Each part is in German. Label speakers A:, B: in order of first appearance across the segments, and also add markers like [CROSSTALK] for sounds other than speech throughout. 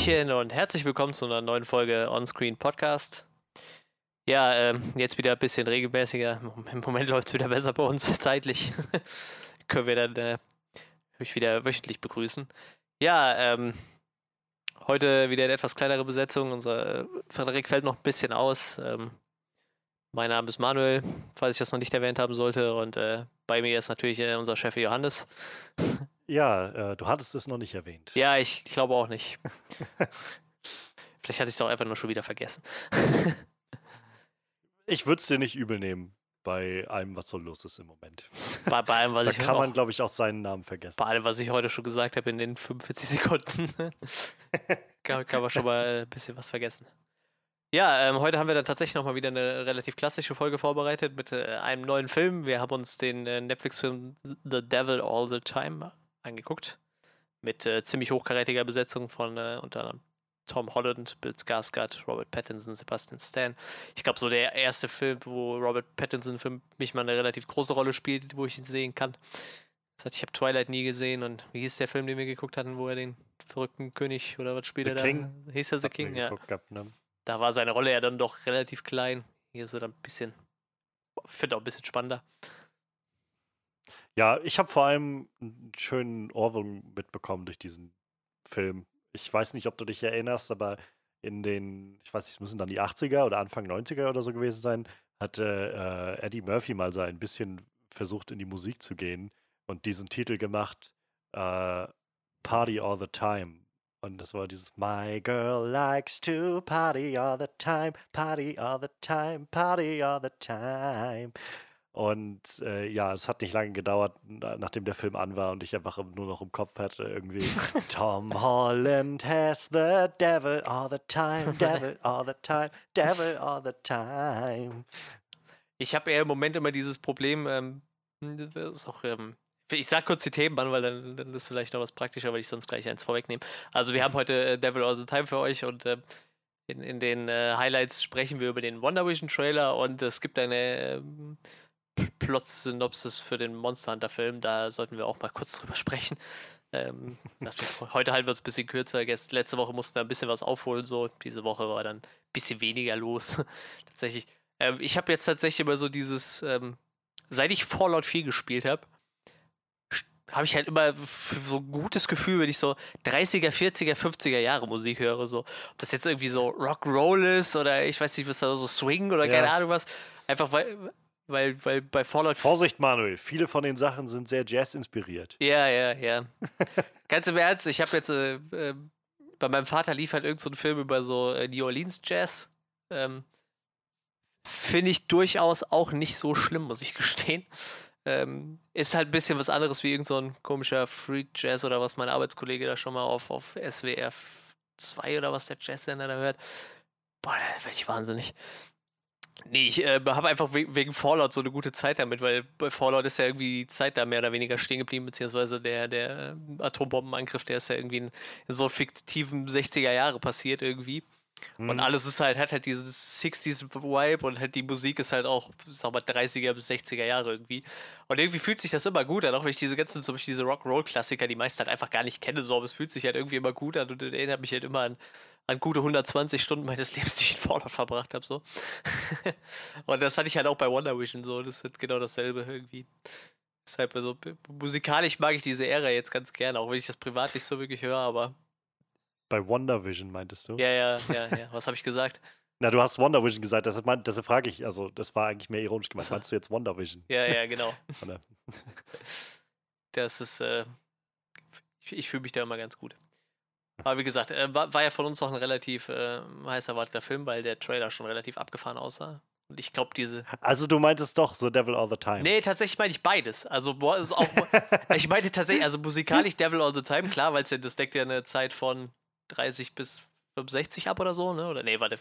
A: Hallöchen und herzlich willkommen zu einer neuen Folge Onscreen Podcast. Ja, ähm, jetzt wieder ein bisschen regelmäßiger. Im Moment läuft es wieder besser bei uns [LAUGHS] zeitlich. [LAUGHS] Können wir dann äh, mich wieder wöchentlich begrüßen. Ja, ähm, heute wieder eine etwas kleinere Besetzung. Unser äh, Frederik fällt noch ein bisschen aus. Ähm, mein Name ist Manuel, falls ich das noch nicht erwähnt haben sollte. Und äh, bei mir ist natürlich äh, unser Chef Johannes. [LAUGHS]
B: Ja, äh, du hattest es noch nicht erwähnt.
A: Ja, ich glaube auch nicht. [LAUGHS] Vielleicht hatte ich es auch einfach nur schon wieder vergessen. [LAUGHS]
B: ich würde es dir nicht übel nehmen bei allem, was so los ist im Moment.
A: Bei, bei allem, was
B: da
A: ich
B: kann man, glaube ich, auch seinen Namen vergessen.
A: Bei allem, was ich heute schon gesagt habe in den 45 Sekunden, [LAUGHS] kann, kann, man schon mal ein bisschen was vergessen. Ja, ähm, heute haben wir dann tatsächlich nochmal wieder eine relativ klassische Folge vorbereitet mit äh, einem neuen Film. Wir haben uns den äh, Netflix-Film The Devil All the Time angeguckt. Mit äh, ziemlich hochkarätiger Besetzung von äh, unter anderem Tom Holland, Bill Skarsgård, Robert Pattinson, Sebastian Stan. Ich glaube, so der erste Film, wo Robert Pattinson für mich mal eine relativ große Rolle spielt, wo ich ihn sehen kann. Ich habe Twilight nie gesehen und wie hieß der Film, den wir geguckt hatten, wo er den verrückten König oder was spielt
B: The
A: er da?
B: King.
A: Hieß er The King, ja.
B: Gehabt, ne?
A: Da war seine Rolle ja dann doch relativ klein. Hier ist er dann ein bisschen, ich finde auch ein bisschen spannender.
B: Ja, ich habe vor allem einen schönen Ohrwurm mitbekommen durch diesen Film. Ich weiß nicht, ob du dich erinnerst, aber in den, ich weiß nicht, es müssen dann die 80er oder Anfang 90er oder so gewesen sein, hatte äh, Eddie Murphy mal so ein bisschen versucht, in die Musik zu gehen und diesen Titel gemacht, äh, Party All the Time. Und das war dieses My girl likes to party all the time, party all the time, party all the time. Und äh, ja, es hat nicht lange gedauert, nachdem der Film an war und ich einfach nur noch im Kopf hatte, irgendwie [LAUGHS] Tom Holland has the devil all the time, devil all the time, devil all the time.
A: Ich habe eher im Moment immer dieses Problem, ähm, das ist auch, ähm, ich sag kurz die Themen an, weil dann, dann ist vielleicht noch was praktischer, weil ich sonst gleich eins vorwegnehme. Also wir haben heute äh, Devil All the Time für euch und äh, in, in, den äh, Highlights sprechen wir über den Wonder Vision Trailer und es gibt eine ähm, Plot-Synopsis für den Monster Hunter-Film. Da sollten wir auch mal kurz drüber sprechen. Ähm, heute halten wir es ein bisschen kürzer. Letzte Woche mussten wir ein bisschen was aufholen. So. Diese Woche war dann ein bisschen weniger los. [LAUGHS] tatsächlich. Ähm, ich habe jetzt tatsächlich immer so dieses, ähm, seit ich Fallout 4 gespielt habe, habe ich halt immer so ein gutes Gefühl, wenn ich so 30er, 40er, 50er Jahre Musik höre. So. Ob das jetzt irgendwie so Rock'n'Roll ist oder ich weiß nicht, was da so Swing oder ja. keine Ahnung was. Einfach weil, weil, weil bei Fallout.
B: Vorsicht, Manuel, viele von den Sachen sind sehr Jazz-inspiriert.
A: Ja, ja, ja. [LAUGHS] Ganz im Ernst, ich habe jetzt. Äh, äh, bei meinem Vater lief halt irgendein so Film über so äh, New Orleans Jazz. Ähm, Finde ich durchaus auch nicht so schlimm, muss ich [LAUGHS] gestehen. Ähm, ist halt ein bisschen was anderes wie irgendein so komischer Free Jazz oder was mein Arbeitskollege da schon mal auf, auf SWR 2 oder was der Jazzsender da hört. Boah, da werde ich wahnsinnig. Nee, ich äh, habe einfach we wegen Fallout so eine gute Zeit damit, weil bei Fallout ist ja irgendwie die Zeit da mehr oder weniger stehen geblieben, beziehungsweise der, der Atombombenangriff, der ist ja irgendwie in, in so fiktiven 60er Jahre passiert irgendwie. Mhm. Und alles ist halt, hat halt dieses 60s-Vibe und halt die Musik ist halt auch, sag mal, 30er bis 60er Jahre irgendwie. Und irgendwie fühlt sich das immer gut an, auch wenn ich diese ganzen, zum Beispiel diese Rock-Roll-Klassiker, die meisten halt einfach gar nicht kenne, so, aber es fühlt sich halt irgendwie immer gut an und erinnert mich halt immer an, an gute 120 Stunden meines [LAUGHS] Lebens, die ich in Fallout verbracht habe, so. [LAUGHS] und das hatte ich halt auch bei Wonder Vision so, das ist genau dasselbe irgendwie. Deshalb, also musikalisch mag ich diese Ära jetzt ganz gerne, auch wenn ich das privat nicht so wirklich höre, aber
B: bei Wonder Vision meintest du?
A: Ja, ja, ja, ja. Was habe ich gesagt? [LAUGHS]
B: Na, du hast Wonder Vision gesagt, deshalb, mein, deshalb frage ich, also das war eigentlich mehr ironisch gemeint. Meinst du jetzt Wonder Vision?
A: Ja, ja, genau. [LAUGHS] [LAUGHS] das ist, äh, ich, ich fühle mich da immer ganz gut. Aber wie gesagt, äh, war, war, ja von uns auch ein relativ äh, heiß erwarteter Film, weil der Trailer schon relativ abgefahren aussah. Und ich glaube, diese.
B: Also, du meintest doch The Devil All the Time.
A: Nee, tatsächlich meine ich beides. Also, also auch, ich meinte tatsächlich, also musikalisch Devil All the Time, klar, weil ja, das deckt ja eine Zeit von 30 bis 65 ab oder so, ne? Oder nee, warte.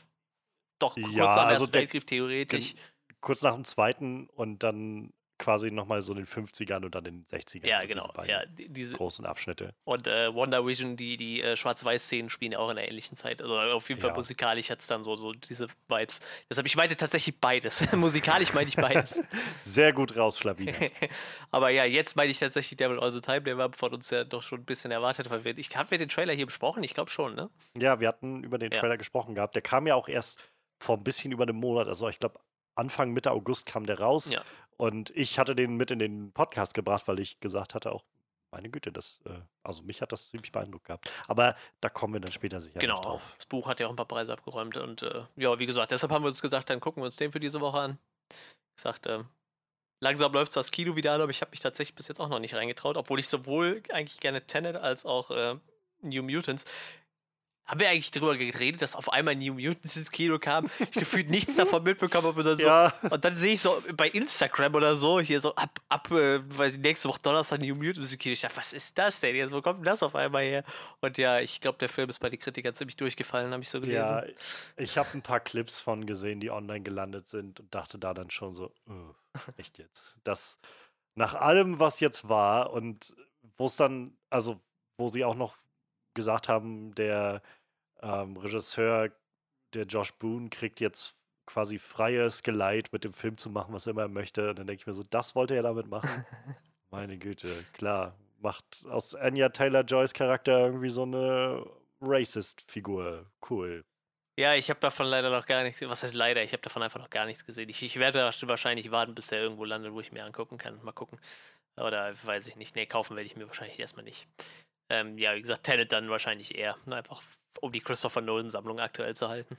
A: Doch, kurz
B: ja,
A: nach dem
B: also
A: Weltkrieg theoretisch.
B: Kurz nach dem Zweiten und dann quasi nochmal so in den 50ern und dann in den 60ern.
A: Ja,
B: so
A: genau.
B: Diese
A: Ja, die- diese,
B: großen Abschnitte.
A: und äh, Wonder Vision, die, die äh, Schwarz-Weiß-Szenen spielen ja auch in einer ähnlichen Zeit. Also auf jeden Fall
B: Ja.
A: musikalisch hat es dann so, so diese Vibes. Deshalb, ich meinte tatsächlich beides. [LAUGHS] musikalisch meine ich beides. [LAUGHS]
B: Sehr gut rausschlawinert. [LAUGHS]
A: Aber ja, jetzt meine ich tatsächlich Devil All the Time. Der war von uns ja doch schon ein bisschen erwartet. Weil wir, ich, haben wir den Trailer hier besprochen? Ich glaube schon, ne?
B: Ja, wir hatten über den
A: Ja.
B: Trailer gesprochen gehabt. Der kam ja auch erst vor ein bisschen über einem Monat. Also ich glaube, Anfang, Mitte August kam der raus.
A: Ja.
B: Und ich hatte den mit in den Podcast gebracht, weil ich gesagt hatte, auch, meine Güte, das, äh, also mich hat das ziemlich beeindruckt gehabt. Aber da kommen wir dann später sicher
A: Genau.
B: drauf.
A: Das Buch hat ja auch ein paar Preise abgeräumt. Und äh, ja, wie gesagt, deshalb haben wir uns gesagt, dann gucken wir uns den für diese Woche an. Ich sagte, langsam läuft das Kino wieder an, aber ich habe mich tatsächlich bis jetzt auch noch nicht reingetraut, obwohl ich sowohl eigentlich gerne Tenet als auch äh, New Mutants. Haben wir eigentlich darüber geredet, dass auf einmal New Mutants ins Kino kam? Ich gefühlt nichts davon mitbekommen habe oder so.
B: Ja,
A: Und dann sehe ich so bei Instagram oder so, hier so ab, ab äh, weiß ich, nächste Woche Donnerstag New Mutants im Kino. Ich dachte, was ist das denn jetzt? Wo kommt denn das auf einmal her? Und ja, ich glaube, der Film ist bei den Kritikern ziemlich durchgefallen, habe ich so gelesen.
B: ja, ich habe ein paar Clips von gesehen, die online gelandet sind und dachte da dann schon so, "Ugh, [LAUGHS] echt jetzt. Das nach allem, was jetzt war und wo es dann, also wo sie auch noch gesagt haben, der ähm, Regisseur, der Josh Boone, kriegt jetzt quasi freies Geleit, mit dem Film zu machen, was er immer möchte. Und dann denke ich mir so, das wollte er damit machen. [LAUGHS] Meine Güte, klar. Macht aus Anya Taylor Joys Charakter irgendwie so eine Racist-Figur. Cool.
A: Ja, ich habe davon leider noch gar nichts. Was heißt leider? Ich habe davon einfach noch gar nichts gesehen. Ich, ich werde wahrscheinlich warten, bis er irgendwo landet, wo ich mir angucken kann. Mal gucken. Oder weiß ich nicht. Nee, kaufen werde ich mir wahrscheinlich erstmal nicht. Ähm, ja, wie gesagt, Tenet dann wahrscheinlich eher. Einfach um die Christopher Nolan-Sammlung aktuell zu halten.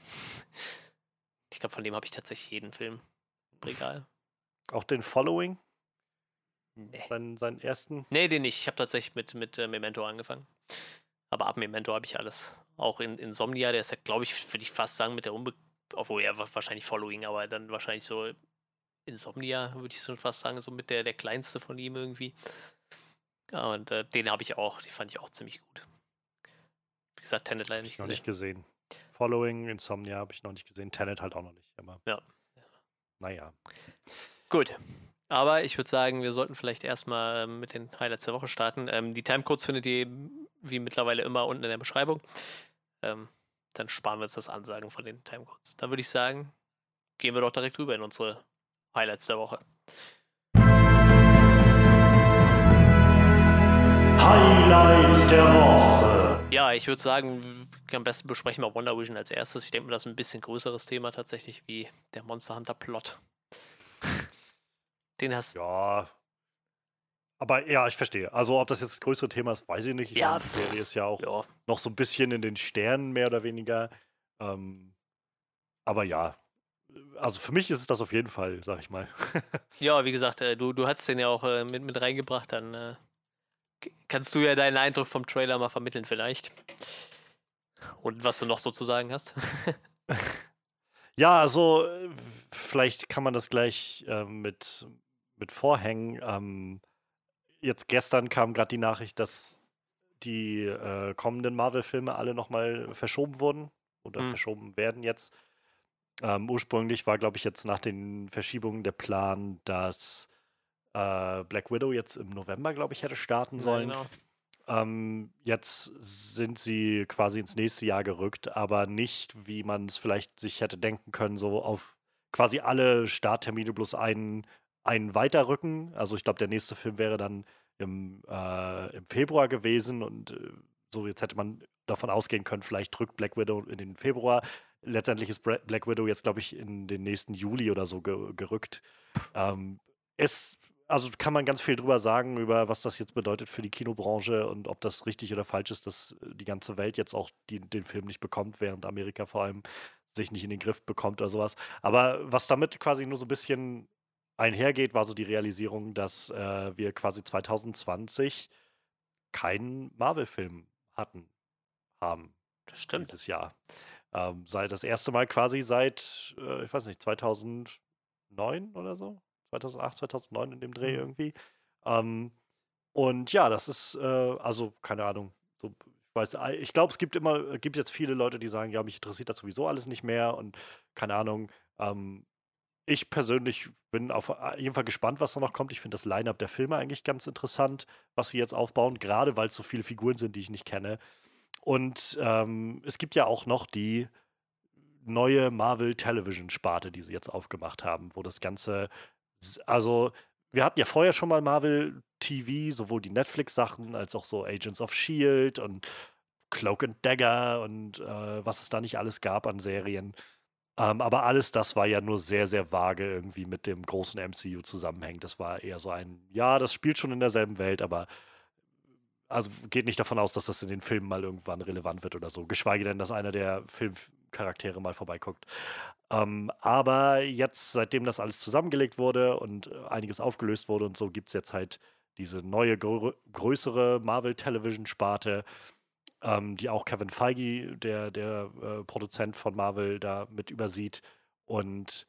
A: Ich glaube, von dem habe ich tatsächlich jeden Film. im Regal.
B: Auch den Following,
A: Nee.
B: seinen, seinen ersten.
A: Nee, den nicht. Ich habe tatsächlich mit, mit äh, Memento angefangen. Aber ab Memento habe ich alles. Auch in Insomnia, der ist ja, glaube ich, würde ich fast sagen, mit der Unbe... Obwohl, ja, wa- wahrscheinlich Following, aber dann wahrscheinlich so Insomnia, würde ich schon fast sagen, so mit der, der kleinste von ihm irgendwie. Ja, und äh, den habe ich auch. Die fand ich auch ziemlich gut. Wie gesagt, Tenet leider nicht
B: Noch
A: gesehen.
B: nicht gesehen. Following, Insomnia habe ich noch nicht gesehen. Tenet halt auch noch nicht. Aber
A: Ja.
B: naja.
A: Gut. Aber ich würde sagen, wir sollten vielleicht erstmal ähm, mit den Highlights der Woche starten. Ähm, die Timecodes findet ihr wie mittlerweile immer unten in der Beschreibung. Ähm, dann sparen wir uns das Ansagen von den Timecodes. Dann würde ich sagen, gehen wir doch direkt rüber in unsere Highlights der Woche.
B: Highlights der Woche.
A: Ja, ich würde sagen, am besten besprechen wir Wonder Vision als erstes. Ich denke mir, das ist ein bisschen größeres Thema tatsächlich wie der Monster Hunter Plot. [LAUGHS] Den hast
B: Ja. Aber ja, ich verstehe. Also, ob das jetzt das größere Thema ist, weiß ich nicht. Ich
A: Ja,
B: meine, die Serie ist ja auch
A: ja,
B: noch so ein bisschen in den Sternen, mehr oder weniger. Ähm, aber ja. Also für mich ist es das auf jeden Fall, sag ich mal. [LAUGHS]
A: Ja, wie gesagt, äh, du, du hast den ja auch äh, mit, mit reingebracht, dann äh, kannst du ja deinen Eindruck vom Trailer mal vermitteln vielleicht. Und was du noch so zu sagen hast. [LAUGHS]
B: Ja, also vielleicht kann man das gleich äh, mit, mit vorhängen. Ähm, jetzt gestern kam gerade die Nachricht, dass die äh, kommenden Marvel-Filme alle nochmal verschoben wurden oder
A: Hm.
B: verschoben werden jetzt. Ähm, ursprünglich war, glaube ich, jetzt nach den Verschiebungen der Plan, dass äh, Black Widow jetzt im November, glaube ich, hätte starten
A: Ja,
B: sollen.
A: genau.
B: Ähm, jetzt sind sie quasi ins nächste Jahr gerückt, aber nicht, wie man es vielleicht sich hätte denken können, so auf quasi alle Starttermine bloß einen, einen weiterrücken. Also ich glaube, der nächste Film wäre dann im, äh, im Februar gewesen und äh, so jetzt hätte man davon ausgehen können, vielleicht drückt Black Widow in den Februar. Letztendlich ist Black Widow jetzt, glaube ich, in den nächsten Juli oder so ge gerückt. Ähm, es, also kann man ganz viel drüber sagen, über was das jetzt bedeutet für die Kinobranche und ob das richtig oder falsch ist, dass äh, die ganze Welt jetzt auch die, den Film nicht bekommt, während Amerika vor allem sich nicht in den Griff bekommt oder sowas. Aber was damit quasi nur so ein bisschen einhergeht, war so die Realisierung, dass äh, wir quasi 2020 keinen Marvel-Film hatten, haben
A: Das stimmt.
B: dieses Jahr. Ähm, seit das erste Mal quasi seit, äh, ich weiß nicht, 2009 oder so? 2008, 2009 in dem Dreh
A: Mhm.
B: irgendwie. Ähm, und ja, das ist, äh, also keine Ahnung. So, ich weiß, äh, ich glaube, es gibt immer, gibt jetzt viele Leute, die sagen, ja, mich interessiert das sowieso alles nicht mehr und keine Ahnung. Ähm, ich persönlich bin auf jeden Fall gespannt, was da noch kommt. Ich finde das Line-Up der Filme eigentlich ganz interessant, was sie jetzt aufbauen, gerade weil es so viele Figuren sind, die ich nicht kenne. Und ähm, es gibt ja auch noch die neue Marvel Television Sparte, die sie jetzt aufgemacht haben, wo das Ganze, also wir hatten ja vorher schon mal Marvel TV, sowohl die Netflix-Sachen als auch so Agents of Shield und Cloak and Dagger und äh, was es da nicht alles gab an Serien. Ähm, aber alles das war ja nur sehr, sehr vage irgendwie mit dem großen MCU zusammenhängt. Das war eher so ein, ja, das spielt schon in derselben Welt, aber also geht nicht davon aus, dass das in den Filmen mal irgendwann relevant wird oder so. Geschweige denn, dass einer der Filmcharaktere mal vorbeiguckt. Ähm, aber jetzt, seitdem das alles zusammengelegt wurde und äh, einiges aufgelöst wurde und so, gibt es jetzt halt diese neue, grö größere Marvel Television Sparte, ähm, die auch Kevin Feige, der, der äh, Produzent von Marvel, da mit übersieht. Und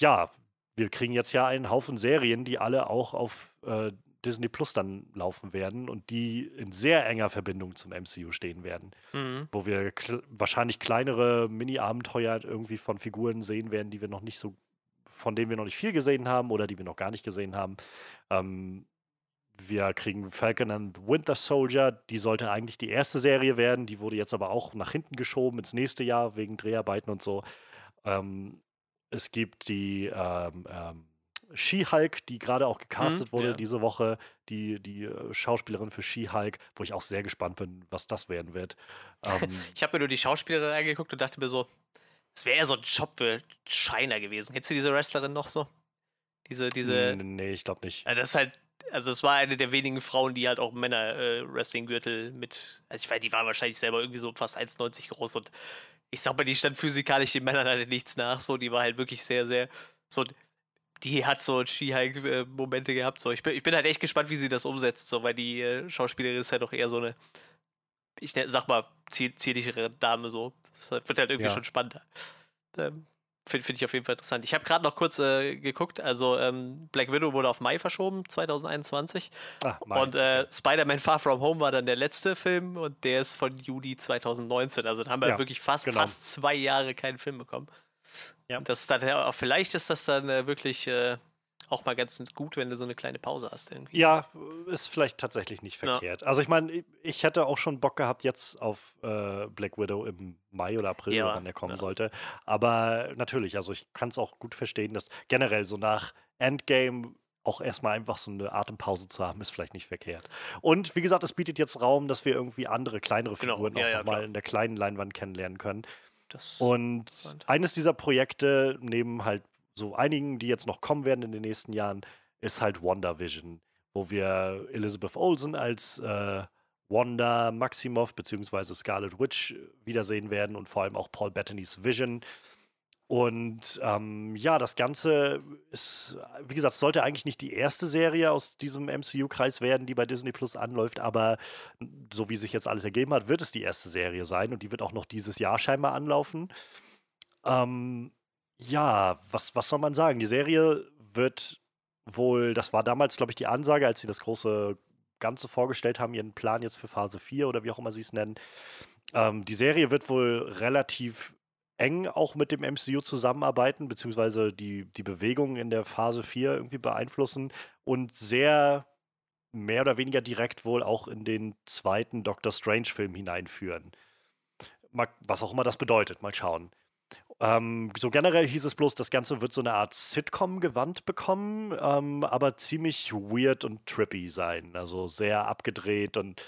B: ja, wir kriegen jetzt ja einen Haufen Serien, die alle auch auf äh, Disney Plus dann laufen werden und die in sehr enger Verbindung zum MCU stehen werden. Mhm. Wo wir kl wahrscheinlich kleinere Mini-Abenteuer irgendwie von Figuren sehen werden, die wir noch nicht so, von denen wir noch nicht viel gesehen haben oder die wir noch gar nicht gesehen haben. Ähm, wir kriegen Falcon and Winter Soldier, die sollte eigentlich die erste Serie werden, die wurde jetzt aber auch nach hinten geschoben ins nächste Jahr wegen Dreharbeiten und so. Ähm, es gibt die ähm, ähm, She-Hulk, die gerade auch gecastet mhm, wurde ja. diese Woche, die, die äh, Schauspielerin für She-Hulk, wo ich auch sehr gespannt bin, was das werden wird.
A: Ähm, [LAUGHS] ich habe mir nur die Schauspielerin angeguckt und dachte mir so, es wäre eher so ein Job für Shiner gewesen. Kennst du diese Wrestlerin noch so? Diese, diese.
B: Nee, ich glaube nicht.
A: das ist halt, also es war eine der wenigen Frauen, die halt auch Männer-Wrestling-Gürtel äh, mit, also ich weiß, die war wahrscheinlich selber irgendwie so fast 1,90 groß und ich sag mal, die stand physikalisch den Männern halt nichts nach, so, die war halt wirklich sehr, sehr, so, die hat so Ski-Hike-Momente gehabt. So. Ich, bin, ich bin halt echt gespannt, wie sie das umsetzt, so, weil die äh, Schauspielerin ist halt doch eher so eine, ich ne, sag mal, zierlichere Dame so. Das wird halt irgendwie ja. schon spannender. Ähm, Finde find ich auf jeden Fall interessant. Ich habe gerade noch kurz äh, geguckt, also ähm, Black Widow wurde auf Mai verschoben, 2021. Ach, und äh, Spider-Man Far From Home war dann der letzte Film und der ist von Juli 2019. Also dann haben wir ja, wirklich fast, genau. fast zwei Jahre keinen Film bekommen. Ja. Das dann ja, vielleicht ist das dann äh, wirklich äh, auch mal ganz gut, wenn du so eine kleine Pause hast irgendwie.
B: Ja, ist vielleicht tatsächlich nicht verkehrt. Ja. Also ich meine, ich hätte auch schon Bock gehabt jetzt auf äh, Black Widow im Mai oder April, ja, wann der kommen ja. sollte. Aber natürlich, also ich kann es auch gut verstehen, dass generell so nach Endgame auch erstmal einfach so eine Atempause zu haben, ist vielleicht nicht verkehrt. Und wie gesagt, es bietet jetzt Raum, dass wir irgendwie andere, kleinere genau. Figuren genau. auch ja, nochmal in der kleinen Leinwand kennenlernen können. Das und eines dieser Projekte, neben halt so einigen, die jetzt noch kommen werden in den nächsten Jahren, ist halt WandaVision, wo wir Elizabeth Olsen als äh, Wanda Maximoff bzw. Scarlet Witch wiedersehen werden und vor allem auch Paul Bettany's Vision und ähm, ja, das Ganze ist, wie gesagt, sollte eigentlich nicht die erste Serie aus diesem MCU-Kreis werden, die bei Disney Plus anläuft, aber so wie sich jetzt alles ergeben hat, wird es die erste Serie sein und die wird auch noch dieses Jahr scheinbar anlaufen. Ähm, ja, was, was soll man sagen? Die Serie wird wohl, das war damals, glaube ich, die Ansage, als sie das große Ganze vorgestellt haben, ihren Plan jetzt für Phase 4 oder wie auch immer sie es nennen. Ähm, die Serie wird wohl relativ eng auch mit dem MCU zusammenarbeiten, beziehungsweise die, die Bewegungen in der Phase 4 irgendwie beeinflussen und sehr mehr oder weniger direkt wohl auch in den zweiten Doctor Strange-Film hineinführen. Mal, was auch immer das bedeutet, mal schauen. Ähm, so generell hieß es bloß, das Ganze wird so eine Art Sitcom-Gewand bekommen, ähm, aber ziemlich weird und trippy sein. Also sehr abgedreht und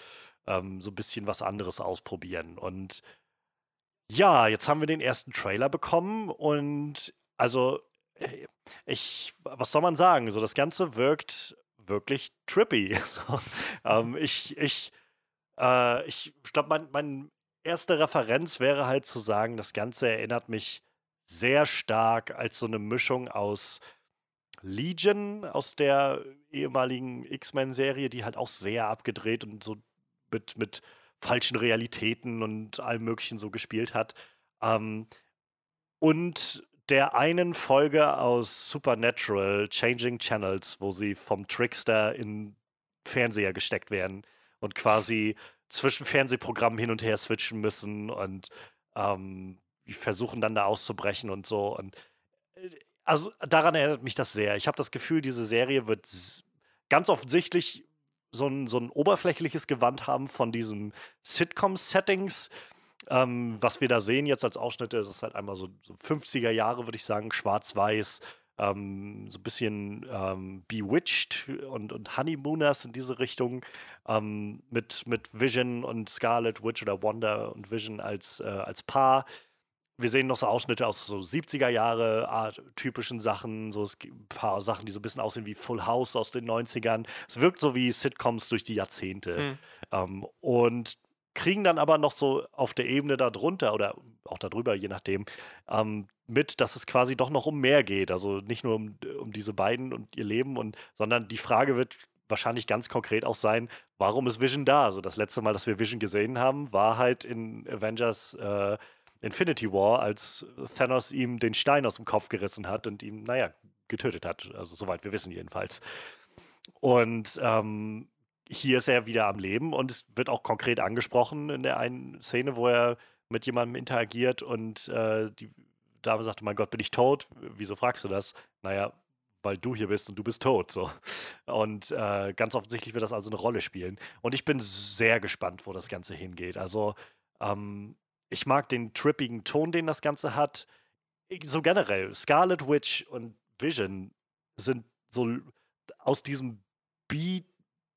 B: ähm, so ein bisschen was anderes ausprobieren. Und ja, jetzt haben wir den ersten Trailer bekommen und also äh, ich, was soll man sagen? So, das Ganze wirkt wirklich trippy. [LAUGHS] So, ähm, ich, ich, äh, ich, glaube, mein, mein erste Referenz wäre halt zu sagen, das Ganze erinnert mich sehr stark als so eine Mischung aus Legion, aus der ehemaligen X-Men-Serie, die halt auch sehr abgedreht und so mit, mit falschen Realitäten und allem Möglichen so gespielt hat. Ähm, und der einen Folge aus Supernatural, Changing Channels, wo sie vom Trickster in Fernseher gesteckt werden und quasi zwischen Fernsehprogrammen hin und her switchen müssen und ähm, versuchen dann da auszubrechen und so. Und äh, also daran erinnert mich das sehr. Ich habe das Gefühl, diese Serie wird ganz offensichtlich so ein, so ein oberflächliches Gewand haben von diesen Sitcom-Settings. Ähm, was wir da sehen jetzt als Ausschnitte, das ist halt einmal so, so 50er Jahre, würde ich sagen, schwarz-weiß, ähm, so ein bisschen ähm, Bewitched und, und Honeymooners in diese Richtung, ähm, mit, mit Vision und Scarlet Witch oder Wanda und Vision als, äh, als Paar. Wir sehen noch so Ausschnitte aus so 70er Jahre Art, typischen Sachen, so ein paar Sachen, die so ein bisschen aussehen wie Full House aus den 90ern. Es wirkt so wie Sitcoms durch die Jahrzehnte. Mhm. Ähm, und kriegen dann aber noch so auf der Ebene darunter oder auch darüber, je nachdem, ähm, mit, dass es quasi doch noch um mehr geht. Also nicht nur um, um diese beiden und ihr Leben, und, sondern die Frage wird wahrscheinlich ganz konkret auch sein, warum ist Vision da? Also das letzte Mal, dass wir Vision gesehen haben, war halt in Avengers äh, Infinity War, als Thanos ihm den Stein aus dem Kopf gerissen hat und ihn, naja, getötet hat. Also soweit wir wissen jedenfalls. Und ähm, hier ist er wieder am Leben und es wird auch konkret angesprochen in der einen Szene, wo er mit jemandem interagiert und äh, die Dame sagte, mein Gott, bin ich tot? Wieso fragst du das? Naja, weil du hier bist und du bist tot. So. Und äh, ganz offensichtlich wird das also eine Rolle spielen. Und ich bin sehr gespannt, wo das Ganze hingeht. Also, ähm, ich mag den trippigen Ton, den das Ganze hat. So generell, Scarlet Witch und Vision sind so aus diesem B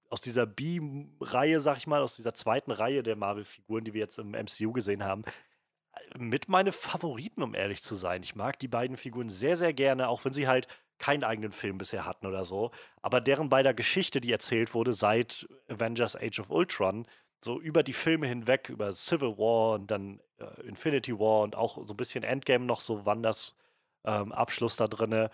B: aus dieser B-Reihe, sag ich mal, aus dieser zweiten Reihe der Marvel-Figuren, die wir jetzt im MCU gesehen haben, mit meine Favoriten, um ehrlich zu sein. Ich mag die beiden Figuren sehr, sehr gerne, auch wenn sie halt keinen eigenen Film bisher hatten oder so. Aber deren beider Geschichte, die erzählt wurde seit Avengers Age of Ultron, so über die Filme hinweg, über Civil War und dann äh, Infinity War und auch so ein bisschen Endgame noch, so Wanders ähm, Abschluss da drinne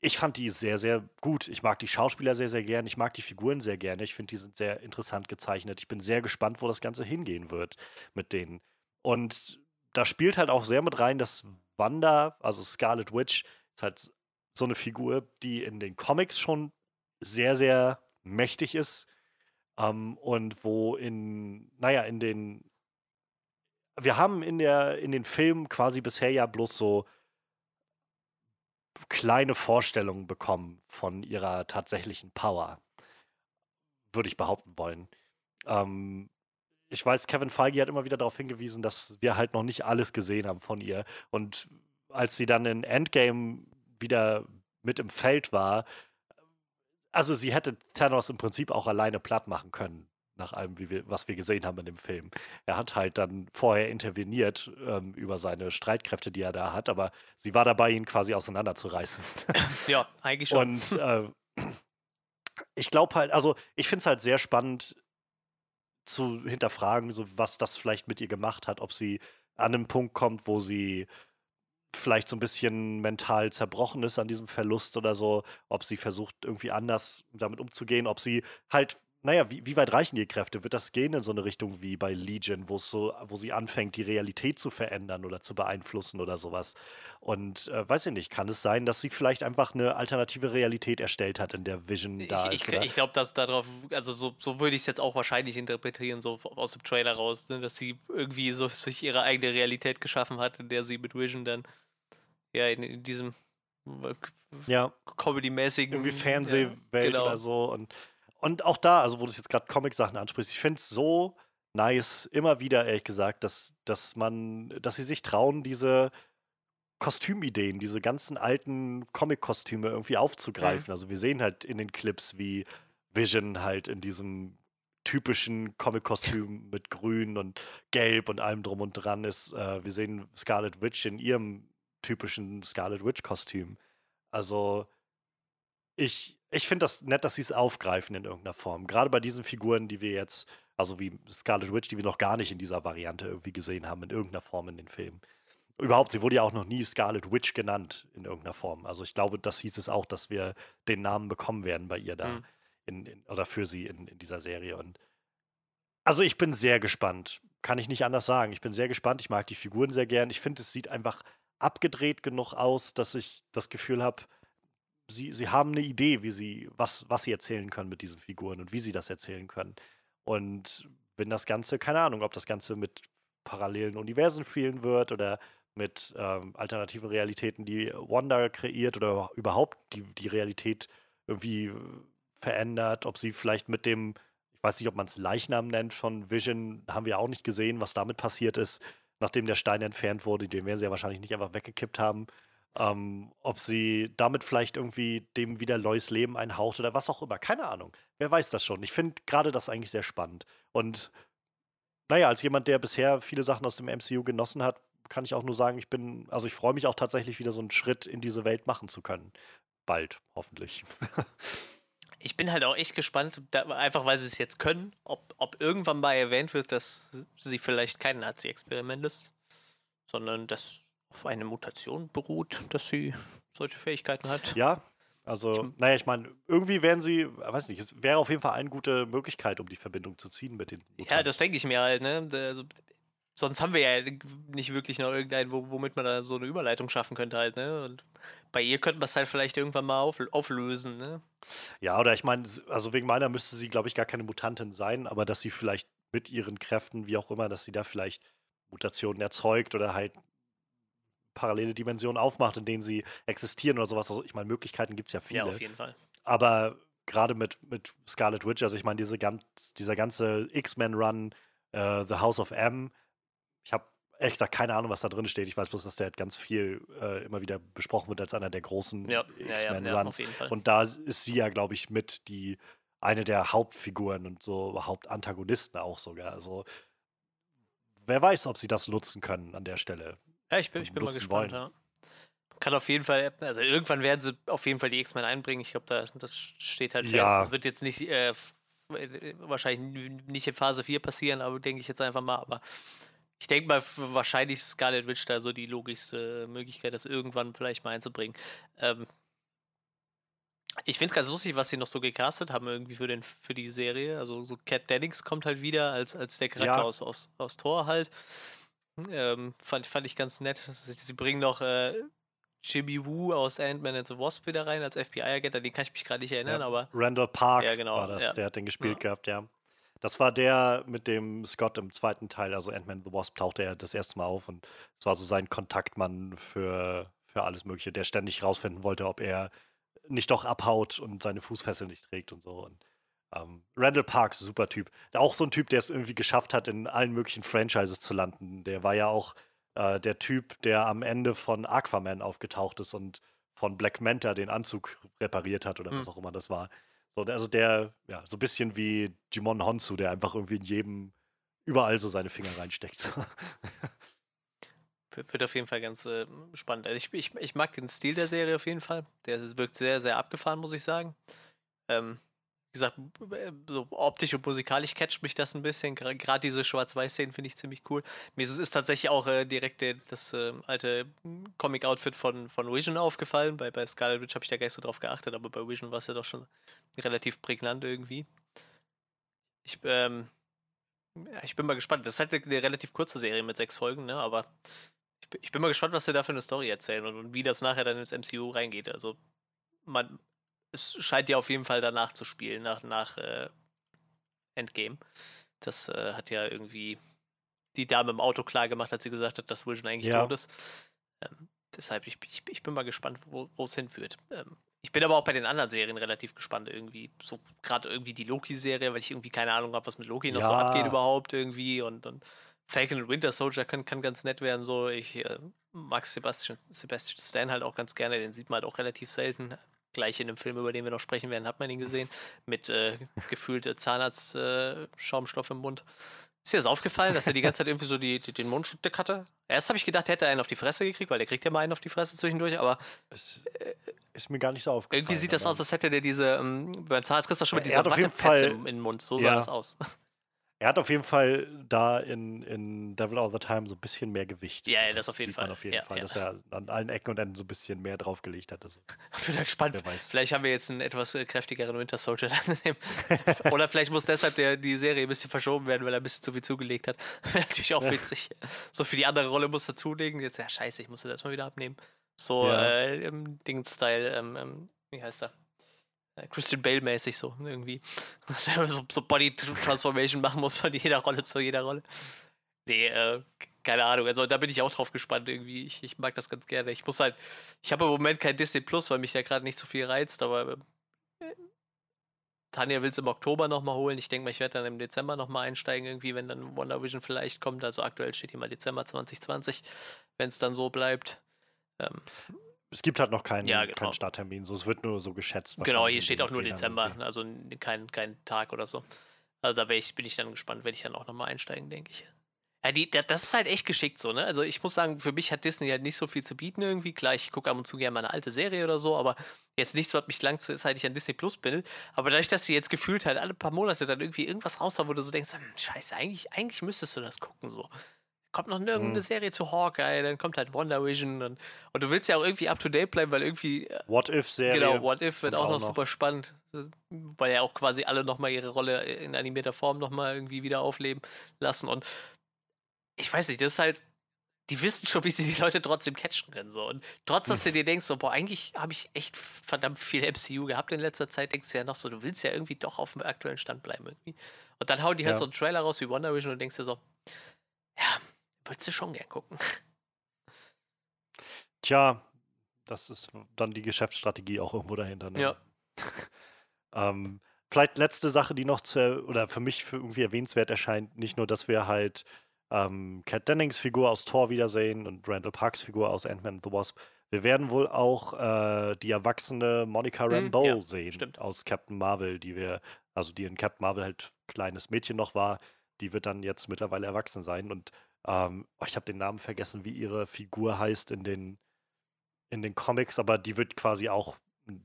B: ich fand die sehr, sehr gut. Ich mag die Schauspieler sehr, sehr gerne. Ich mag die Figuren sehr gerne. Ich finde, die sind sehr interessant gezeichnet. Ich bin sehr gespannt, wo das Ganze hingehen wird mit denen. Und da spielt halt auch sehr mit rein, dass Wanda, also Scarlet Witch, ist halt so eine Figur, die in den Comics schon sehr, sehr mächtig ist. Ähm, und wo in, naja, in den. Wir haben in, der, in den Filmen quasi bisher ja bloß so kleine Vorstellungen bekommen von ihrer tatsächlichen Power. Würde ich behaupten wollen. Ähm, ich weiß, Kevin Feige hat immer wieder darauf hingewiesen, dass wir halt noch nicht alles gesehen haben von ihr. Und als sie dann in Endgame wieder mit im Feld war, also sie hätte Thanos im Prinzip auch alleine platt machen können nach allem, wir, was wir gesehen haben in dem Film. Er hat halt dann vorher interveniert ähm, über seine Streitkräfte, die er da hat, aber sie war dabei, ihn quasi auseinanderzureißen. [LAUGHS]
A: Ja, eigentlich schon.
B: Und äh, ich glaube halt, also ich finde es halt sehr spannend zu hinterfragen, so was das vielleicht mit ihr gemacht hat, ob sie an einen Punkt kommt, wo sie vielleicht so ein bisschen mental zerbrochen ist an diesem Verlust oder so, ob sie versucht, irgendwie anders damit umzugehen, ob sie halt naja, wie, wie weit reichen die Kräfte? Wird das gehen in so eine Richtung wie bei Legion, wo so, wo sie anfängt, die Realität zu verändern oder zu beeinflussen oder sowas? Und äh, weiß ich nicht, kann es sein, dass sie vielleicht einfach eine alternative Realität erstellt hat, in der Vision da
A: ich,
B: ist? Ich,
A: ich glaube, dass darauf, also so, so würde ich es jetzt auch wahrscheinlich interpretieren, so aus dem Trailer raus, ne, dass sie irgendwie so sich ihre eigene Realität geschaffen hat, in der sie mit Vision dann ja in, in diesem
B: äh, ja.
A: Comedy-mäßigen.
B: Irgendwie Fernsehwelt ja, genau. oder so. Und und auch da, also wo du jetzt gerade Comic-Sachen ansprichst, ich finde es so nice, immer wieder, ehrlich gesagt, dass, dass man, dass sie sich trauen, diese Kostümideen, diese ganzen alten Comic-Kostüme irgendwie aufzugreifen. Mhm. Also wir sehen halt in den Clips, wie Vision halt in diesem typischen Comic-Kostüm mit Grün und Gelb und allem drum und dran ist. Äh, wir sehen Scarlet Witch in ihrem typischen Scarlet Witch-Kostüm. Also ich, ich finde das nett, dass sie es aufgreifen in irgendeiner Form. Gerade bei diesen Figuren, die wir jetzt, also wie Scarlet Witch, die wir noch gar nicht in dieser Variante irgendwie gesehen haben, in irgendeiner Form in den Filmen. Überhaupt, sie wurde ja auch noch nie Scarlet Witch genannt in irgendeiner Form. Also ich glaube, das hieß es auch, dass wir den Namen bekommen werden bei ihr da mhm. in, in, oder für sie in, in dieser Serie. Und also ich bin sehr gespannt. Kann ich nicht anders sagen. Ich bin sehr gespannt. Ich mag die Figuren sehr gern. Ich finde, es sieht einfach abgedreht genug aus, dass ich das Gefühl habe, sie, sie haben eine Idee, wie sie, was, was sie erzählen können mit diesen Figuren und wie sie das erzählen können. Und wenn das Ganze, keine Ahnung, ob das Ganze mit parallelen Universen spielen wird oder mit ähm, alternativen Realitäten, die Wanda kreiert oder überhaupt die, die Realität irgendwie verändert, ob sie vielleicht mit dem, ich weiß nicht, ob man es Leichnam nennt von Vision, haben wir auch nicht gesehen, was damit passiert ist, nachdem der Stein entfernt wurde, den werden sie ja wahrscheinlich nicht einfach weggekippt haben. Ähm, ob sie damit vielleicht irgendwie dem wieder neues Leben einhaucht oder was auch immer. Keine Ahnung. Wer weiß das schon. Ich finde gerade das eigentlich sehr spannend. Und naja, als jemand, der bisher viele Sachen aus dem MCU genossen hat, kann ich auch nur sagen, ich bin, also ich freue mich auch tatsächlich wieder so einen Schritt in diese Welt machen zu können. Bald, hoffentlich. [LAUGHS]
A: ich bin halt auch echt gespannt, da, einfach weil sie es jetzt können, ob, ob irgendwann mal erwähnt wird, dass sie vielleicht kein Nazi-Experiment ist, sondern dass auf eine Mutation beruht, dass sie solche Fähigkeiten hat.
B: Ja, also, naja, ich meine, irgendwie werden sie, weiß nicht, es wäre auf jeden Fall eine gute Möglichkeit, um die Verbindung zu ziehen mit den
A: Mutanten. Ja, das denke ich mir halt, ne? Also, sonst haben wir ja nicht wirklich noch irgendeinen, womit man da so eine Überleitung schaffen könnte halt, ne? Und bei ihr könnten wir es halt vielleicht irgendwann mal auf, auflösen, ne?
B: Ja, oder ich meine, also wegen meiner müsste sie, glaube ich, gar keine Mutantin sein, aber dass sie vielleicht mit ihren Kräften, wie auch immer, dass sie da vielleicht Mutationen erzeugt oder halt parallele Dimensionen aufmacht, in denen sie existieren oder sowas. Also ich meine, Möglichkeiten gibt es ja viele. Ja,
A: auf jeden Fall.
B: Aber gerade mit, mit Scarlet Witch, also ich meine, diese ganz, dieser ganze X-Men-Run, uh, The House of M, ehrlich gesagt keine Ahnung, was da drin steht. Ich weiß bloß, dass der halt ganz viel äh, immer wieder besprochen wird als einer der großen ja, X-Men-Runs. Ja, ja, und da ist sie ja, glaube ich, mit die eine der Hauptfiguren und so Hauptantagonisten auch sogar. Also wer weiß, ob sie das nutzen können an der Stelle.
A: Ja, ich bin, ich bin mal gespannt. Ja. Kann auf jeden Fall, also irgendwann werden sie auf jeden Fall die X-Men einbringen. Ich glaube, das, das steht halt fest. Das wird jetzt nicht, äh, wahrscheinlich nicht in Phase 4 passieren, aber denke ich jetzt einfach mal. Aber ich denke mal, wahrscheinlich ist Scarlet Witch da so die logischste Möglichkeit, das irgendwann vielleicht mal einzubringen. Ähm, ich finde es ganz lustig, was sie noch so gecastet haben irgendwie für, den, für die Serie. Also so Cat Dennings kommt halt wieder als, als der Charakter ja. aus, aus, aus Thor halt. Ähm, fand, fand ich ganz nett. Sie bringen noch äh, Jimmy Woo aus Ant-Man and the Wasp wieder rein als FBI-Agent, an den kann ich mich gerade nicht erinnern, ja. aber.
B: Randall Park ja, genau, war das, der hat den gespielt gehabt, ja. Das war der mit dem Scott im zweiten Teil, also Ant-Man the Wasp, tauchte er das erste Mal auf und es war so sein Kontaktmann für, für alles Mögliche, der ständig rausfinden wollte, ob er nicht doch abhaut und seine Fußfessel nicht trägt und so. Und ähm, Randall Parks, super Typ. Auch so ein Typ, der es irgendwie geschafft hat, in allen möglichen Franchises zu landen. Der war ja auch äh, der Typ, der am Ende von Aquaman aufgetaucht ist und von Black Manta den Anzug repariert hat oder mhm. was auch immer das war. So, also der, ja, so ein bisschen wie Jimon Honsu, der einfach irgendwie in jedem, überall so seine Finger reinsteckt. [LAUGHS]
A: Wird auf jeden Fall ganz äh, spannend. Also ich, ich, ich mag den Stil der Serie auf jeden Fall. Der wirkt sehr, sehr abgefahren, muss ich sagen. Ähm, gesagt, so optisch und musikalisch catcht mich das ein bisschen. Gerade diese Schwarz-Weiß-Szenen finde ich ziemlich cool. Mir ist, tatsächlich auch äh, direkt der, das äh, alte Comic-Outfit von, von Vision aufgefallen. Bei, bei Scarlet Witch habe ich da gar nicht so drauf geachtet, aber bei Vision war es ja doch schon relativ prägnant irgendwie. Ich, ähm, ja, ich bin mal gespannt. Das ist halt eine, eine relativ kurze Serie mit sechs Folgen, ne? aber ich, ich bin mal gespannt, was sie da für eine Story erzählen und, und wie das nachher dann ins MCU reingeht. Also man, es scheint ja auf jeden Fall danach zu spielen, nach, nach äh, Endgame. Das äh, hat ja irgendwie die Dame im Auto klar gemacht, als sie gesagt hat, dass Vision eigentlich ja. tot ist. Ähm, deshalb, ich, ich, ich, bin mal gespannt, wo es hinführt. Ähm, ich bin aber auch bei den anderen Serien relativ gespannt irgendwie. So gerade irgendwie die Loki-Serie, weil ich irgendwie keine Ahnung habe, was mit Loki noch ja. so abgeht überhaupt irgendwie. Und, und Falcon und Winter Soldier kann, kann ganz nett werden. So, ich äh, mag Sebastian, Sebastian Stan halt auch ganz gerne. Den sieht man halt auch relativ selten gleich in dem Film, über den wir noch sprechen werden, hat man ihn gesehen, mit äh, gefühlt Zahnarzt-Schaumstoff äh, im Mund. Ist dir das aufgefallen, dass er die ganze Zeit irgendwie so die, die, den Mund dick hatte? Erst habe ich gedacht, er hätte einen auf die Fresse gekriegt, weil der kriegt ja mal einen auf die Fresse zwischendurch, aber.
B: Es ist mir gar nicht so aufgefallen.
A: Irgendwie sieht das aus, als hätte der diese. Ähm, beim Zahnarzt kriegst du schon mit dieser Wattefetze im, im Mund. So sah ja. das aus.
B: Er hat auf jeden Fall da in, in Devil All the Time so ein bisschen mehr Gewicht.
A: Ja, ja das, das auf jeden Fall.
B: auf jeden ja, Fall, ja. dass er an allen Ecken und Enden so ein bisschen mehr draufgelegt hat. Also, [LAUGHS]
A: vielleicht spannend. Vielleicht haben wir jetzt einen etwas äh, kräftigeren Winter Soldier. [LAUGHS] Oder vielleicht muss deshalb der, die Serie ein bisschen verschoben werden, weil er ein bisschen zu viel zugelegt hat. [LAUGHS] Wäre natürlich auch witzig. So für die andere Rolle muss er zulegen. Jetzt, ja, scheiße, ich muss das erstmal wieder abnehmen. So äh, im Ding-Style, ähm, ähm, wie heißt er? Äh, Christian Bale-mäßig so, irgendwie. [LAUGHS] Dass er so, so Body-Transformation machen muss von jeder Rolle zu jeder Rolle. Nee, äh, keine Ahnung, also da bin ich auch drauf gespannt irgendwie. Ich, ich mag das ganz gerne. Ich muss halt, ich habe im Moment kein Disney Plus, weil mich da gerade nicht so viel reizt, aber äh, Tanja will es im Oktober nochmal holen. Ich denke mal, ich werde dann im Dezember nochmal einsteigen, irgendwie, wenn dann Wonder Vision vielleicht kommt. Also aktuell steht hier mal Dezember 2020, wenn es dann so bleibt. Ähm,
B: es gibt halt noch keinen,
A: Ja, genau.
B: keinen Starttermin, so, es wird nur so geschätzt.
A: genau, hier steht auch nur Dezember,
B: irgendwie.
A: also kein, kein Tag oder so. Also da ich, bin ich dann gespannt, werde ich dann auch nochmal einsteigen, denke ich. Ja, die, da- das ist halt echt geschickt so, ne? Also ich muss sagen, für mich hat Disney halt nicht so viel zu bieten irgendwie. Klar, ich gucke ab und zu gerne mal eine alte Serie oder so, aber jetzt nichts, was mich langzeitig an Disney Plus bindet. Aber dadurch, dass sie jetzt gefühlt halt alle paar Monate dann irgendwie irgendwas raus haben, wo du so denkst, hm, scheiße, eigentlich, eigentlich müsstest du das gucken so. Kommt noch irgendeine
B: Hm.
A: Serie zu Hawkeye, dann kommt halt Wonder Vision und, und du willst ja auch irgendwie up to date bleiben, weil irgendwie äh,
B: What-If-Serie.
A: Genau, What If wird auch
B: auch
A: noch,
B: noch.
A: super spannend, weil ja auch quasi alle nochmal ihre Rolle in animierter Form nochmal irgendwie wieder aufleben lassen. Und ich weiß nicht, das ist halt, die wissen schon, wie sie die Leute trotzdem catchen können. So. Und trotz, dass du dir denkst, so, boah, eigentlich habe ich echt verdammt viel MCU gehabt in letzter Zeit, denkst du ja noch so, du willst ja irgendwie doch auf dem aktuellen Stand bleiben irgendwie. Und dann hauen die halt
B: Ja.
A: so einen Trailer raus wie Wonder Vision und denkst dir so, würdest du schon gern gucken.
B: Tja, das ist dann die Geschäftsstrategie auch irgendwo dahinter. Ne?
A: Ja. [LAUGHS]
B: ähm, vielleicht letzte Sache, die noch zu, oder für mich für irgendwie erwähnenswert erscheint, nicht nur, dass wir halt ähm, Kat Dennings Figur aus Thor wiedersehen und Randall Parks Figur aus Ant-Man and the Wasp. Wir werden wohl auch äh, die erwachsene Monica Rambeau
A: ja,
B: sehen
A: stimmt.
B: aus Captain Marvel, die wir, also die in Captain Marvel halt kleines Mädchen noch war, die wird dann jetzt mittlerweile erwachsen sein. Und ähm, oh, ich habe den Namen vergessen, wie ihre Figur heißt in den, in den Comics, aber die wird quasi auch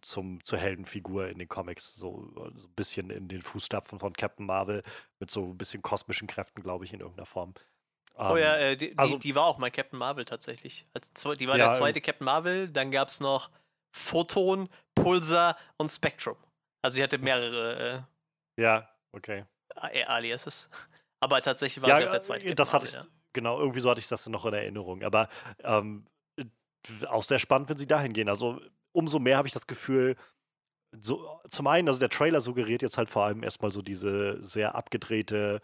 B: zum, zur Heldenfigur in den Comics, so, so ein bisschen in den Fußstapfen von Captain Marvel, mit so ein bisschen kosmischen Kräften, glaube ich, in irgendeiner Form.
A: Oh
B: Ähm,
A: ja, äh, die,
B: also-
A: die, die war auch mal Captain Marvel tatsächlich. Als, zwe- die war
B: Ja,
A: der zweite Captain Marvel, dann gab es noch Photon, Pulsar und Spectrum. Also sie hatte mehrere
B: Ja, okay.
A: äh, Aliases. Aber tatsächlich war
B: ja,
A: sie auch der zweite
B: äh,
A: Captain
B: hatte
A: Marvel.
B: ich, genau, irgendwie so hatte ich das noch in Erinnerung. Aber ähm, äh, auch sehr spannend, wenn sie dahin gehen. Also umso mehr habe ich das Gefühl, so, zum einen, also der Trailer suggeriert jetzt halt vor allem erstmal so diese sehr abgedrehte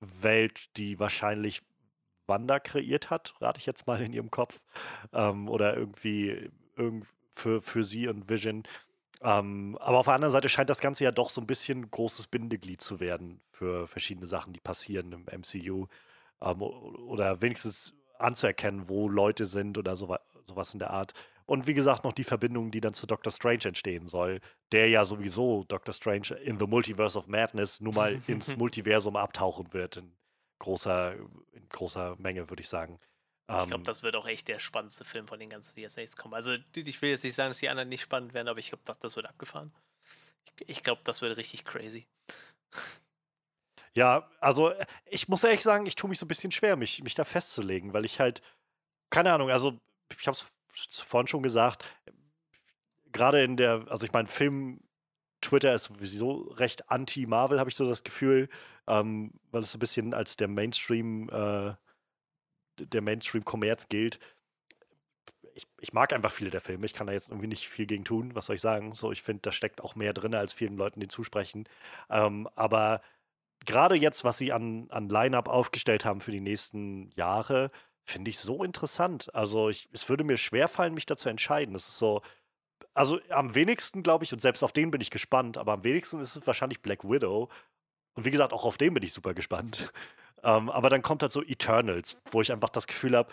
B: Welt, die wahrscheinlich Wanda kreiert hat, rate ich jetzt mal in ihrem Kopf. Ähm, oder irgendwie irgend für, für sie und Vision. Ähm, aber auf der anderen Seite scheint das Ganze ja doch so ein bisschen großes Bindeglied zu werden für verschiedene Sachen, die passieren im MCU. Ähm, oder wenigstens anzuerkennen, wo Leute sind oder so, sowas in der Art. Und wie gesagt, noch die Verbindung, die dann zu Doctor Strange entstehen soll, der ja sowieso Doctor Strange in the Multiverse of Madness nun mal [LAUGHS] ins Multiversum abtauchen wird in großer, in großer Menge, würde ich sagen.
A: Ich glaube,
B: Ähm,
A: das wird auch echt der spannendste Film von den ganzen, die jetzt nächstes kommen. Also ich will jetzt nicht sagen, dass die anderen nicht spannend werden, aber ich glaube, das, das wird abgefahren. Ich, ich glaube, das wird richtig crazy.
B: Ja, also äh, ich muss ehrlich sagen, ich tue mich so ein bisschen schwer, mich, mich da festzulegen, weil ich halt, keine Ahnung, also ich habe es vorhin schon gesagt, gerade in der, also ich meine, Film, Twitter ist sowieso recht anti-Marvel, habe ich so das Gefühl, ähm, weil es so ein bisschen als der Mainstream, äh, der Mainstream-Kommerz gilt. Ich, ich mag einfach viele der Filme, ich kann da jetzt irgendwie nicht viel gegen tun, was soll ich sagen? So, ich finde, da steckt auch mehr drin, als vielen Leuten den zusprechen. Ähm, aber gerade jetzt, was sie an, an Line-Up aufgestellt haben für die nächsten Jahre, finde ich so interessant. Also ich, es würde mir schwerfallen, mich dazu entscheiden. Das ist so, also am wenigsten, glaube ich, und selbst auf den bin ich gespannt, aber am wenigsten ist es wahrscheinlich Black Widow. Und wie gesagt, auch auf den bin ich super gespannt. [LAUGHS] Ähm, aber dann kommt halt so Eternals, wo ich einfach das Gefühl habe,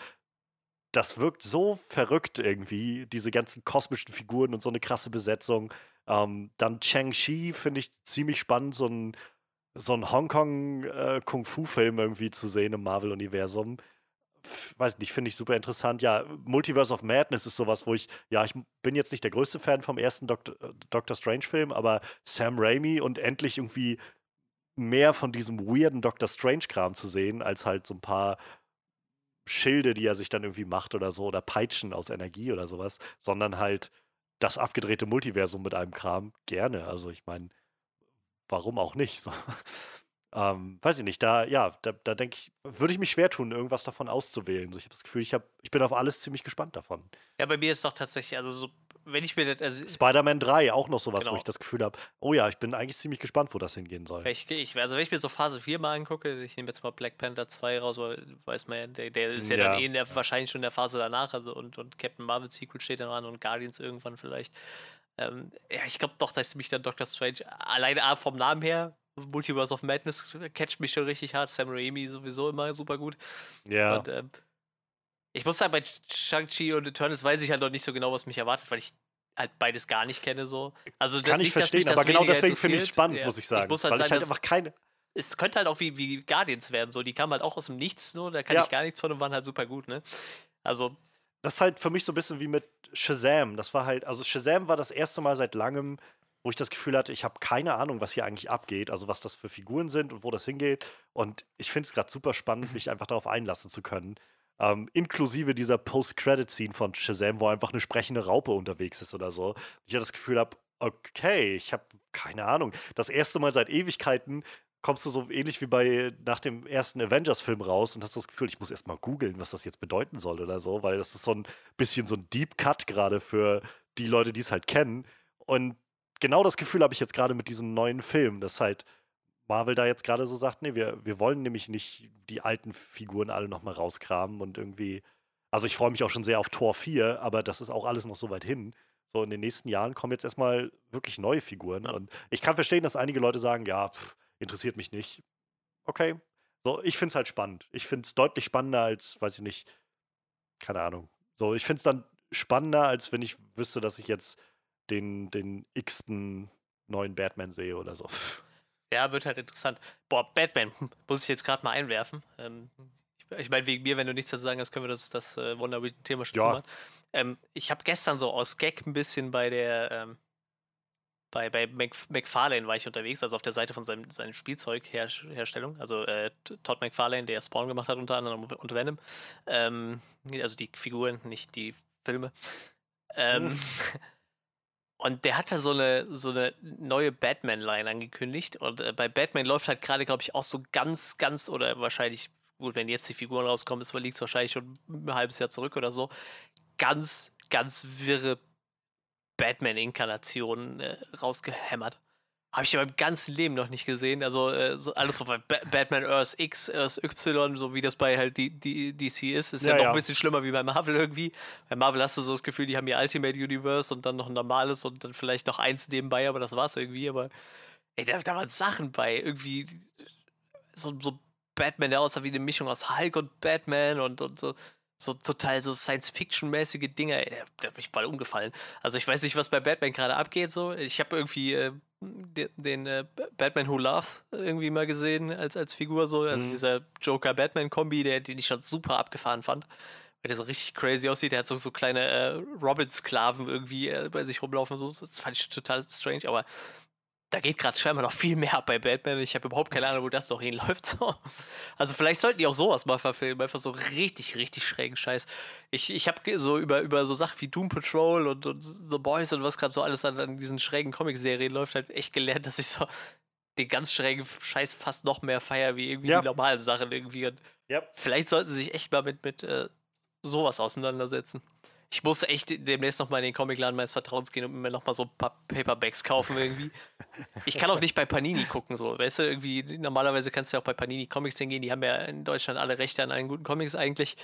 B: das wirkt so verrückt irgendwie, diese ganzen kosmischen Figuren und so eine krasse Besetzung. Ähm, dann Chang-Chi finde ich ziemlich spannend, so ein, so ein Hongkong-Kung-Fu-Film irgendwie zu sehen im Marvel-Universum. Weiß nicht, finde ich super interessant. Ja, Multiverse of Madness ist sowas, wo ich, ja, ich bin jetzt nicht der größte Fan vom ersten äh, Doctor Strange-Film, aber Sam Raimi und endlich irgendwie mehr von diesem weirden Doctor Strange-Kram zu sehen, als halt so ein paar Schilde, die er sich dann irgendwie macht oder so, oder Peitschen aus Energie oder sowas, sondern halt das abgedrehte Multiversum mit einem Kram gerne. Also ich meine, warum auch nicht? So. [LAUGHS] Ähm, weiß ich nicht, da, ja, da, da denke ich, würde ich mich schwer tun, irgendwas davon auszuwählen. So, ich habe das Gefühl, ich, hab, ich bin auf alles ziemlich gespannt davon.
A: Ja, bei mir ist doch tatsächlich, also so, wenn ich mir das, also
B: Spider-Man 3 auch noch sowas,
A: Genau.
B: wo ich das Gefühl habe, oh ja, ich bin eigentlich ziemlich gespannt, wo das hingehen soll.
A: ich, ich, also wenn ich mir so Phase 4 mal angucke, ich nehme jetzt mal Black Panther 2 raus, weil weiß man ja, der, der ist ja,
B: Ja.
A: dann eh in der, wahrscheinlich schon in der Phase danach, also und, und Captain Marvel Sequel steht dann an und Guardians irgendwann vielleicht. Ähm, ja, ich glaube doch, dass mich dann Doctor Strange alleine A, vom Namen her, Multiverse of Madness catcht mich schon richtig hart, Sam Raimi sowieso immer super gut.
B: Ja,
A: Und ähm, ich muss sagen, bei Shang-Chi und Eternals weiß ich halt noch nicht so genau, was mich erwartet, weil ich halt beides gar nicht kenne so. Also
B: kann ich
A: nicht, mich
B: verstehen, aber genau deswegen finde ich es spannend,
A: Ja,
B: muss ich sagen.
A: muss halt
B: weil ich
A: sagen,
B: halt
A: dass-
B: einfach keine.
A: es könnte halt auch wie, wie Guardians werden, so. Die kamen halt auch aus dem Nichts, so. Da kann
B: Ja.
A: ich gar nichts von und waren halt super gut, ne? Also,
B: Das ist halt für mich so ein bisschen wie mit Shazam. Das war halt, also Shazam war das erste Mal seit langem, wo ich das Gefühl hatte, ich habe keine Ahnung, was hier eigentlich abgeht, also was das für Figuren sind und wo das hingeht. Und ich finde es gerade super spannend, mich einfach darauf einlassen zu können. Ähm, inklusive dieser Post-Credit-Scene von Shazam, wo einfach eine sprechende Raupe unterwegs ist oder so. Ich hatte das Gefühl habe, okay, ich habe keine Ahnung. Das erste Mal seit Ewigkeiten kommst du so ähnlich wie bei nach dem ersten Avengers-Film raus und hast das Gefühl, ich muss erst mal googeln, was das jetzt bedeuten soll oder so, weil das ist so ein bisschen so ein Deep Cut gerade für die Leute, die es halt kennen. Und genau das Gefühl habe ich jetzt gerade mit diesem neuen Film, dass halt Marvel da jetzt gerade so sagt, nee, wir, wir wollen nämlich nicht die alten Figuren alle nochmal rauskramen und irgendwie. Also ich freue mich auch schon sehr auf Tor 4, aber das ist auch alles noch so weit hin. So in den nächsten Jahren kommen jetzt erstmal wirklich neue Figuren. Und ich kann verstehen, dass einige Leute sagen, ja, pff, interessiert mich nicht. Okay. So, ich finde es halt spannend. Ich finde es deutlich spannender als, weiß ich nicht, keine Ahnung. So, ich finde es dann spannender, als wenn ich wüsste, dass ich jetzt den, den x-ten neuen Batman sehe oder so.
A: ja, wird halt interessant. Boah, Batman, hm, muss ich jetzt gerade mal einwerfen. Ähm, ich ich meine, wegen mir, wenn du nichts dazu sagen hast, können wir das, das äh, Wonder Vision-Thema schon
B: Ja.
A: zumachen. Ähm, ich habe gestern so aus Gag ein bisschen bei der, ähm, bei, bei Mc, McFarlane war ich unterwegs, also auf der Seite von seinem, seinem Spielzeugherstellung. Also äh, Todd McFarlane, der Spawn gemacht hat, unter anderem und Venom. Ähm, also die Figuren, nicht die Filme. Ähm, [LAUGHS] und der hat da so eine, so eine neue Batman-Line angekündigt. Und äh, bei Batman läuft halt gerade, glaube ich, auch so ganz, ganz, oder wahrscheinlich, gut, wenn jetzt die Figuren rauskommen, ist liegt es wahrscheinlich schon ein halbes Jahr zurück oder so, ganz, ganz wirre Batman-Inkarnationen äh, rausgehämmert. Habe ich in meinem ganzen Leben noch nicht gesehen. Also äh, so alles so bei ba Batman Earth X, Earth Y, so wie das bei halt die, die DC ist, ist ja,
B: Ja,
A: noch
B: ja.
A: ein bisschen schlimmer wie bei Marvel irgendwie. Bei Marvel hast du so das Gefühl, die haben ihr Ultimate Universe und dann noch ein normales und dann vielleicht noch eins nebenbei, aber das war's irgendwie. Aber ey, da, da waren Sachen bei. Irgendwie so, so Batman, der aussah wie eine Mischung aus Hulk und Batman und, und so, so total so Science-Fiction-mäßige Dinge. Ey, der, der hat mich voll umgefallen. Also ich weiß nicht, was bei Batman gerade abgeht. So. Ich habe irgendwie äh, den, den äh, Batman Who Laughs irgendwie mal gesehen als, als Figur. So. Also
B: Mhm.
A: dieser Joker-Batman-Kombi, der, den ich schon super abgefahren fand. Weil der so richtig crazy aussieht. Der hat so, so kleine äh, Robin-Sklaven irgendwie äh, bei sich rumlaufen. So. Das fand ich total strange. Aber da geht gerade scheinbar noch viel mehr ab bei Batman. Ich habe überhaupt keine Ahnung, wo das noch hinläuft. So. [LAUGHS] Also vielleicht sollten die auch sowas mal verfilmen. Einfach so richtig, richtig schrägen Scheiß. Ich, ich habe so über, über so Sachen wie Doom Patrol und, und The Boys und was gerade so alles an, an diesen schrägen Comic-Serien läuft, halt echt gelernt, dass ich so den ganz schrägen Scheiß fast noch mehr feier wie irgendwie
B: Ja.
A: die normalen Sachen irgendwie. Und
B: Ja.
A: vielleicht sollten sie sich echt mal mit, mit äh, sowas auseinandersetzen. Ich muss echt demnächst noch mal in den Comicladen meines Vertrauens gehen und mir noch mal so ein paar Paperbacks kaufen irgendwie. Ich kann auch nicht bei Panini gucken, so, weißt du, irgendwie, normalerweise kannst du ja auch bei Panini Comics hingehen, die haben ja in Deutschland alle Rechte an allen guten Comics eigentlich.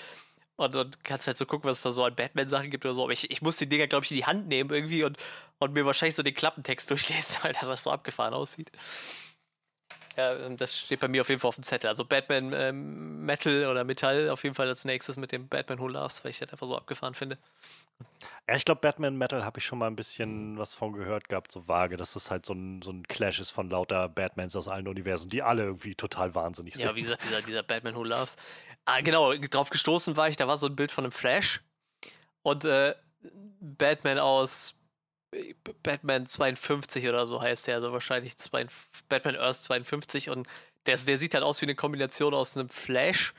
A: Und, und kannst halt so gucken, was es da so an Batman-Sachen gibt oder so. Aber ich, ich muss die Dinger, glaube ich, in die Hand nehmen irgendwie und, und mir wahrscheinlich so den Klappentext durchlesen, [LAUGHS] weil das so abgefahren aussieht. Ja, ähm, das steht bei mir auf jeden Fall auf dem Zettel. Also Batman ähm, Metal oder Metall auf jeden Fall als nächstes mit dem Batman Who Laughs, weil ich das einfach so abgefahren finde.
B: Ja, ich glaube, Batman Metal habe ich schon mal ein bisschen was von gehört gehabt, so vage, dass das halt so ein, so ein Clash ist von lauter Batmans aus allen Universen, die alle irgendwie total wahnsinnig sind.
A: Ja, wie gesagt, dieser, dieser Batman Who Loves. Ah, genau, drauf gestoßen war ich, da war so ein Bild von einem Flash und äh, Batman aus Batman 52 oder so heißt der, also wahrscheinlich zwei, Batman Earth 52 und der, der sieht halt aus wie eine Kombination aus einem Flash,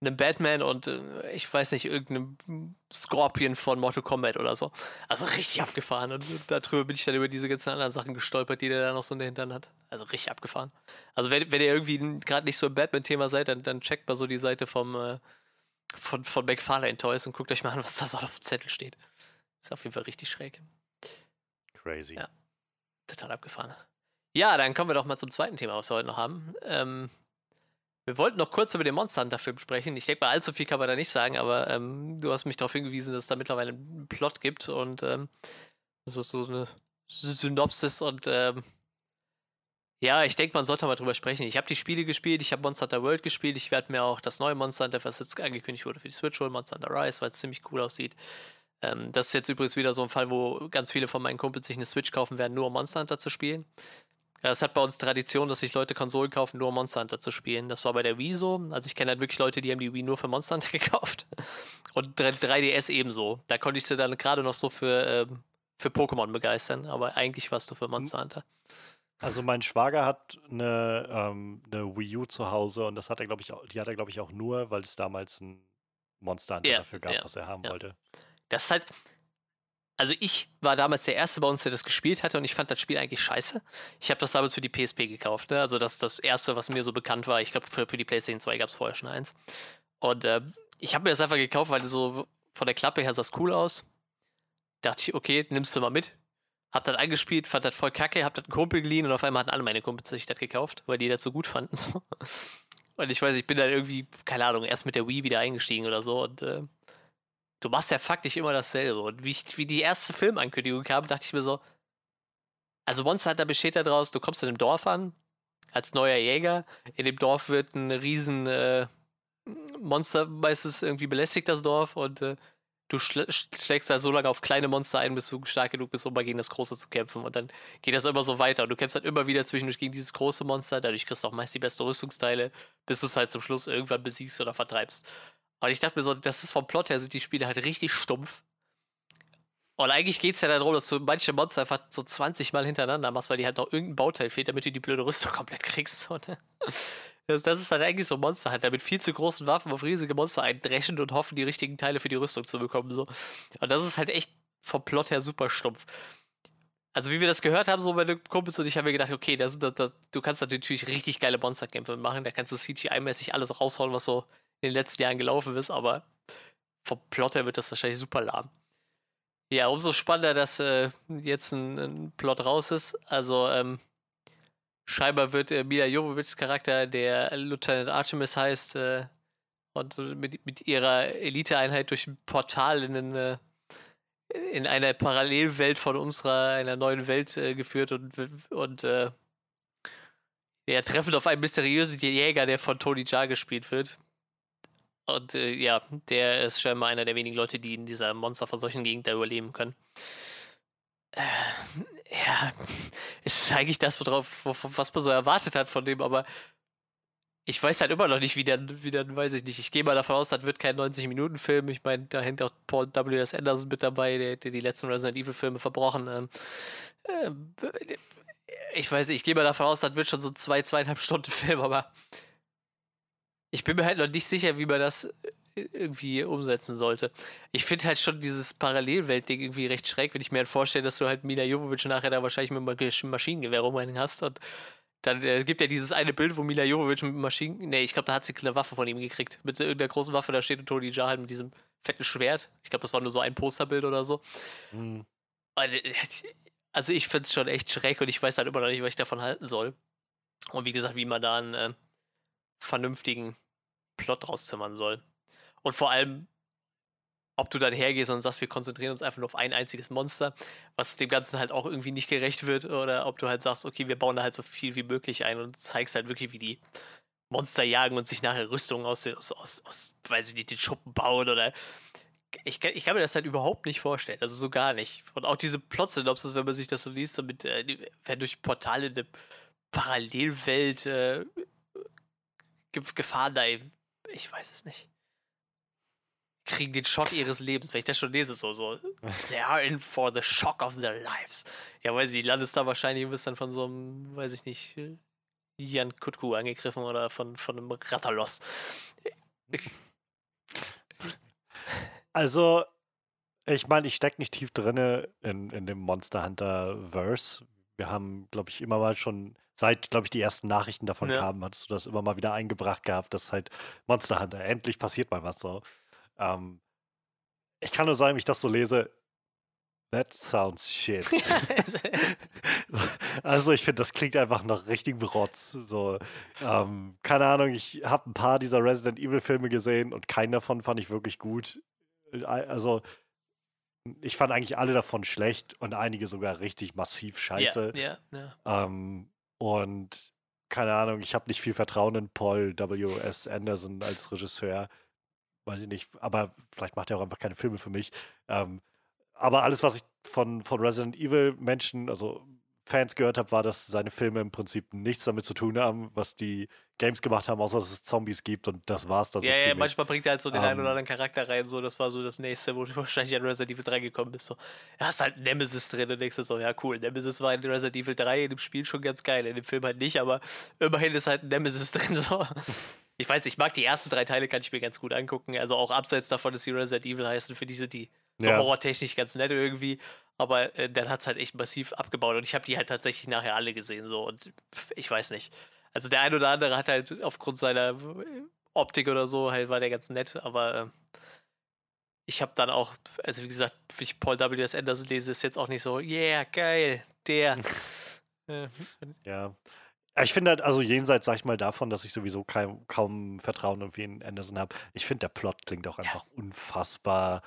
A: einem Batman und äh, ich weiß nicht, irgendeinem Scorpion von Mortal Kombat oder so. Also richtig abgefahren und darüber bin ich dann über diese ganzen anderen Sachen gestolpert, die der da noch so in der Hintern hat. Also richtig abgefahren. Also wenn, wenn ihr irgendwie gerade nicht so im Batman-Thema seid, dann, dann checkt mal so die Seite vom, äh, von, von McFarlane Toys und guckt euch mal an, was da so auf dem Zettel steht. Ist auf jeden Fall richtig schräg.
B: Crazy.
A: Ja. Total abgefahren. Ja, dann kommen wir doch mal zum zweiten Thema, was wir heute noch haben. Ähm, wir wollten noch kurz über den Monster Hunter-Film sprechen. Ich denke mal, allzu viel kann man da nicht sagen, aber ähm, du hast mich darauf hingewiesen, dass es da mittlerweile einen Plot gibt und ähm, so, so eine Synopsis und ähm, ja, ich denke, man sollte mal drüber sprechen. Ich habe die Spiele gespielt, ich habe Monster Hunter World gespielt, ich werde mir auch das neue Monster Hunter, was jetzt angekündigt wurde für die Switch holen, Monster Hunter Rise, weil es ziemlich cool aussieht. Ähm, das ist jetzt übrigens wieder so ein Fall, wo ganz viele von meinen Kumpels sich eine Switch kaufen werden, nur um Monster Hunter zu spielen. Es hat bei uns Tradition, dass sich Leute Konsolen kaufen, nur um Monster Hunter zu spielen. Das war bei der Wii so. Also ich kenne halt wirklich Leute, die haben die Wii nur für Monster Hunter [LAUGHS] gekauft. Und 3DS ebenso. Da konnte ich sie dann gerade noch so für, ähm, für Pokémon begeistern, aber eigentlich warst du für Monster Hunter.
B: Also mein Schwager hat eine, ähm, eine Wii U zu Hause und das hat er, glaube ich, auch, die hat er, glaube ich, auch nur, weil es damals ein Monster Hunter
A: Ja,
B: dafür gab,
A: ja,
B: was er haben
A: ja.
B: wollte.
A: Das ist halt. Also ich war damals der Erste bei uns, der das gespielt hatte und ich fand das Spiel eigentlich scheiße. Ich habe das damals für die PSP gekauft. Ne? Also das das Erste, was mir so bekannt war. Ich glaube, für, für die PlayStation 2 gab es vorher schon eins. Und äh, ich habe mir das einfach gekauft, weil so von der Klappe her sah es cool aus. Dachte ich, okay, nimmst du mal mit. Hab das angespielt, fand das voll kacke, hab das einen Kumpel geliehen und auf einmal hatten alle meine Kumpels sich das gekauft, weil die das so gut fanden. [LAUGHS] So. Und ich weiß, ich bin dann irgendwie, keine Ahnung, erst mit der Wii wieder eingestiegen oder so und äh, du machst ja faktisch immer dasselbe. Und wie, ich, wie die erste Filmankündigung kam, dachte ich mir so, also Monster Hunter besteht daraus, du kommst in einem Dorf an, als neuer Jäger. In dem Dorf wird ein riesen äh, Monster, meistens irgendwie belästigt das Dorf und äh, du schl schlägst da so lange auf kleine Monster ein, bis du stark genug bist, um mal gegen das große zu kämpfen. Und dann geht das immer so weiter. Und du kämpfst halt immer wieder zwischendurch gegen dieses große Monster. Dadurch kriegst du auch meist die besten Rüstungsteile, bis du es halt zum Schluss irgendwann besiegst oder vertreibst. Und ich dachte mir so, das ist vom Plot her, sind die Spiele halt richtig stumpf. Und eigentlich geht es ja darum, dass du manche Monster einfach so 20 Mal hintereinander machst, weil die halt noch irgendein Bauteil fehlt, damit du die blöde Rüstung [LAUGHS] komplett kriegst. Und das, das ist halt eigentlich so ein Monster halt, mit viel zu großen Waffen auf riesige Monster eindreschen und hoffen, die richtigen Teile für die Rüstung zu bekommen. So. Und das ist halt echt vom Plot her super stumpf. Also wie wir das gehört haben, so meine Kumpels und ich haben mir gedacht, okay, das, das, du kannst natürlich richtig geile Monsterkämpfe machen, da kannst du CGI-mäßig alles raushauen, was so in den letzten Jahren gelaufen ist, aber vom Plot her wird das wahrscheinlich super lahm. Ja, umso spannender, dass äh, jetzt ein, ein Plot raus ist. Also, ähm, scheinbar wird äh, Mila Jovovic's Charakter, der Lieutenant Artemis heißt, äh, und mit, mit ihrer Eliteeinheit durch ein Portal in, einen, äh, in eine Parallelwelt von unserer, einer neuen Welt äh, geführt und, und äh, ja, treffen auf einen mysteriösen Jäger, der von Tony Jaa gespielt wird. Und äh, ja, der ist scheinbar einer der wenigen Leute, die in dieser monsterverseuchten Gegend da überleben können. Äh, ja, ist eigentlich das, worauf, was man so erwartet hat von dem, aber ich weiß halt immer noch nicht, wie dann, wie dann weiß ich nicht. Ich gehe mal davon aus, das wird kein 90-Minuten-Film. Ich meine, da hängt auch Paul W.S. Anderson mit dabei, der, der die letzten Resident Evil-Filme verbrochen. Ähm, ähm, ich weiß nicht, ich gehe mal davon aus, das wird schon so zwei, zweieinhalb Stunden Film, aber ich bin mir halt noch nicht sicher, wie man das äh, irgendwie umsetzen sollte. Ich finde halt schon dieses Parallelwelt-Ding irgendwie recht schräg, wenn ich mir halt vorstelle, dass du halt Mila Jovovich nachher da wahrscheinlich mit einem Maschinengewehr rumrennen hast und dann äh, gibt ja dieses eine Bild, wo Mila Jovovich mit Maschinen... Nee, ich glaube, da hat sie eine Waffe von ihm gekriegt. Mit irgendeiner großen Waffe, da steht Tony Jaa halt mit diesem fetten Schwert. Ich glaube, das war nur so ein Posterbild oder so.
B: Mhm.
A: Also ich finde es schon echt schräg und ich weiß halt immer noch nicht, was ich davon halten soll. Und wie gesagt, wie man da einen äh, vernünftigen Plot rauszimmern soll. Und vor allem, ob du dann hergehst und sagst, wir konzentrieren uns einfach nur auf ein einziges Monster, was dem Ganzen halt auch irgendwie nicht gerecht wird, oder ob du halt sagst, okay, wir bauen da halt so viel wie möglich ein und zeigst halt wirklich, wie die Monster jagen und sich nachher Rüstungen aus, aus, aus, aus weiß ich nicht, den Schuppen bauen oder. Ich, ich kann mir das halt überhaupt nicht vorstellen, also so gar nicht. Und auch diese Plot-Synopsis, wenn man sich das so liest, damit äh, werden durch Portale eine Parallelwelt äh, gefahren, da, ich weiß es nicht kriegen den Schock ihres Lebens. Wenn ich das schon lese, so, so, [LAUGHS] they are in for the shock of their lives. Ja, weiß ich, landest da wahrscheinlich und bist dann von so einem, weiß ich nicht, Jan Kutku angegriffen oder von, von einem Ratterloss.
B: Also, ich meine, ich stecke nicht tief drin in, in dem Monster Hunter-Verse. Wir haben, glaube ich, immer mal schon, seit, glaube ich, die ersten Nachrichten davon
A: Ja.
B: kamen, hattest du das immer mal wieder eingebracht gehabt, dass halt Monster Hunter, endlich passiert mal was so. Ähm, ich kann nur sagen, wenn ich das so lese, That sounds shit. [LAUGHS] [LAUGHS] also ich finde, das klingt einfach nach richtigem Rotz. So, ähm, keine Ahnung, ich habe ein paar dieser Resident Evil Filme gesehen und keinen davon fand ich wirklich gut. Äh, also ich fand eigentlich alle davon schlecht und einige sogar richtig massiv scheiße.
A: Ja, ja,
B: ja. Ähm, und keine Ahnung, ich habe nicht viel Vertrauen in Paul W.S. Anderson als Regisseur. Weiß ich nicht, aber vielleicht macht er auch einfach keine Filme für mich. Ähm, aber alles, was ich von, von Resident Evil Menschen, also Fans gehört habe, war, dass seine Filme im Prinzip nichts damit zu tun haben, was die Games gemacht haben, außer dass es Zombies gibt und das war's dann.
A: Ja, so ja, manchmal bringt er halt so den um, einen oder ähm. anderen Charakter rein, so, das war so das nächste, wo du [LAUGHS] wahrscheinlich an Resident Evil 3 gekommen bist. So, da hast halt Nemesis drin und denkst du so, ja cool, Nemesis war in Resident Evil 3 in dem Spiel schon ganz geil, in dem Film halt nicht, aber immerhin ist halt Nemesis [LAUGHS] drin, so. Ich weiß, ich mag die ersten drei Teile, kann ich mir ganz gut angucken. Also auch abseits davon, dass die Resident Evil heißen, für diese, die so ja. horrortechnisch ganz nett irgendwie. Aber äh, dann hat es halt echt massiv abgebaut. Und ich habe die halt tatsächlich nachher alle gesehen. So. Und ich weiß nicht. Also der ein oder andere hat halt aufgrund seiner Optik oder so, halt war der ganz nett. Aber äh, ich habe dann auch, also wie gesagt, wie ich Paul W. S. Anderson lese, ist jetzt auch nicht so, yeah, geil, der. [LAUGHS]
B: ja. Ich finde halt, also jenseits, sag ich mal, davon, dass ich sowieso kaum, kaum Vertrauen irgendwie in Anderson habe, ich finde, der Plot klingt auch einfach ja. unfassbar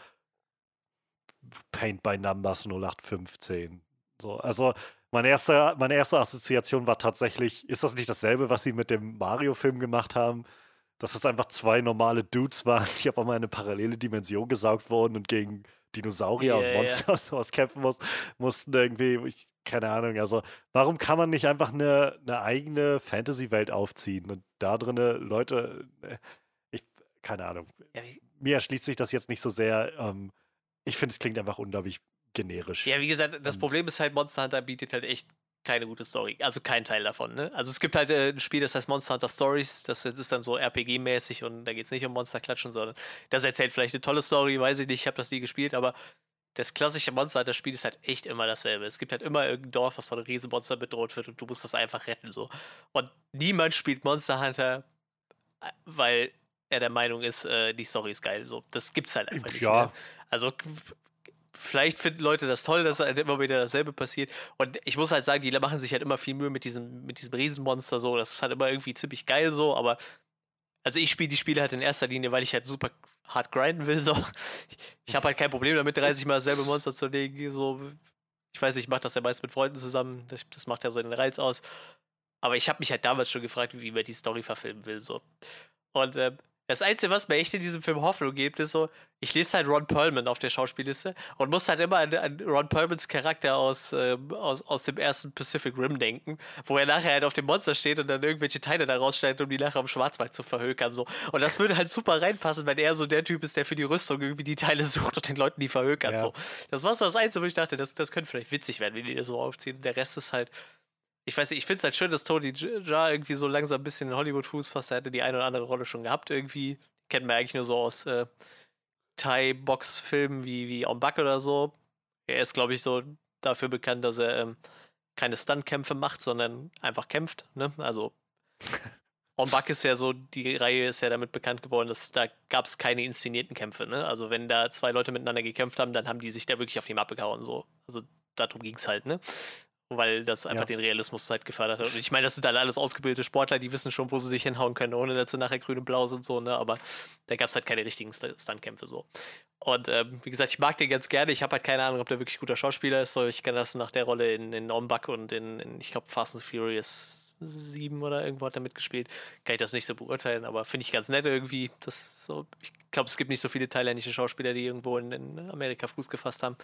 B: Paint by Numbers 0815. So, also meine erste, meine erste Assoziation war tatsächlich, ist das nicht dasselbe, was sie mit dem Mario-Film gemacht haben? Dass es einfach zwei normale Dudes waren, [LAUGHS] die auf einmal in eine parallele Dimension gesaugt wurden und gegen Dinosaurier yeah, und Monster yeah. [LAUGHS] und sowas kämpfen muss, mussten irgendwie, ich, keine Ahnung, also warum kann man nicht einfach eine, eine eigene Fantasy-Welt aufziehen und da drinne Leute, äh, ich, keine Ahnung, ja, mir erschließt sich das jetzt nicht so sehr, ähm, ich finde, es klingt einfach unglaublich generisch.
A: Ja, wie gesagt, das Problem ist halt, Monster Hunter bietet halt echt keine gute Story. Also kein Teil davon, ne? Also es gibt halt äh, ein Spiel, das heißt Monster Hunter Stories, das ist dann so RPG-mäßig und da geht es nicht um Monsterklatschen, sondern das erzählt vielleicht eine tolle Story, weiß ich nicht, ich habe das nie gespielt, aber das klassische Monster Hunter Spiel ist halt echt immer dasselbe. Es gibt halt immer irgendein Dorf, was von einem Riesenmonster bedroht wird und du musst das einfach retten, so. Und niemand spielt Monster Hunter, äh, weil er der Meinung ist, äh, die Story ist geil, so. Das gibt's halt einfach nicht. Ja. Also vielleicht finden Leute das toll, dass halt immer wieder dasselbe passiert. Und ich muss halt sagen, die machen sich halt immer viel Mühe mit diesem, mit diesem Riesenmonster so. Das ist halt immer irgendwie ziemlich geil so, aber also ich spiele die Spiele halt in erster Linie, weil ich halt super hart grinden will. So. [LAUGHS] Ich habe halt kein Problem damit, 30 Mal dasselbe Monster zu legen. So. Ich weiß, ich mache das ja meist mit Freunden zusammen. Das, das macht ja so den Reiz aus. Aber ich habe mich halt damals schon gefragt, wie man die Story verfilmen will. So. Und ähm, das Einzige, was mir echt in diesem Film Hoffnung gibt, ist so, ich lese halt Ron Perlman auf der Schauspielliste und muss halt immer an, an Ron Perlmans Charakter aus, äh, aus, aus dem ersten Pacific Rim denken, wo er nachher halt auf dem Monster steht und dann irgendwelche Teile da rausschneidet, um die nachher am Schwarzwald zu verhökern. So. Und das würde halt super reinpassen, wenn er so der Typ ist, der für die Rüstung irgendwie die Teile [LAUGHS] sucht und den Leuten die verhökert. Ja. So. Das war so das Einzige, wo ich dachte, das, das könnte vielleicht witzig werden, wenn die das so aufziehen. Der Rest ist halt ich weiß nicht, ich finde es halt schön, dass Tony Jaa irgendwie so langsam ein bisschen in Hollywood Fuß fasst. Er hätte die eine oder andere Rolle schon gehabt irgendwie kennt man eigentlich nur so aus äh, Thai-Box-Filmen wie, wie On Buck oder so. Er ist, glaube ich, so dafür bekannt, dass er ähm, keine Stuntkämpfe macht, sondern einfach kämpft. Ne? Also [LAUGHS] On Buck ist ja so, die Reihe ist ja damit bekannt geworden, dass da gab es keine inszenierten Kämpfe. Ne? Also wenn da zwei Leute miteinander gekämpft haben, dann haben die sich da wirklich auf die Mappe gehauen. So. Also darum ging es halt. Ne? Weil das einfach ja. den Realismus halt gefördert hat. Und ich meine, das sind alle alles ausgebildete Sportler, die wissen schon, wo sie sich hinhauen können, ohne dass sie nachher grün und blau sind, so, ne? Aber da gab es halt keine richtigen Stuntkämpfe so. Und ähm, wie gesagt, ich mag den ganz gerne. Ich habe halt keine Ahnung, ob der wirklich guter Schauspieler ist. So, ich kenne das nach der Rolle in, in Ombak und in, in ich glaube, Fast and Furious 7 oder irgendwo hat er mitgespielt. Kann ich das nicht so beurteilen, aber finde ich ganz nett irgendwie. Das so, ich glaube, es gibt nicht so viele thailändische Schauspieler, die irgendwo in, in Amerika Fuß gefasst haben.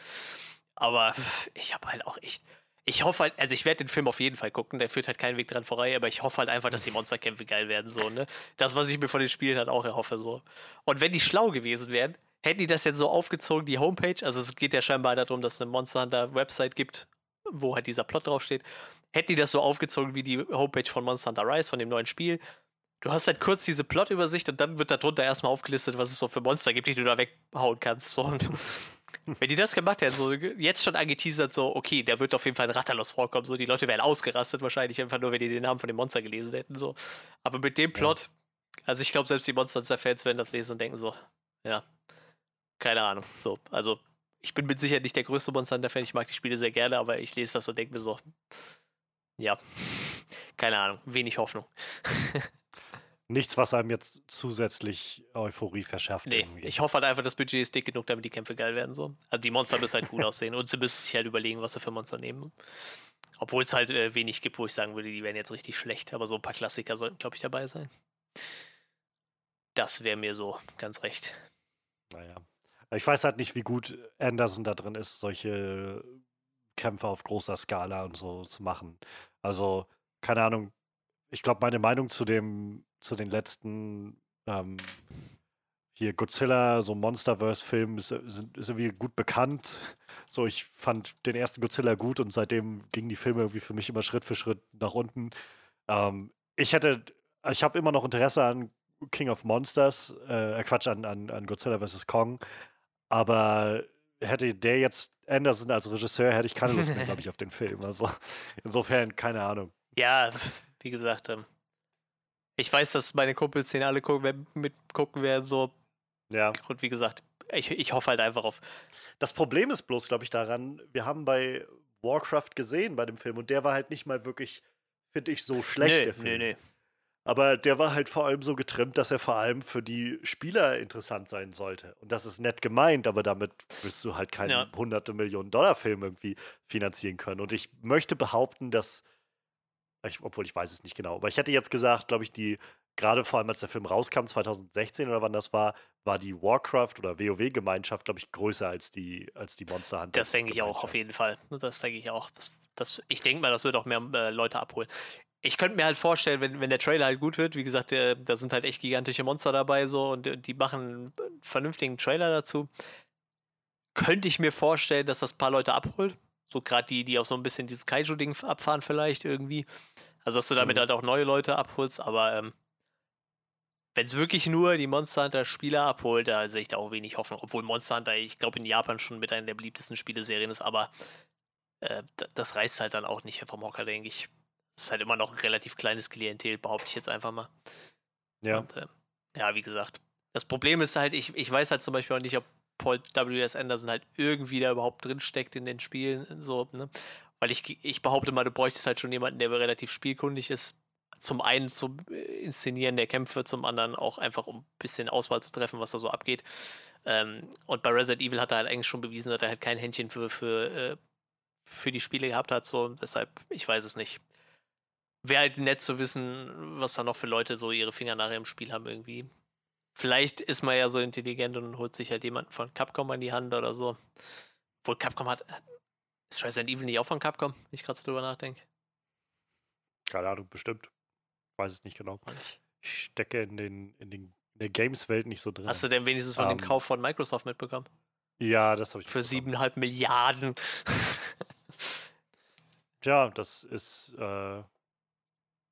A: Aber ich habe halt auch echt ich hoffe halt, also ich werde den Film auf jeden Fall gucken, der führt halt keinen Weg dran vorbei, aber ich hoffe halt einfach, dass die Monsterkämpfe geil werden, so, ne? Das, was ich mir von den Spielen halt auch erhoffe, so. Und wenn die schlau gewesen wären, hätten die das jetzt so aufgezogen, die Homepage, also es geht ja scheinbar darum, dass es eine Monster Hunter Website gibt, wo halt dieser Plot draufsteht, hätten die das so aufgezogen wie die Homepage von Monster Hunter Rise, von dem neuen Spiel. Du hast halt kurz diese Plot-Übersicht und dann wird darunter erstmal aufgelistet, was es so für Monster gibt, die du da weghauen kannst. So. [LAUGHS] Wenn die das gemacht hätten, so jetzt schon angeteasert, so, okay, der wird auf jeden Fall in Rattalos vorkommen, so, die Leute wären ausgerastet wahrscheinlich, einfach nur, wenn die den Namen von dem Monster gelesen hätten, so. Aber mit dem Plot, ja. also ich glaube, selbst die Monster-Fans werden das lesen und denken so, ja, keine Ahnung, so, also ich bin mit Sicherheit nicht der größte Monster Hunter-Fan, ich mag die Spiele sehr gerne, aber ich lese das und denke mir so, ja, keine Ahnung, wenig Hoffnung. [LAUGHS]
B: Nichts, was einem jetzt zusätzlich Euphorie verschafft.
A: Nee, irgendwie. ich hoffe halt einfach, das Budget ist dick genug, damit die Kämpfe geil werden. So. Also die Monster müssen halt gut [LAUGHS] aussehen und sie müssen sich halt überlegen, was sie für Monster nehmen. Obwohl es halt äh, wenig gibt, wo ich sagen würde, die wären jetzt richtig schlecht. Aber so ein paar Klassiker sollten, glaube ich, dabei sein. Das wäre mir so ganz recht.
B: Naja. Ich weiß halt nicht, wie gut Anderson da drin ist, solche Kämpfe auf großer Skala und so zu machen. Also, keine Ahnung. Ich glaube, meine Meinung zu dem zu den letzten ähm, hier Godzilla, so Monsterverse-Filmen ist, ist, ist, irgendwie gut bekannt. [LAUGHS] So, ich fand den ersten Godzilla gut und seitdem gingen die Filme irgendwie für mich immer Schritt für Schritt nach unten. Ähm, ich hätte, ich habe immer noch Interesse an King of Monsters, äh, Quatsch, an, an, an Godzilla vs. Kong, aber hätte der jetzt Anderson als Regisseur, hätte ich keine Lust mehr, [LAUGHS] glaube ich, auf den Film. Also insofern, keine Ahnung.
A: Ja, wie gesagt, ähm, ich weiß, dass meine Kumpels den alle gucken, mitgucken werden, so.
B: Ja.
A: Und wie gesagt, ich, ich hoffe halt einfach auf.
B: Das Problem ist bloß, glaube ich, daran, wir haben bei Warcraft gesehen bei dem Film und der war halt nicht mal wirklich, finde ich, so schlecht,
A: nee,
B: der Film.
A: Nee, nee.
B: Aber der war halt vor allem so getrimmt, dass er vor allem für die Spieler interessant sein sollte. Und das ist nett gemeint, aber damit wirst du halt keinen ja. hunderte Millionen Dollar Film irgendwie finanzieren können. Und ich möchte behaupten, dass ich, obwohl ich weiß es nicht genau. Aber ich hätte jetzt gesagt, glaube ich, die, gerade vor allem als der Film rauskam, 2016 oder wann das war, war die Warcraft oder WoW-Gemeinschaft, glaube ich, größer als die, als die Monster Hunter.
A: Das denke ich auch, auf jeden Fall. Das denke ich auch. Das, das, ich denke mal, das wird auch mehr äh, Leute abholen. Ich könnte mir halt vorstellen, wenn, wenn der Trailer halt gut wird, wie gesagt, äh, da sind halt echt gigantische Monster dabei so und äh, die machen einen vernünftigen Trailer dazu. Könnte ich mir vorstellen, dass das ein paar Leute abholt. So gerade die, die auch so ein bisschen dieses Kaiju-Ding abfahren vielleicht irgendwie. Also dass du damit mhm. halt auch neue Leute abholst, aber ähm, wenn es wirklich nur die Monster Hunter Spieler abholt, da sehe ich da auch wenig Hoffnung. Obwohl Monster Hunter, ich glaube, in Japan schon mit einer der beliebtesten Spieleserien ist, aber äh, das reißt halt dann auch nicht vom Hocker, denke ich. Das ist halt immer noch ein relativ kleines Klientel, behaupte ich jetzt einfach mal.
B: Ja.
A: Und, äh, ja, wie gesagt. Das Problem ist halt, ich, ich weiß halt zum Beispiel auch nicht, ob Paul W.S. Anderson halt irgendwie da überhaupt drinsteckt in den Spielen. So, ne? Weil ich, ich behaupte mal, du bräuchtest halt schon jemanden, der relativ spielkundig ist. Zum einen zum äh, Inszenieren der Kämpfe, zum anderen auch einfach, um ein bisschen Auswahl zu treffen, was da so abgeht. Ähm, und bei Resident Evil hat er halt eigentlich schon bewiesen, dass er halt kein Händchen für, für, äh, für die Spiele gehabt hat. So, deshalb, ich weiß es nicht. Wäre halt nett zu wissen, was da noch für Leute so ihre Finger nachher im Spiel haben irgendwie. Vielleicht ist man ja so intelligent und holt sich halt jemanden von Capcom an die Hand oder so. Obwohl Capcom hat. Ist Resident Evil nicht auch von Capcom, wenn ich gerade so drüber nachdenke?
B: Keine Ahnung, bestimmt. Weiß es nicht genau. Ich stecke in, den, in, den, in der Games-Welt nicht so drin.
A: Hast du denn wenigstens von um, dem ähm. Kauf von Microsoft mitbekommen?
B: Ja, das habe ich.
A: Für siebeneinhalb Milliarden. [LAUGHS]
B: Tja, das ist, äh,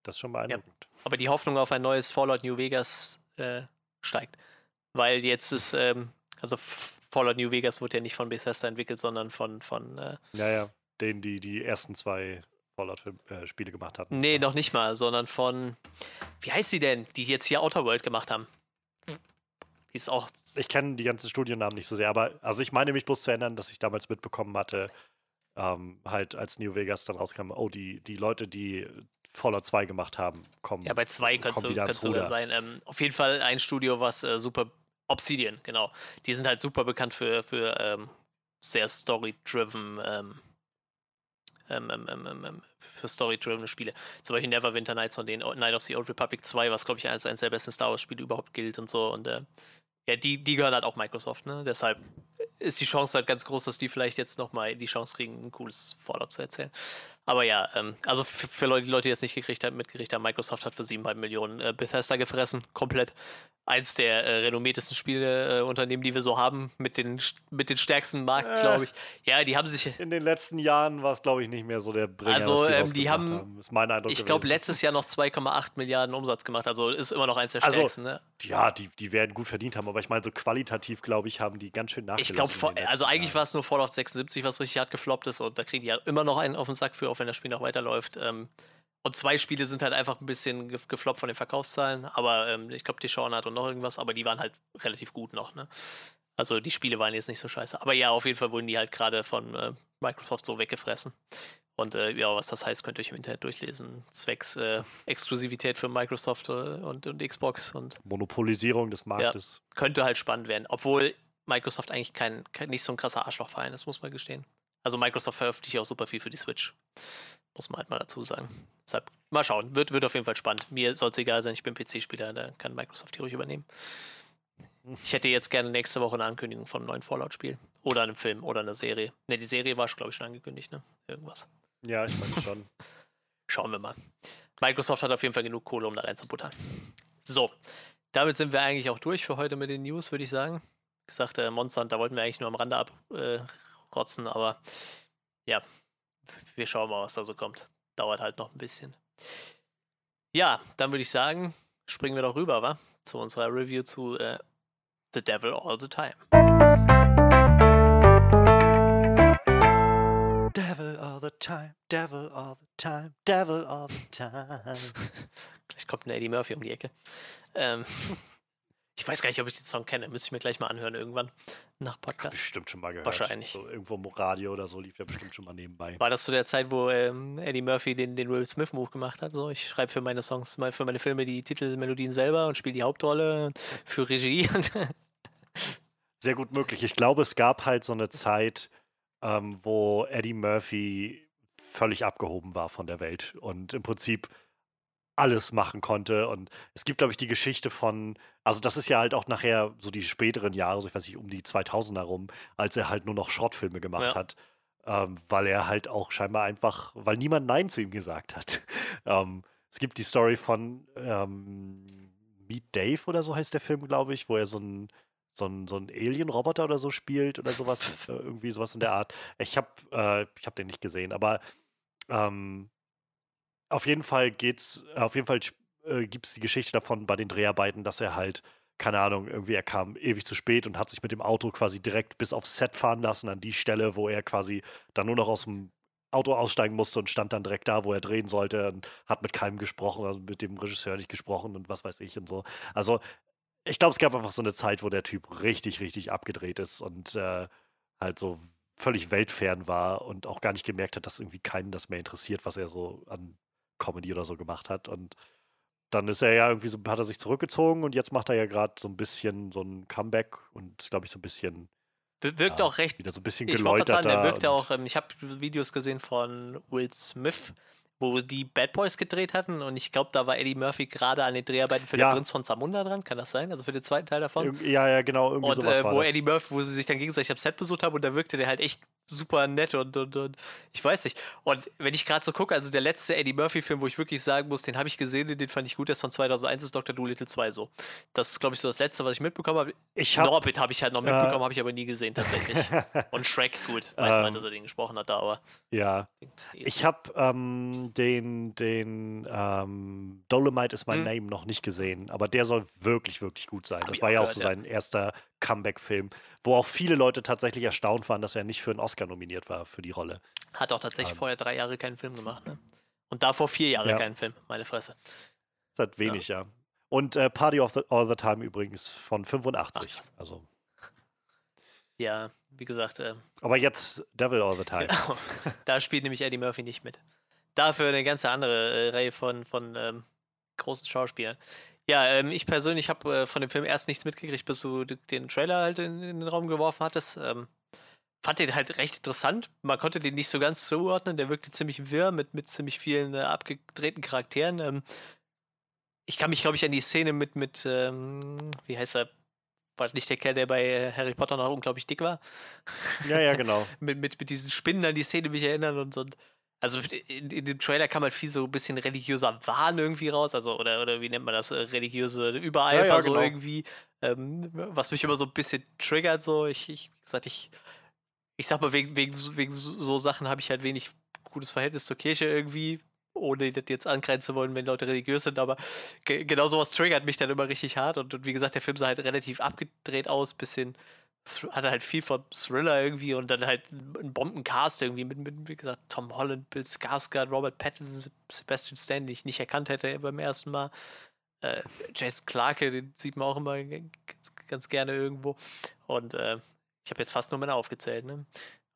B: das ist schon beeindruckend.
A: Ja, aber die Hoffnung auf ein neues Fallout New Vegas äh, steigt. Weil jetzt ist, ähm, also Fallout New Vegas wurde ja nicht von Bethesda entwickelt, sondern von. von äh,
B: ja, ja, denen, die die ersten zwei Fallout-Spiele gemacht hatten.
A: Nee, noch nicht mal, sondern von. Wie heißt sie denn, die jetzt hier Outer World gemacht haben? Die ist auch.
B: Ich kenne die ganzen Studiennamen nicht so sehr, aber also ich meine mich bloß zu erinnern, dass ich damals mitbekommen hatte, ähm, halt als New Vegas dann rauskam, oh, die, die Leute, die Fallout 2 gemacht haben, kommen.
A: Ja, bei 2 könnte es sogar sein. Ähm, auf jeden Fall ein Studio, was äh, super. Obsidian, genau. Die sind halt super bekannt für, für ähm, sehr story-driven. Ähm, ähm, ähm, für story-driven Spiele. Zum Beispiel Neverwinter Nights von denen, Night of the Old Republic 2, was glaube ich als eines der besten Star Wars-Spiele überhaupt gilt und so. Und äh, ja, die, die gehören halt auch Microsoft, ne? Deshalb ist die Chance halt ganz groß, dass die vielleicht jetzt nochmal die Chance kriegen, ein cooles Fallout zu erzählen. Aber ja, ähm, also für, für Leute, die Leute, die jetzt nicht gekriegt haben, mitgekriegt haben, Microsoft hat für 7,5 Millionen äh, Bethesda gefressen, komplett. Eins der äh, renommiertesten Spieleunternehmen, äh, die wir so haben, mit den, mit den stärksten Markt, äh, glaube ich. Ja, die haben sich. [LAUGHS]
B: In den letzten Jahren war es, glaube ich, nicht mehr so der Bringer.
A: Also, die, ähm, die haben, haben.
B: Ist mein Eindruck
A: ich glaube, letztes Jahr noch 2,8 Milliarden Umsatz gemacht. Also ist immer noch eins der also, stärksten. Ne?
B: Ja, die, die werden gut verdient haben, aber ich meine, so qualitativ, glaube ich, haben die ganz schön nachgelassen.
A: Ich glaube, also eigentlich war es nur Fallout 76, was richtig hart gefloppt ist und da kriegen die ja immer noch einen auf den Sack für, auch wenn das Spiel noch weiterläuft läuft. Ähm, und zwei Spiele sind halt einfach ein bisschen gefloppt von den Verkaufszahlen. Aber ähm, ich glaube, die Shawn hat und noch irgendwas, aber die waren halt relativ gut noch. Ne? Also die Spiele waren jetzt nicht so scheiße. Aber ja, auf jeden Fall wurden die halt gerade von äh, Microsoft so weggefressen. Und äh, ja, was das heißt, könnt ihr euch im Internet durchlesen. Zwecks äh, Exklusivität für Microsoft äh, und, und Xbox und
B: Monopolisierung des Marktes.
A: Ja, könnte halt spannend werden. Obwohl Microsoft eigentlich kein, kein nicht so ein krasser Arschlochverein ist, muss man gestehen. Also Microsoft veröffentlicht auch super viel für die Switch. Muss man halt mal dazu sagen. Deshalb, mal schauen. Wird, wird auf jeden Fall spannend. Mir soll es egal sein, ich bin PC-Spieler, da kann Microsoft die ruhig übernehmen. Ich hätte jetzt gerne nächste Woche eine Ankündigung von einem neuen Fallout-Spiel. Oder einem Film oder einer Serie. Ne, die Serie war, glaube ich, schon angekündigt, ne? Irgendwas.
B: Ja, ich meine schon. [LAUGHS]
A: Schauen wir mal. Microsoft hat auf jeden Fall genug Kohle, um da reinzubuttern. So, damit sind wir eigentlich auch durch für heute mit den News, würde ich sagen. Wie gesagt, äh, Monster, da wollten wir eigentlich nur am Rande abrotzen, äh, aber ja, wir schauen mal, was da so kommt. Dauert halt noch ein bisschen. Ja, dann würde ich sagen, springen wir doch rüber, wa? Zu unserer Review zu äh, The Devil All the Time.
B: Devil all the time, devil all the time, devil all the time. [LAUGHS]
A: Gleich kommt ein Eddie Murphy um die Ecke. Ähm, [LAUGHS] ich weiß gar nicht, ob ich den Song kenne. Müsste ich mir gleich mal anhören irgendwann nach Podcast.
B: Bestimmt schon mal gehört.
A: Wahrscheinlich.
B: So, irgendwo im Radio oder so lief ja bestimmt schon mal nebenbei.
A: War das zu der Zeit, wo ähm, Eddie Murphy den, den Will Smith Move gemacht hat? So, ich schreibe für meine Songs, für meine Filme die Titelmelodien selber und spiele die Hauptrolle für Regie. [LAUGHS]
B: Sehr gut möglich. Ich glaube, es gab halt so eine Zeit, ähm, wo Eddie Murphy völlig abgehoben war von der Welt und im Prinzip alles machen konnte. Und es gibt, glaube ich, die Geschichte von, also das ist ja halt auch nachher so die späteren Jahre, so ich weiß nicht, um die 2000er rum, als er halt nur noch Schrottfilme gemacht
A: Ja.
B: hat, ähm, weil er halt auch scheinbar einfach, weil niemand Nein zu ihm gesagt hat. [LAUGHS] ähm, es gibt die Story von ähm, Meet Dave oder so heißt der Film, glaube ich, wo er so ein so ein, so ein Alien-Roboter oder so spielt oder sowas, äh, irgendwie sowas in der Art. Ich habe äh, ich hab den nicht gesehen, aber ähm, auf jeden Fall geht's, auf jeden Fall äh, gibt es die Geschichte davon bei den Dreharbeiten, dass er halt, keine Ahnung, irgendwie er kam ewig zu spät und hat sich mit dem Auto quasi direkt bis aufs Set fahren lassen, an die Stelle, wo er quasi dann nur noch aus dem Auto aussteigen musste und stand dann direkt da, wo er drehen sollte und hat mit keinem gesprochen, also mit dem Regisseur nicht gesprochen und was weiß ich und so. Also ich glaube, es gab einfach so eine Zeit, wo der Typ richtig, richtig abgedreht ist und äh, halt so völlig weltfern war und auch gar nicht gemerkt hat, dass irgendwie keinen das mehr interessiert, was er so an Comedy oder so gemacht hat. Und dann ist er ja irgendwie so, hat er sich zurückgezogen und jetzt macht er ja gerade so ein bisschen so ein Comeback und ist, glaube ich, so ein bisschen,
A: Wir- Wirkt
B: ja,
A: auch recht
B: wieder so ein bisschen
A: Ich wollte gerade sagen, der auch, ähm, ich habe Videos gesehen von Will Smith, wo die Bad Boys gedreht hatten und ich glaube, da war Eddie Murphy gerade an den Dreharbeiten für
B: Ja.
A: den Prinz von Zamunda dran, kann das sein? Also für den zweiten Teil davon?
B: Ja, ja, genau, irgendwie
A: Und
B: sowas
A: äh, wo. Eddie Murphy, wo sie sich dann gegenseitig am Set besucht haben und da wirkte der halt echt super nett und, und, und ich weiß nicht. Und wenn ich gerade so gucke, also der letzte Eddie Murphy-Film, wo ich wirklich sagen muss, den habe ich gesehen, den fand ich gut, der ist von 2001, ist Dr. Dolittle 2 so. Das ist, glaube ich, so das letzte, was ich mitbekommen habe.
B: Ich hab-
A: Norbit habe ich halt noch
B: äh,
A: mitbekommen, habe ich aber nie gesehen tatsächlich. [LAUGHS] und Shrek, gut, weiß man,
B: Ähm,
A: dass er den gesprochen hat, da, aber
B: Ja, ich habe ähm, den, den ähm, Dolomite is my
A: Hm.
B: name noch nicht gesehen, aber der soll wirklich, wirklich gut sein.
A: Hab
B: Das war ja auch
A: gehört,
B: so
A: ja.
B: sein erster Comeback-Film, wo auch viele Leute tatsächlich erstaunt waren, dass er nicht für einen Oscar nominiert war für die Rolle.
A: Hat auch tatsächlich
B: Ähm.
A: vorher drei Jahre keinen Film gemacht, ne? Und davor vier Jahre
B: Ja.
A: keinen Film, meine Fresse.
B: Das halt wenig, ja. Und äh, Party of the, All the Time übrigens von 85.
A: Ach,
B: also,
A: Ja, wie gesagt, äh,
B: aber jetzt Devil All the Time.
A: Genau. Da spielt nämlich Eddie Murphy nicht mit. Dafür eine ganze andere äh, Reihe von, von ähm, großen Schauspielern. Ja, ähm, ich persönlich habe äh, von dem Film erst nichts mitgekriegt, bis du den Trailer halt in, in den Raum geworfen hattest. Ähm, fand den halt recht interessant. Man konnte den nicht so ganz zuordnen. Der wirkte ziemlich wirr mit, mit ziemlich vielen äh, abgedrehten Charakteren. Ähm, ich kann mich, glaube ich, an die Szene mit, mit ähm, wie heißt er? War nicht der Kerl, der bei äh, Harry Potter noch unglaublich dick war?
B: ja, ja, genau. [LAUGHS]
A: mit, mit, mit diesen Spinnen an die Szene mich erinnern und, und also in, in dem Trailer kam halt viel so ein bisschen religiöser Wahn irgendwie raus, also oder, oder wie nennt man das, äh, religiöse Übereifer
B: Ja, ja,
A: so
B: genau.
A: irgendwie, ähm, was mich immer so ein bisschen triggert, so ich, ich wie gesagt, ich, ich sag mal, wegen, wegen, so- wegen so Sachen habe ich halt wenig gutes Verhältnis zur Kirche irgendwie, ohne das jetzt angreifen zu wollen, wenn Leute religiös sind, aber ge genau sowas triggert mich dann immer richtig hart und, und wie gesagt, der Film sah halt relativ abgedreht aus, bisschen hatte halt viel von Thriller irgendwie und dann halt ein Bombencast irgendwie mit, mit wie gesagt, Tom Holland, Bill Skarsgård, Robert Pattinson, Se- Sebastian Stan, den ich nicht erkannt hätte beim ersten Mal. Äh, Jason Clarke, den sieht man auch immer ganz, ganz gerne irgendwo. Und äh, ich habe jetzt fast nur Männer aufgezählt, ne?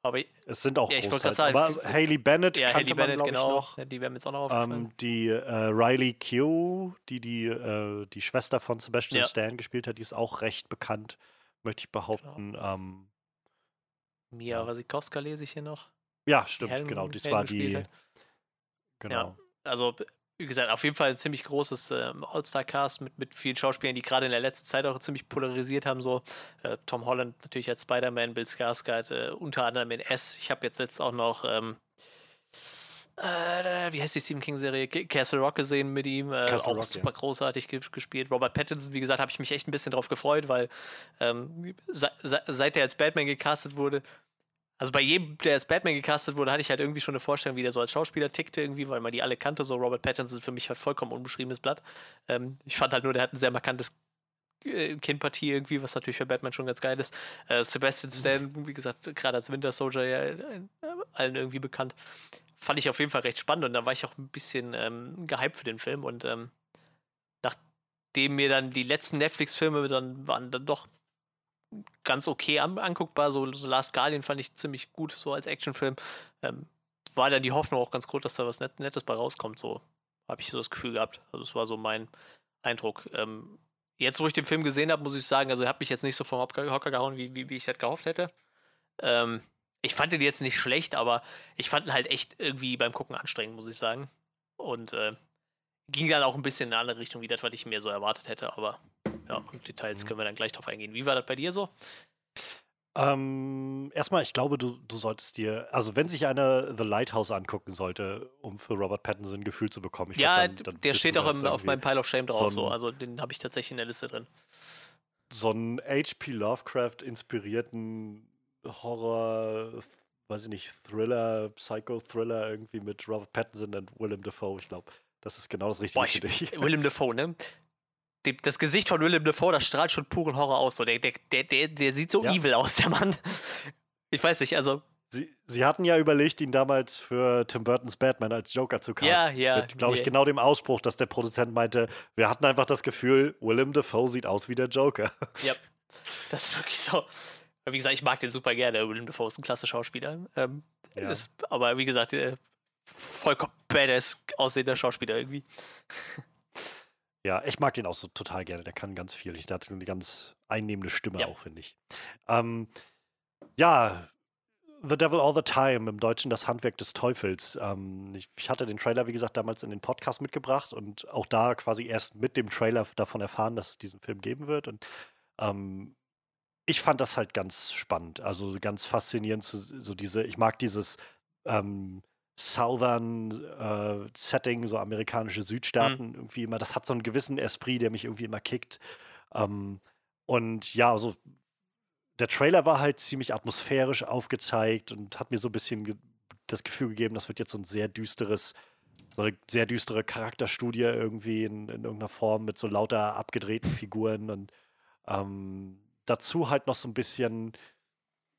A: Aber
B: es sind auch
A: ja, ich
B: wollte
A: sagen,
B: aber Haley Bennett
A: ja, Haley Bennett,
B: man,
A: genau.
B: noch.
A: Ja, die wären jetzt auch noch
B: aufgefallen. Ähm, die äh, Riley Q, die die, äh, die Schwester von Sebastian ja. Stan gespielt hat, die ist auch recht bekannt, möchte ich behaupten. Genau. Ähm,
A: Mia Wasikowska lese ich hier noch.
B: Ja, stimmt, Helm, genau. Das Helm war die. Hat.
A: Genau. Ja, also wie gesagt, auf jeden Fall ein ziemlich großes ähm, All-Star-Cast mit, mit vielen Schauspielern, die gerade in der letzten Zeit auch ziemlich polarisiert haben. So äh, Tom Holland natürlich als Spider-Man, Bill Skarsgård äh, unter anderem in S. Ich habe jetzt letzt auch noch ähm, äh, wie heißt die Stephen King-Serie? Castle Rock gesehen mit ihm. Äh, auch Rock, super ja. großartig gespielt. Robert Pattinson, wie gesagt, habe ich mich echt ein bisschen drauf gefreut, weil ähm, se seit er als Batman gecastet wurde, also bei jedem, der als Batman gecastet wurde, hatte ich halt irgendwie schon eine Vorstellung, wie der so als Schauspieler tickte irgendwie, weil man die alle kannte. So Robert Pattinson für mich halt vollkommen unbeschriebenes Blatt. Ähm, ich fand halt nur, der hat ein sehr markantes äh, Kindpartie irgendwie, was natürlich für Batman schon ganz geil ist. Äh, Sebastian Stan, wie gesagt, gerade als Winter Soldier ja äh, allen irgendwie bekannt. Fand ich auf jeden Fall recht spannend und da war ich auch ein bisschen ähm, gehypt für den Film und ähm, nachdem mir dann die letzten Netflix-Filme dann waren dann doch ganz okay an, anguckbar. So, so, Last Guardian fand ich ziemlich gut, so als Actionfilm. Ähm, war dann die Hoffnung auch ganz groß, dass da was Net Nettes bei rauskommt. So habe ich so das Gefühl gehabt. Also, das war so mein Eindruck. Ähm, jetzt, wo ich den Film gesehen habe, muss ich sagen, also, er hat mich jetzt nicht so vom Hocker gehauen, wie, wie, wie ich das gehofft hätte. Ähm, ich fand den jetzt nicht schlecht, aber ich fand ihn halt echt irgendwie beim Gucken anstrengend, muss ich sagen. Und äh, ging dann auch ein bisschen in eine andere Richtung, wie das, was ich mir so erwartet hätte. Aber ja, und Details mhm. können wir dann gleich drauf eingehen. Wie war das bei dir so?
B: Ähm, erstmal, ich glaube, du, du solltest dir, also wenn sich einer The Lighthouse angucken sollte, um für Robert Pattinson ein Gefühl zu bekommen.
A: ja, glaub, dann, dann der steht auch im, auf meinem Pile of Shame drauf, so, so. also den habe ich tatsächlich in der Liste drin.
B: So einen H.P. Lovecraft inspirierten Horror, weiß ich nicht, Thriller, Psycho-Thriller irgendwie mit Robert Pattinson und Willem Dafoe, ich glaube. Das ist genau das Richtige Boah, für dich. [LAUGHS]
A: Willem Dafoe, ne? das Gesicht von Willem Dafoe, das strahlt schon puren Horror aus. So. Der, der, der, der sieht so ja. evil aus, der Mann. Ich weiß nicht, also.
B: Sie, sie hatten ja überlegt, ihn damals für Tim Burtons Batman als Joker zu casten.
A: Ja, ja.
B: Mit, glaube ich, yeah. genau dem Ausspruch, dass der Produzent meinte, wir hatten einfach das Gefühl, Willem Dafoe sieht aus wie der Joker.
A: Ja, [LAUGHS] das ist wirklich so. Wie gesagt, ich mag den super gerne. Willem Dafoe ist ein klasse Schauspieler. Ähm, ja. ist, aber wie gesagt, äh, vollkommen badass aussehender Schauspieler irgendwie. [LAUGHS]
B: Ja, ich mag den auch so total gerne. Der kann ganz viel. Der hat eine ganz einnehmende Stimme ja. auch, finde ich. Ähm, ja, The Devil All the Time, im Deutschen das Handwerk des Teufels. Ähm, ich, ich, hatte den Trailer, wie gesagt, damals in den Podcast mitgebracht und auch da quasi erst mit dem Trailer davon erfahren, dass es diesen Film geben wird. Und ähm, ich fand das halt ganz spannend, also ganz faszinierend, so, diese, ich mag dieses ähm, Southern äh, Setting, so amerikanische Südstaaten mhm. irgendwie immer. Das hat so einen gewissen Esprit, der mich irgendwie immer kickt. Ähm, und ja, also der Trailer war halt ziemlich atmosphärisch aufgezeigt und hat mir so ein bisschen ge das Gefühl gegeben, das wird jetzt so ein sehr düsteres, so eine sehr düstere Charakterstudie irgendwie in, in irgendeiner Form mit so lauter abgedrehten Figuren und ähm, dazu halt noch so ein bisschen,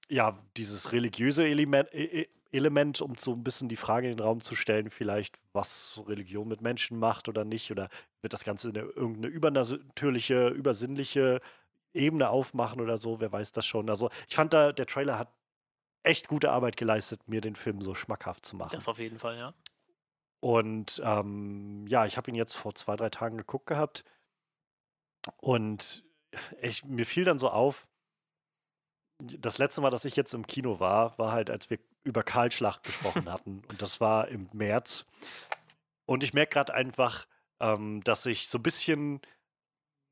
B: ja, dieses religiöse Element, e, e Element, um so ein bisschen die Frage in den Raum zu stellen, vielleicht, was Religion mit Menschen macht oder nicht, oder wird das Ganze eine, irgendeine übernatürliche, übersinnliche Ebene aufmachen oder so, wer weiß das schon. Also ich fand da, der Trailer hat echt gute Arbeit geleistet, mir den Film so schmackhaft zu machen.
A: Das auf jeden Fall, ja.
B: Und ähm, ja, ich habe ihn jetzt vor zwei, drei Tagen geguckt gehabt. Und ich, mir fiel dann so auf, das letzte Mal, dass ich jetzt im Kino war, war halt, als wir über Karlschlacht gesprochen [LAUGHS] hatten. Und das war im März. Und ich merke gerade einfach, ähm, dass ich so ein bisschen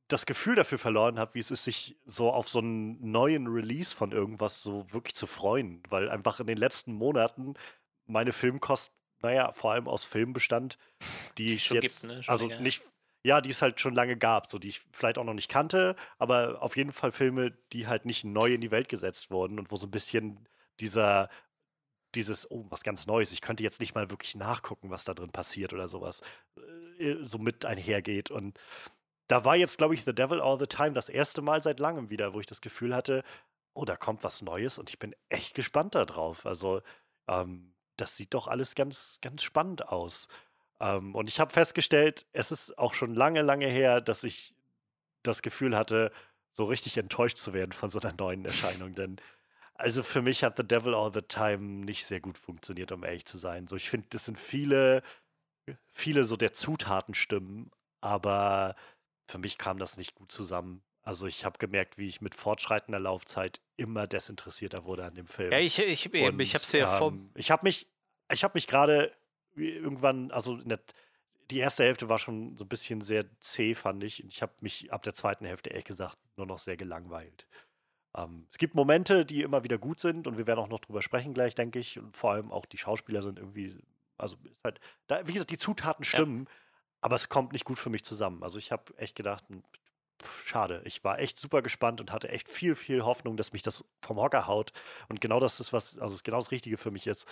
B: das Gefühl dafür verloren habe, wie es ist, sich so auf so einen neuen Release von irgendwas so wirklich zu freuen. Weil einfach in den letzten Monaten meine Filmkost, naja, vor allem aus Filmen bestand, die ich jetzt, gibt, ne? also nicht, ja, die es halt schon lange gab, so die ich vielleicht auch noch nicht kannte, aber auf jeden Fall Filme, die halt nicht neu in die Welt gesetzt wurden und wo so ein bisschen dieser dieses, oh, was ganz Neues, ich könnte jetzt nicht mal wirklich nachgucken, was da drin passiert oder sowas, äh, so mit einhergeht. Und da war jetzt, glaube ich, The Devil All the Time das erste Mal seit langem wieder, wo ich das Gefühl hatte, oh, da kommt was Neues und ich bin echt gespannt darauf. Also, ähm, das sieht doch alles ganz, ganz spannend aus. Ähm, und ich habe festgestellt, es ist auch schon lange, lange her, dass ich das Gefühl hatte, so richtig enttäuscht zu werden von so einer neuen Erscheinung. Denn also für mich hat The Devil All the Time nicht sehr gut funktioniert, um ehrlich zu sein. So, ich finde, das sind viele, viele so der Zutaten stimmen, aber für mich kam das nicht gut zusammen. Also ich habe gemerkt, wie ich mit fortschreitender Laufzeit immer desinteressierter wurde an dem Film.
A: Ja, ich, ich, ich habe es ja
B: ähm, Ich habe mich, ich habe mich gerade irgendwann, also der, die erste Hälfte war schon so ein bisschen sehr zäh, fand ich. Ich habe mich ab der zweiten Hälfte ehrlich gesagt nur noch sehr gelangweilt. Ähm, es gibt Momente, die immer wieder gut sind und wir werden auch noch drüber sprechen gleich, denke ich. Und vor allem auch die Schauspieler sind irgendwie, also ist halt, da, wie gesagt, die Zutaten stimmen, ja. aber es kommt nicht gut für mich zusammen. Also ich habe echt gedacht, schade. Ich war echt super gespannt und hatte echt viel, viel Hoffnung, dass mich das vom Hocker haut. Und genau das ist was, also es genau das Richtige für mich ist.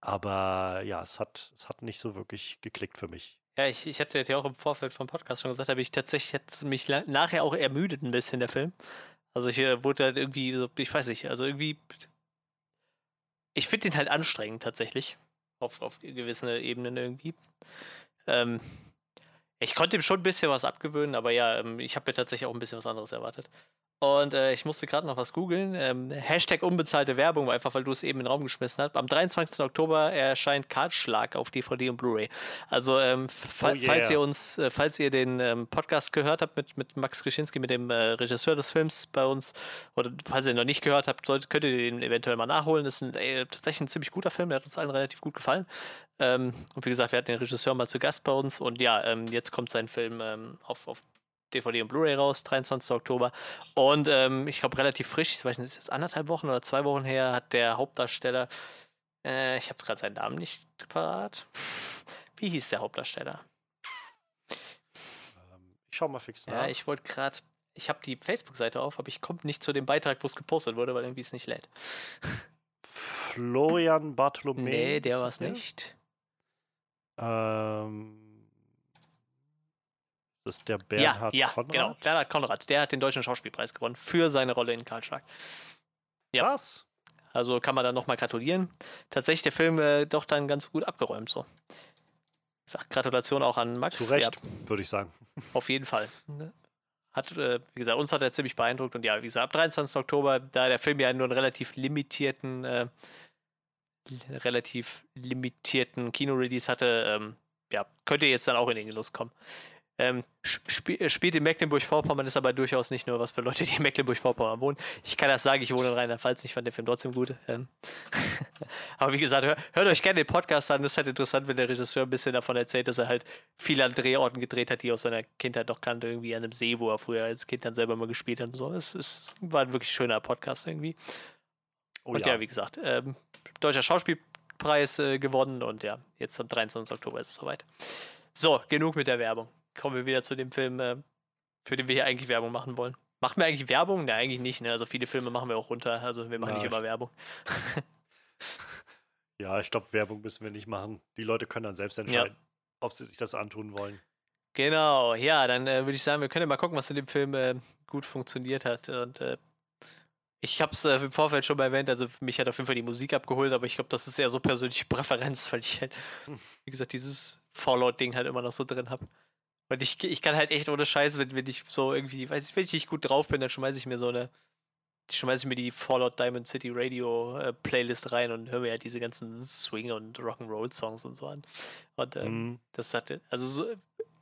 B: Aber ja, es hat, es hat nicht so wirklich geklickt für mich.
A: Ja, ich, ich hatte ja auch im Vorfeld vom Podcast schon gesagt, aber ich tatsächlich hätte mich nachher auch ermüdet ein bisschen der Film. Also ich äh, wurde halt irgendwie so, ich weiß nicht, also irgendwie. Ich finde den halt anstrengend tatsächlich. Auf, auf gewissen Ebenen irgendwie. Ähm, ich konnte ihm schon ein bisschen was abgewöhnen, aber ja, ähm, ich habe mir tatsächlich auch ein bisschen was anderes erwartet. Und äh, ich musste gerade noch was googeln. Ähm, Hashtag unbezahlte Werbung, einfach weil du es eben in den Raum geschmissen hast. Am 23. Oktober erscheint Kartschlag auf DVD und Blu-ray. Also ähm, fa oh yeah. falls ihr uns, äh, falls ihr den ähm, Podcast gehört habt mit, mit Max Krischinski, mit dem äh, Regisseur des Films bei uns, oder falls ihr ihn noch nicht gehört habt, sollt, könnt ihr den eventuell mal nachholen. Das ist ein, ey, tatsächlich ein ziemlich guter Film, der hat uns allen relativ gut gefallen. Ähm, und wie gesagt, wir hatten den Regisseur mal zu Gast bei uns und ja, ähm, jetzt kommt sein Film ähm, auf, auf DVD und Blu-ray raus, 23. Oktober. Und ähm, ich glaube, relativ frisch, ich weiß nicht, ist jetzt anderthalb Wochen oder zwei Wochen her, hat der Hauptdarsteller, äh, ich habe gerade seinen Namen nicht parat. Wie hieß der Hauptdarsteller?
B: Ähm, ich schau mal fix
A: nach. Ja, ich wollte gerade, ich habe die Facebook-Seite auf, aber ich komme nicht zu dem Beitrag, wo es gepostet wurde, weil irgendwie es nicht lädt.
B: Florian Bartholomä.
A: Nee, der war es nicht.
B: Ähm. Das ist der Bernhard
A: ja, ja, Konrad. Genau, Bernhard Konrad. Der hat den Deutschen Schauspielpreis gewonnen für seine Rolle in Karl Schlag.
B: Ja. Krass.
A: Also kann man dann nochmal gratulieren. Tatsächlich der Film äh, doch dann ganz gut abgeräumt so. Ich sag Gratulation auch an Max.
B: Zu Recht, ja. würde ich sagen. [LAUGHS]
A: Auf jeden Fall. Hat, äh, wie gesagt, uns hat er ziemlich beeindruckt und ja, wie gesagt, ab 23. Oktober, da der Film ja nur einen relativ limitierten, äh, relativ limitierten Kino-Release hatte, ähm, ja, könnte jetzt dann auch in den Genuss kommen. Ähm, sp äh, spielt in Mecklenburg-Vorpommern, ist aber durchaus nicht nur was für Leute, die in Mecklenburg-Vorpommern wohnen. Ich kann das sagen, ich wohne in Rheinland-Pfalz, ich fand den Film trotzdem gut. Ähm [LAUGHS] aber wie gesagt, hör, hört euch gerne den Podcast an. Das ist halt interessant, wenn der Regisseur ein bisschen davon erzählt, dass er halt viele an Drehorten gedreht hat, die er aus seiner Kindheit noch kannte, irgendwie an einem See, wo er früher als Kind dann selber mal gespielt hat und so. Es, es war ein wirklich schöner Podcast irgendwie. Oh, und ja. ja, wie gesagt, ähm, Deutscher Schauspielpreis äh, gewonnen und ja, jetzt am 23. Oktober ist es soweit. So, genug mit der Werbung kommen wir wieder zu dem Film, äh, für den wir hier eigentlich Werbung machen wollen. Machen wir eigentlich Werbung? Ne, eigentlich nicht. Ne? Also viele Filme machen wir auch runter. Also wir machen ja, nicht immer Werbung. [LAUGHS]
B: ja, ich glaube, Werbung müssen wir nicht machen. Die Leute können dann selbst entscheiden, ja. ob sie sich das antun wollen.
A: Genau, ja, dann äh, würde ich sagen, wir können ja mal gucken, was in dem Film äh, gut funktioniert hat. Und äh, ich habe es äh, im Vorfeld schon mal erwähnt, also mich hat auf jeden Fall die Musik abgeholt, aber ich glaube, das ist eher so persönliche [LAUGHS] Präferenz, weil ich halt, hm. wie gesagt, dieses Fallout-Ding halt immer noch so drin habe. Und ich, ich kann halt echt ohne Scheiß, wenn, wenn ich so irgendwie, weiß ich, wenn ich nicht gut drauf bin, dann schmeiße ich mir so eine, schmeiße ich mir die Fallout Diamond City Radio äh, Playlist rein und höre mir halt diese ganzen Swing- und Rock'n'Roll Songs und so an. Und ähm, mhm. das hatte, also so,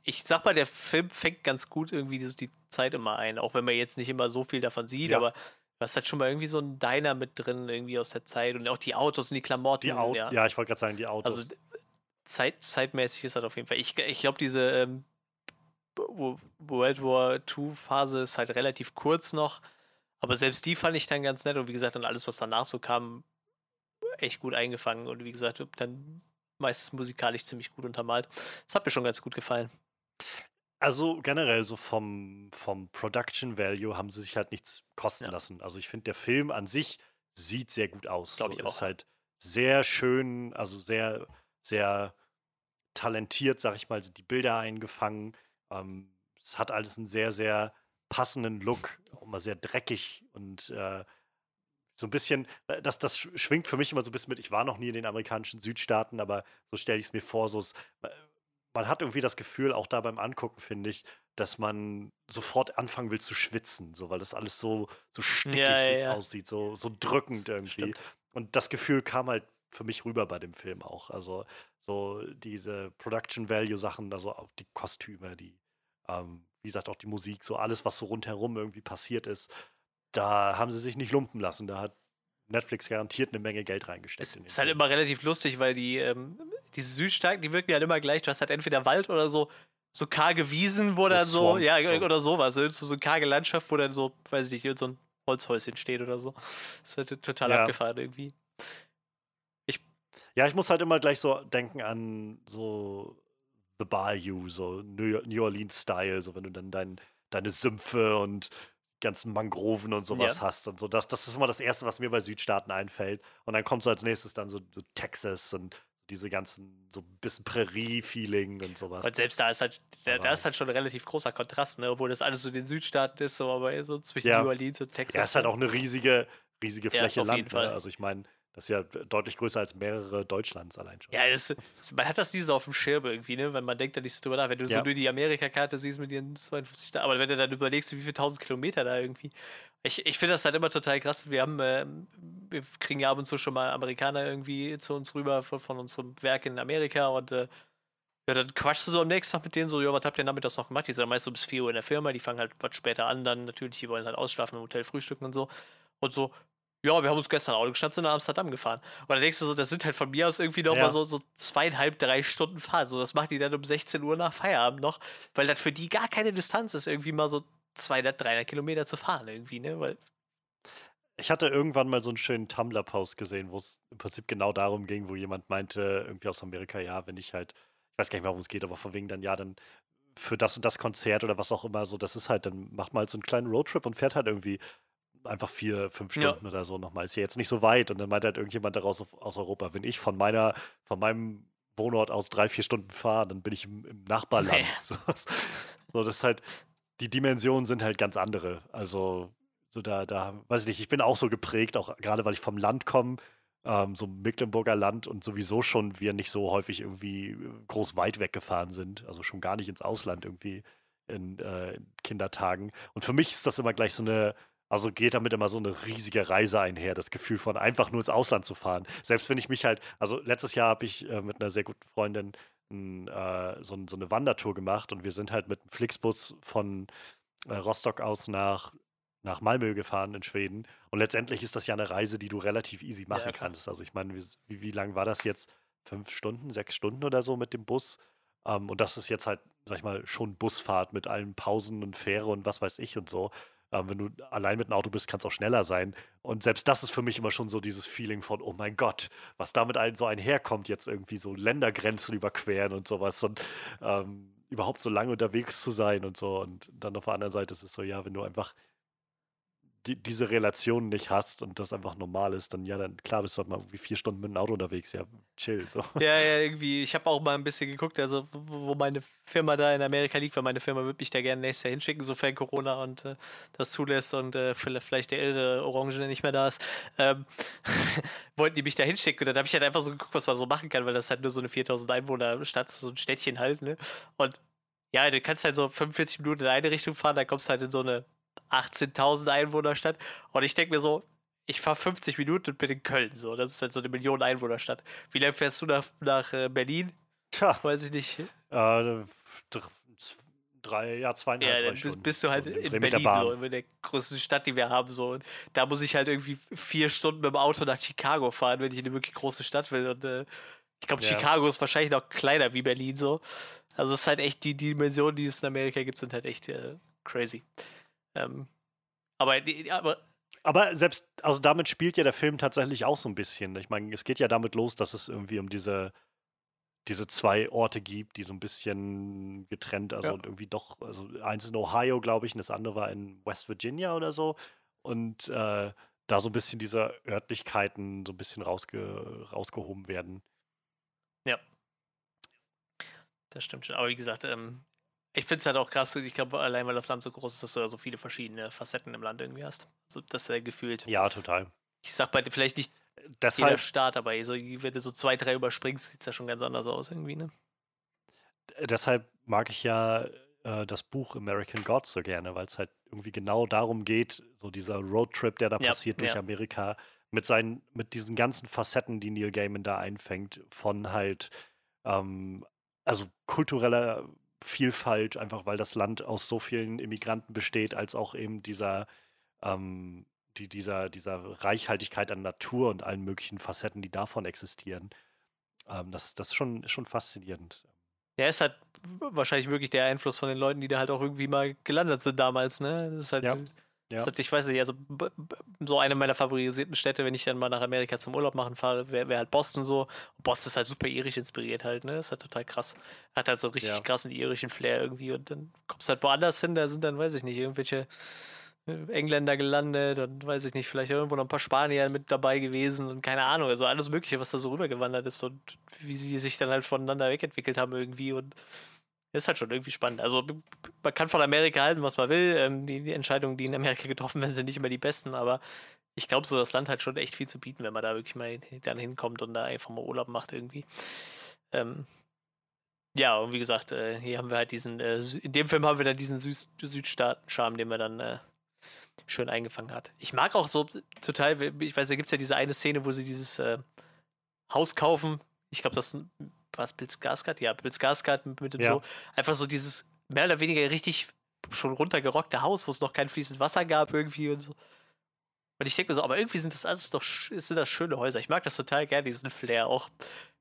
A: ich sag mal, der Film fängt ganz gut irgendwie die, die Zeit immer ein, auch wenn man jetzt nicht immer so viel davon sieht, ja. aber Du hast halt schon mal irgendwie so einen Diner mit drin, irgendwie aus der Zeit und auch die Autos und die Klamotten.
B: Die Au ja. ja, ich wollte gerade sagen, die Autos.
A: Also Zeit, zeitmäßig ist das auf jeden Fall. Ich, ich glaube, diese ähm, World War II-Phase ist halt relativ kurz noch. Aber selbst die fand ich dann ganz nett. Und wie gesagt, dann alles, was danach so kam, echt gut eingefangen. Und wie gesagt, dann meistens musikalisch ziemlich gut untermalt. Das hat mir schon ganz gut gefallen.
B: Also generell so vom, vom Production Value haben sie sich halt nichts kosten ja. lassen. Also ich finde, der Film an sich sieht sehr gut aus.
A: Glaube ich
B: so,
A: auch.
B: Ist halt sehr schön, also sehr, sehr talentiert, sag ich mal, sind die Bilder eingefangen. Ähm, es hat alles einen sehr, sehr passenden Look, auch mal sehr dreckig und äh, so ein bisschen, äh, das, das schwingt für mich immer so ein bisschen mit, ich war noch nie in den amerikanischen Südstaaten, aber so stelle ich es mir vor, so, man hat irgendwie das Gefühl, auch da beim Angucken, finde ich, dass man sofort anfangen will zu schwitzen, so weil das alles so, so stickig
A: Ja, ja, ja.
B: aussieht, so, so drückend irgendwie.
A: Stimmt.
B: Und das Gefühl kam halt für mich rüber bei dem Film auch. Also so diese Production Value Sachen, also auch die Kostüme, die, ähm, wie gesagt, auch die Musik, so alles, was so rundherum irgendwie passiert ist, da haben sie sich nicht lumpen lassen. Da hat Netflix garantiert eine Menge Geld reingesteckt.
A: Es ist halt immer relativ lustig, weil die, ähm, diese Südstaaten, die wirken ja immer gleich. Du hast halt entweder Wald oder so, so karge Wiesen, wo dann so,
B: Swamp,
A: ja,
B: so.
A: oder sowas. So, so eine karge Landschaft, wo dann so, weiß ich nicht, so ein Holzhäuschen steht oder so. Das ist halt total
B: Ja.
A: abgefahren irgendwie.
B: Ja, ich muss halt immer gleich so denken an so The Bayou, so New Orleans-Style, so wenn du dann dein, deine Sümpfe und ganzen Mangroven und sowas
A: Ja.
B: hast und so. Das, das ist immer das Erste, was mir bei Südstaaten einfällt. Und dann kommt so als nächstes dann so, so Texas und diese ganzen, so ein bisschen Prärie-Feeling und sowas.
A: Und selbst da ist halt, da, da ist halt schon ein relativ großer Kontrast, ne? Obwohl das alles so den Südstaaten ist, so aber so zwischen
B: Ja.
A: New Orleans und Texas.
B: Ja, ist halt auch eine riesige, riesige
A: Ja,
B: Fläche
A: auf
B: Land. Ne? Also ich meine, das ist ja deutlich größer als mehrere Deutschlands allein schon.
A: Ja, das, man hat das nie so auf dem Schirm irgendwie, ne? Wenn man denkt da nicht so drüber nach. Wenn du so
B: Ja.
A: nur die Amerikakarte siehst mit ihren 52 Staaten, aber wenn du dann überlegst, wie viele tausend Kilometer da irgendwie. Ich, ich finde das halt immer total krass. Wir haben, ähm, wir kriegen ja ab und zu schon mal Amerikaner irgendwie zu uns rüber von, von unserem Werk in Amerika und äh, ja, dann quatschst du so am nächsten Tag mit denen so, ja, was habt ihr damit das noch gemacht? Die sind meist so bis 4 Uhr in der Firma, die fangen halt was später an, dann natürlich, die wollen halt ausschlafen im Hotel frühstücken und so. Und so, ja, wir haben uns gestern Auto geschnappt, sind nach Amsterdam gefahren. Und dann denkst du so, das sind halt von mir aus irgendwie noch
B: Ja.
A: mal so, so zweieinhalb, drei Stunden Fahrt. So, das machen die dann um 16 Uhr nach Feierabend noch, weil das für die gar keine Distanz ist, irgendwie mal so 200, 300 Kilometer zu fahren irgendwie, ne? Weil,
B: Ich hatte irgendwann mal so einen schönen Tumblr-Post gesehen, wo es im Prinzip genau darum ging, wo jemand meinte, irgendwie aus Amerika, ja, wenn ich halt, ich weiß gar nicht mehr, worum es geht, aber von wegen dann, ja, dann für das und das Konzert oder was auch immer, so, das ist halt, dann macht man halt so einen kleinen Roadtrip und fährt halt irgendwie einfach vier, fünf
A: Ja.
B: Stunden oder so nochmal. Ist ja jetzt nicht so weit. Und dann meinte halt irgendjemand daraus aus Europa, wenn ich von meiner, von meinem Wohnort aus drei, vier Stunden fahre, dann bin ich im, im Nachbarland. [LAUGHS]
A: Ja.
B: So, so, das ist halt, die Dimensionen sind halt ganz andere. Also, so da, da, weiß ich nicht, ich bin auch so geprägt, auch gerade weil ich vom Land komme, ähm, so Mecklenburger Land und sowieso schon wir nicht so häufig irgendwie äh, groß weit weggefahren sind, also schon gar nicht ins Ausland irgendwie in, äh, in Kindertagen. Und für mich ist das immer gleich so eine, also geht damit immer so eine riesige Reise einher, das Gefühl von einfach nur ins Ausland zu fahren. Selbst wenn ich mich halt, also letztes Jahr habe ich äh, mit einer sehr guten Freundin n, äh, so, so eine Wandertour gemacht und wir sind halt mit dem Flixbus von äh, Rostock aus nach, nach Malmö gefahren in Schweden. Und letztendlich ist das ja eine Reise, die du relativ easy machen
A: Ja,
B: kannst. Also ich meine, wie, wie, lang war das jetzt? Fünf Stunden, sechs Stunden oder so mit dem Bus? Ähm, und das ist jetzt halt, sag ich mal, schon Busfahrt mit allen Pausen und Fähre und was weiß ich und so. Ähm, wenn du allein mit einem Auto bist, kann es auch schneller sein. Und selbst das ist für mich immer schon so dieses Feeling von, oh mein Gott, was damit ein, so einherkommt, jetzt irgendwie so Ländergrenzen überqueren und sowas. Und ähm, überhaupt so lange unterwegs zu sein und so. Und dann auf der anderen Seite ist es so, ja, wenn du einfach die, diese Relation nicht hast und das einfach normal ist, dann ja, dann klar bist du halt mal irgendwie vier Stunden mit dem Auto unterwegs. Ja, chill. So.
A: ja, ja, irgendwie, ich habe auch mal ein bisschen geguckt, also wo meine Firma da in Amerika liegt, weil meine Firma würde mich da gerne nächstes Jahr hinschicken, sofern Corona und äh, das zulässt und äh, vielleicht der irre Orange nicht mehr da ist. Ähm, [LAUGHS] wollten die mich da hinschicken und dann habe ich halt einfach so geguckt, was man so machen kann, weil das halt nur so eine 4000 Einwohner Stadt, so ein Städtchen halt, ne? Und ja, du kannst halt so 45 Minuten in eine Richtung fahren, dann kommst du halt in so eine 18.000 Einwohnerstadt und ich denke mir so, ich fahre 50 Minuten und bin in Köln, so, das ist halt so eine Million Einwohnerstadt. Wie lange fährst du nach, nach äh, Berlin?
B: Tja,
A: Weiß ich nicht.
B: äh, dr- drei, ja, zweieinhalb,
A: Ja,
B: drei
A: dann bist,
B: Stunden.
A: bist du halt
B: So,
A: in
B: der
A: Berlin, so, in der größten Stadt, die wir haben. So. Und da muss ich halt irgendwie vier Stunden mit dem Auto nach Chicago fahren, wenn ich in eine wirklich große Stadt will. Und äh, ich glaube,
B: Ja.
A: Chicago ist wahrscheinlich noch kleiner wie Berlin so. Also es ist halt echt, die Dimensionen, die es in Amerika gibt, sind halt echt äh, crazy. Ähm, aber, die, aber
B: Aber selbst, also damit spielt ja der Film tatsächlich auch so ein bisschen. Ich meine, es geht ja damit los, dass es irgendwie um diese, diese zwei Orte gibt, die so ein bisschen getrennt, also
A: Ja.
B: und irgendwie doch, also eins in Ohio, glaube ich, und das andere war in West Virginia oder so. Und äh, da so ein bisschen diese Örtlichkeiten so ein bisschen rausge rausgehoben werden.
A: das stimmt schon. Aber wie gesagt, ähm, ich finde es halt auch krass. Ich glaube, allein weil das Land so groß ist, dass du ja so viele verschiedene Facetten im Land irgendwie hast. So, das äh, gefühlt.
B: Ja, total.
A: Ich sag bei dir vielleicht nicht jeder
B: Deshalb,
A: Staat, aber so, wenn du so zwei, drei überspringst, sieht es ja schon ganz anders aus irgendwie, ne?
B: deshalb mag ich ja äh, das Buch American Gods so gerne, weil es halt irgendwie genau darum geht, so dieser Roadtrip, der da
A: Ja,
B: passiert durch
A: ja.
B: Amerika, mit seinen, mit diesen ganzen Facetten, die Neil Gaiman da einfängt, von halt, ähm, also kultureller Vielfalt, einfach weil das Land aus so vielen Immigranten besteht, als auch eben dieser, ähm, die, dieser, dieser Reichhaltigkeit an Natur und allen möglichen Facetten, die davon existieren. Ähm, das, das ist schon, schon faszinierend.
A: Ja, ist halt wahrscheinlich wirklich der Einfluss von den Leuten, die da halt auch irgendwie mal gelandet sind damals, ne? Das ist halt,
B: Ja, ja.
A: Halt ich weiß nicht, also so eine meiner favorisierten Städte, wenn ich dann mal nach Amerika zum Urlaub machen fahre, wäre wär halt Boston so. Boston ist halt super irisch inspiriert halt, ne? ist halt total krass. Hat halt so richtig
B: Ja.
A: krassen irischen Flair irgendwie und dann kommst du halt woanders hin, da sind dann, weiß ich nicht, irgendwelche äh, Engländer gelandet und weiß ich nicht, vielleicht irgendwo noch ein paar Spanier mit dabei gewesen und keine Ahnung, also alles Mögliche, was da so rübergewandert ist und wie sie sich dann halt voneinander wegentwickelt haben irgendwie und ist halt schon irgendwie spannend. Also man kann von Amerika halten, was man will. Ähm, die, die Entscheidungen, die in Amerika getroffen werden, sind nicht immer die besten, aber ich glaube, so das Land hat schon echt viel zu bieten, wenn man da wirklich mal dann hinkommt und da einfach mal Urlaub macht irgendwie. Ähm, ja, und wie gesagt, äh, hier haben wir halt diesen, äh, in dem Film haben wir dann diesen Süß Südstaaten-Charme, den man dann äh, schön eingefangen hat. Ich mag auch so total, ich weiß, da gibt es ja diese eine Szene, wo sie dieses äh, Haus kaufen. Ich glaube, das war es Bill Skarsgård? Ja, Bill Skarsgård mit, dem
B: Ja.
A: so, einfach so dieses mehr oder weniger richtig schon runtergerockte Haus, wo es noch kein fließendes Wasser gab irgendwie und so. Und ich denke mir so, aber irgendwie sind das alles doch sind das schöne Häuser. Ich mag das total gerne, diesen Flair, auch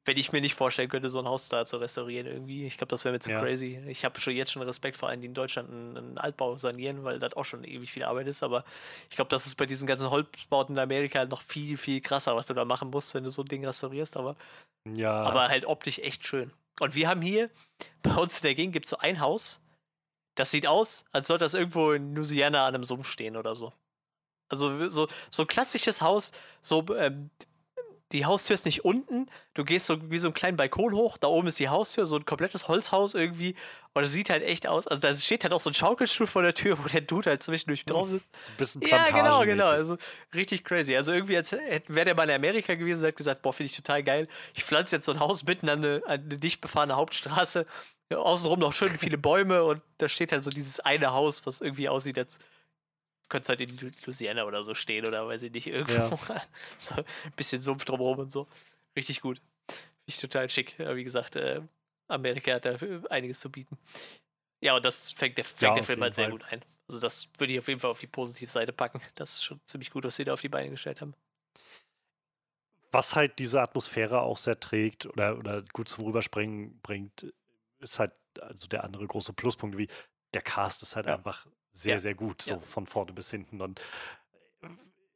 A: wenn ich mir nicht vorstellen könnte, so ein Haus da zu restaurieren irgendwie. Ich glaube, das wäre mir zu
B: Ja.
A: crazy. Ich habe schon jetzt schon Respekt vor allen, die in Deutschland einen, einen Altbau sanieren, weil das auch schon ewig viel Arbeit ist. Aber ich glaube, das ist bei diesen ganzen Holzbauten in Amerika halt noch viel, viel krasser, was du da machen musst, wenn du so ein Ding restaurierst. Aber
B: Ja,
A: aber halt optisch echt schön. Und wir haben hier, bei uns in der Gegend gibt es so ein Haus, das sieht aus, als sollte das irgendwo in Louisiana an einem Sumpf stehen oder so. Also so, so ein klassisches Haus, so ähm, die Haustür ist nicht unten, du gehst so wie so einen kleinen Balkon hoch, da oben ist die Haustür, so ein komplettes Holzhaus irgendwie. Und es sieht halt echt aus, also da steht halt auch so ein Schaukelstuhl vor der Tür, [LAUGHS] wo der Dude halt zwischendurch drauf sitzt.
B: ein bisschen
A: Ja, genau, genau. Also richtig crazy. Also irgendwie, als wäre der mal in Amerika gewesen und hätte gesagt, boah, finde ich total geil. Ich pflanze jetzt so ein Haus mitten an eine, an eine dicht befahrene Hauptstraße. Außenrum noch schön [LAUGHS] viele Bäume und da steht halt so dieses eine Haus, was irgendwie aussieht, als könnte es halt in Louisiana oder so stehen oder weiß ich nicht, irgendwo. [LAUGHS] so ein bisschen Sumpf drumherum und so. Richtig gut. Finde total schick. Aber wie gesagt, äh, Amerika hat da einiges zu bieten. Ja, und das fängt der, fängt
B: Ja,
A: der Film halt sehr
B: Fall.
A: gut ein. Also das würde ich auf jeden Fall auf die Positivseite packen. Das ist schon ziemlich gut, was sie da auf die Beine gestellt haben.
B: Was halt diese Atmosphäre auch sehr trägt oder, oder gut zum Rüberspringen bringt, ist halt also der andere große Pluspunkt, wie der Cast ist halt
A: Ja.
B: einfach sehr,
A: Ja.
B: sehr gut, so
A: Ja.
B: von vorne bis hinten. Und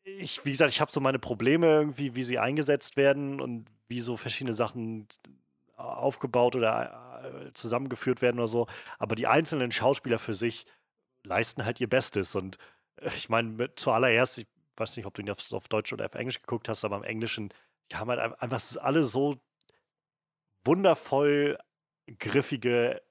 B: ich, wie gesagt, ich habe so meine Probleme irgendwie, wie sie eingesetzt werden und wie so verschiedene Sachen aufgebaut oder äh, zusammengeführt werden oder so. Aber die einzelnen Schauspieler für sich leisten halt ihr Bestes. Und äh, ich meine, zuallererst, ich weiß nicht, ob du ihn auf, Deutsch oder auf Englisch geguckt hast, aber im Englischen, die haben halt ein- einfach alle so wundervoll griffige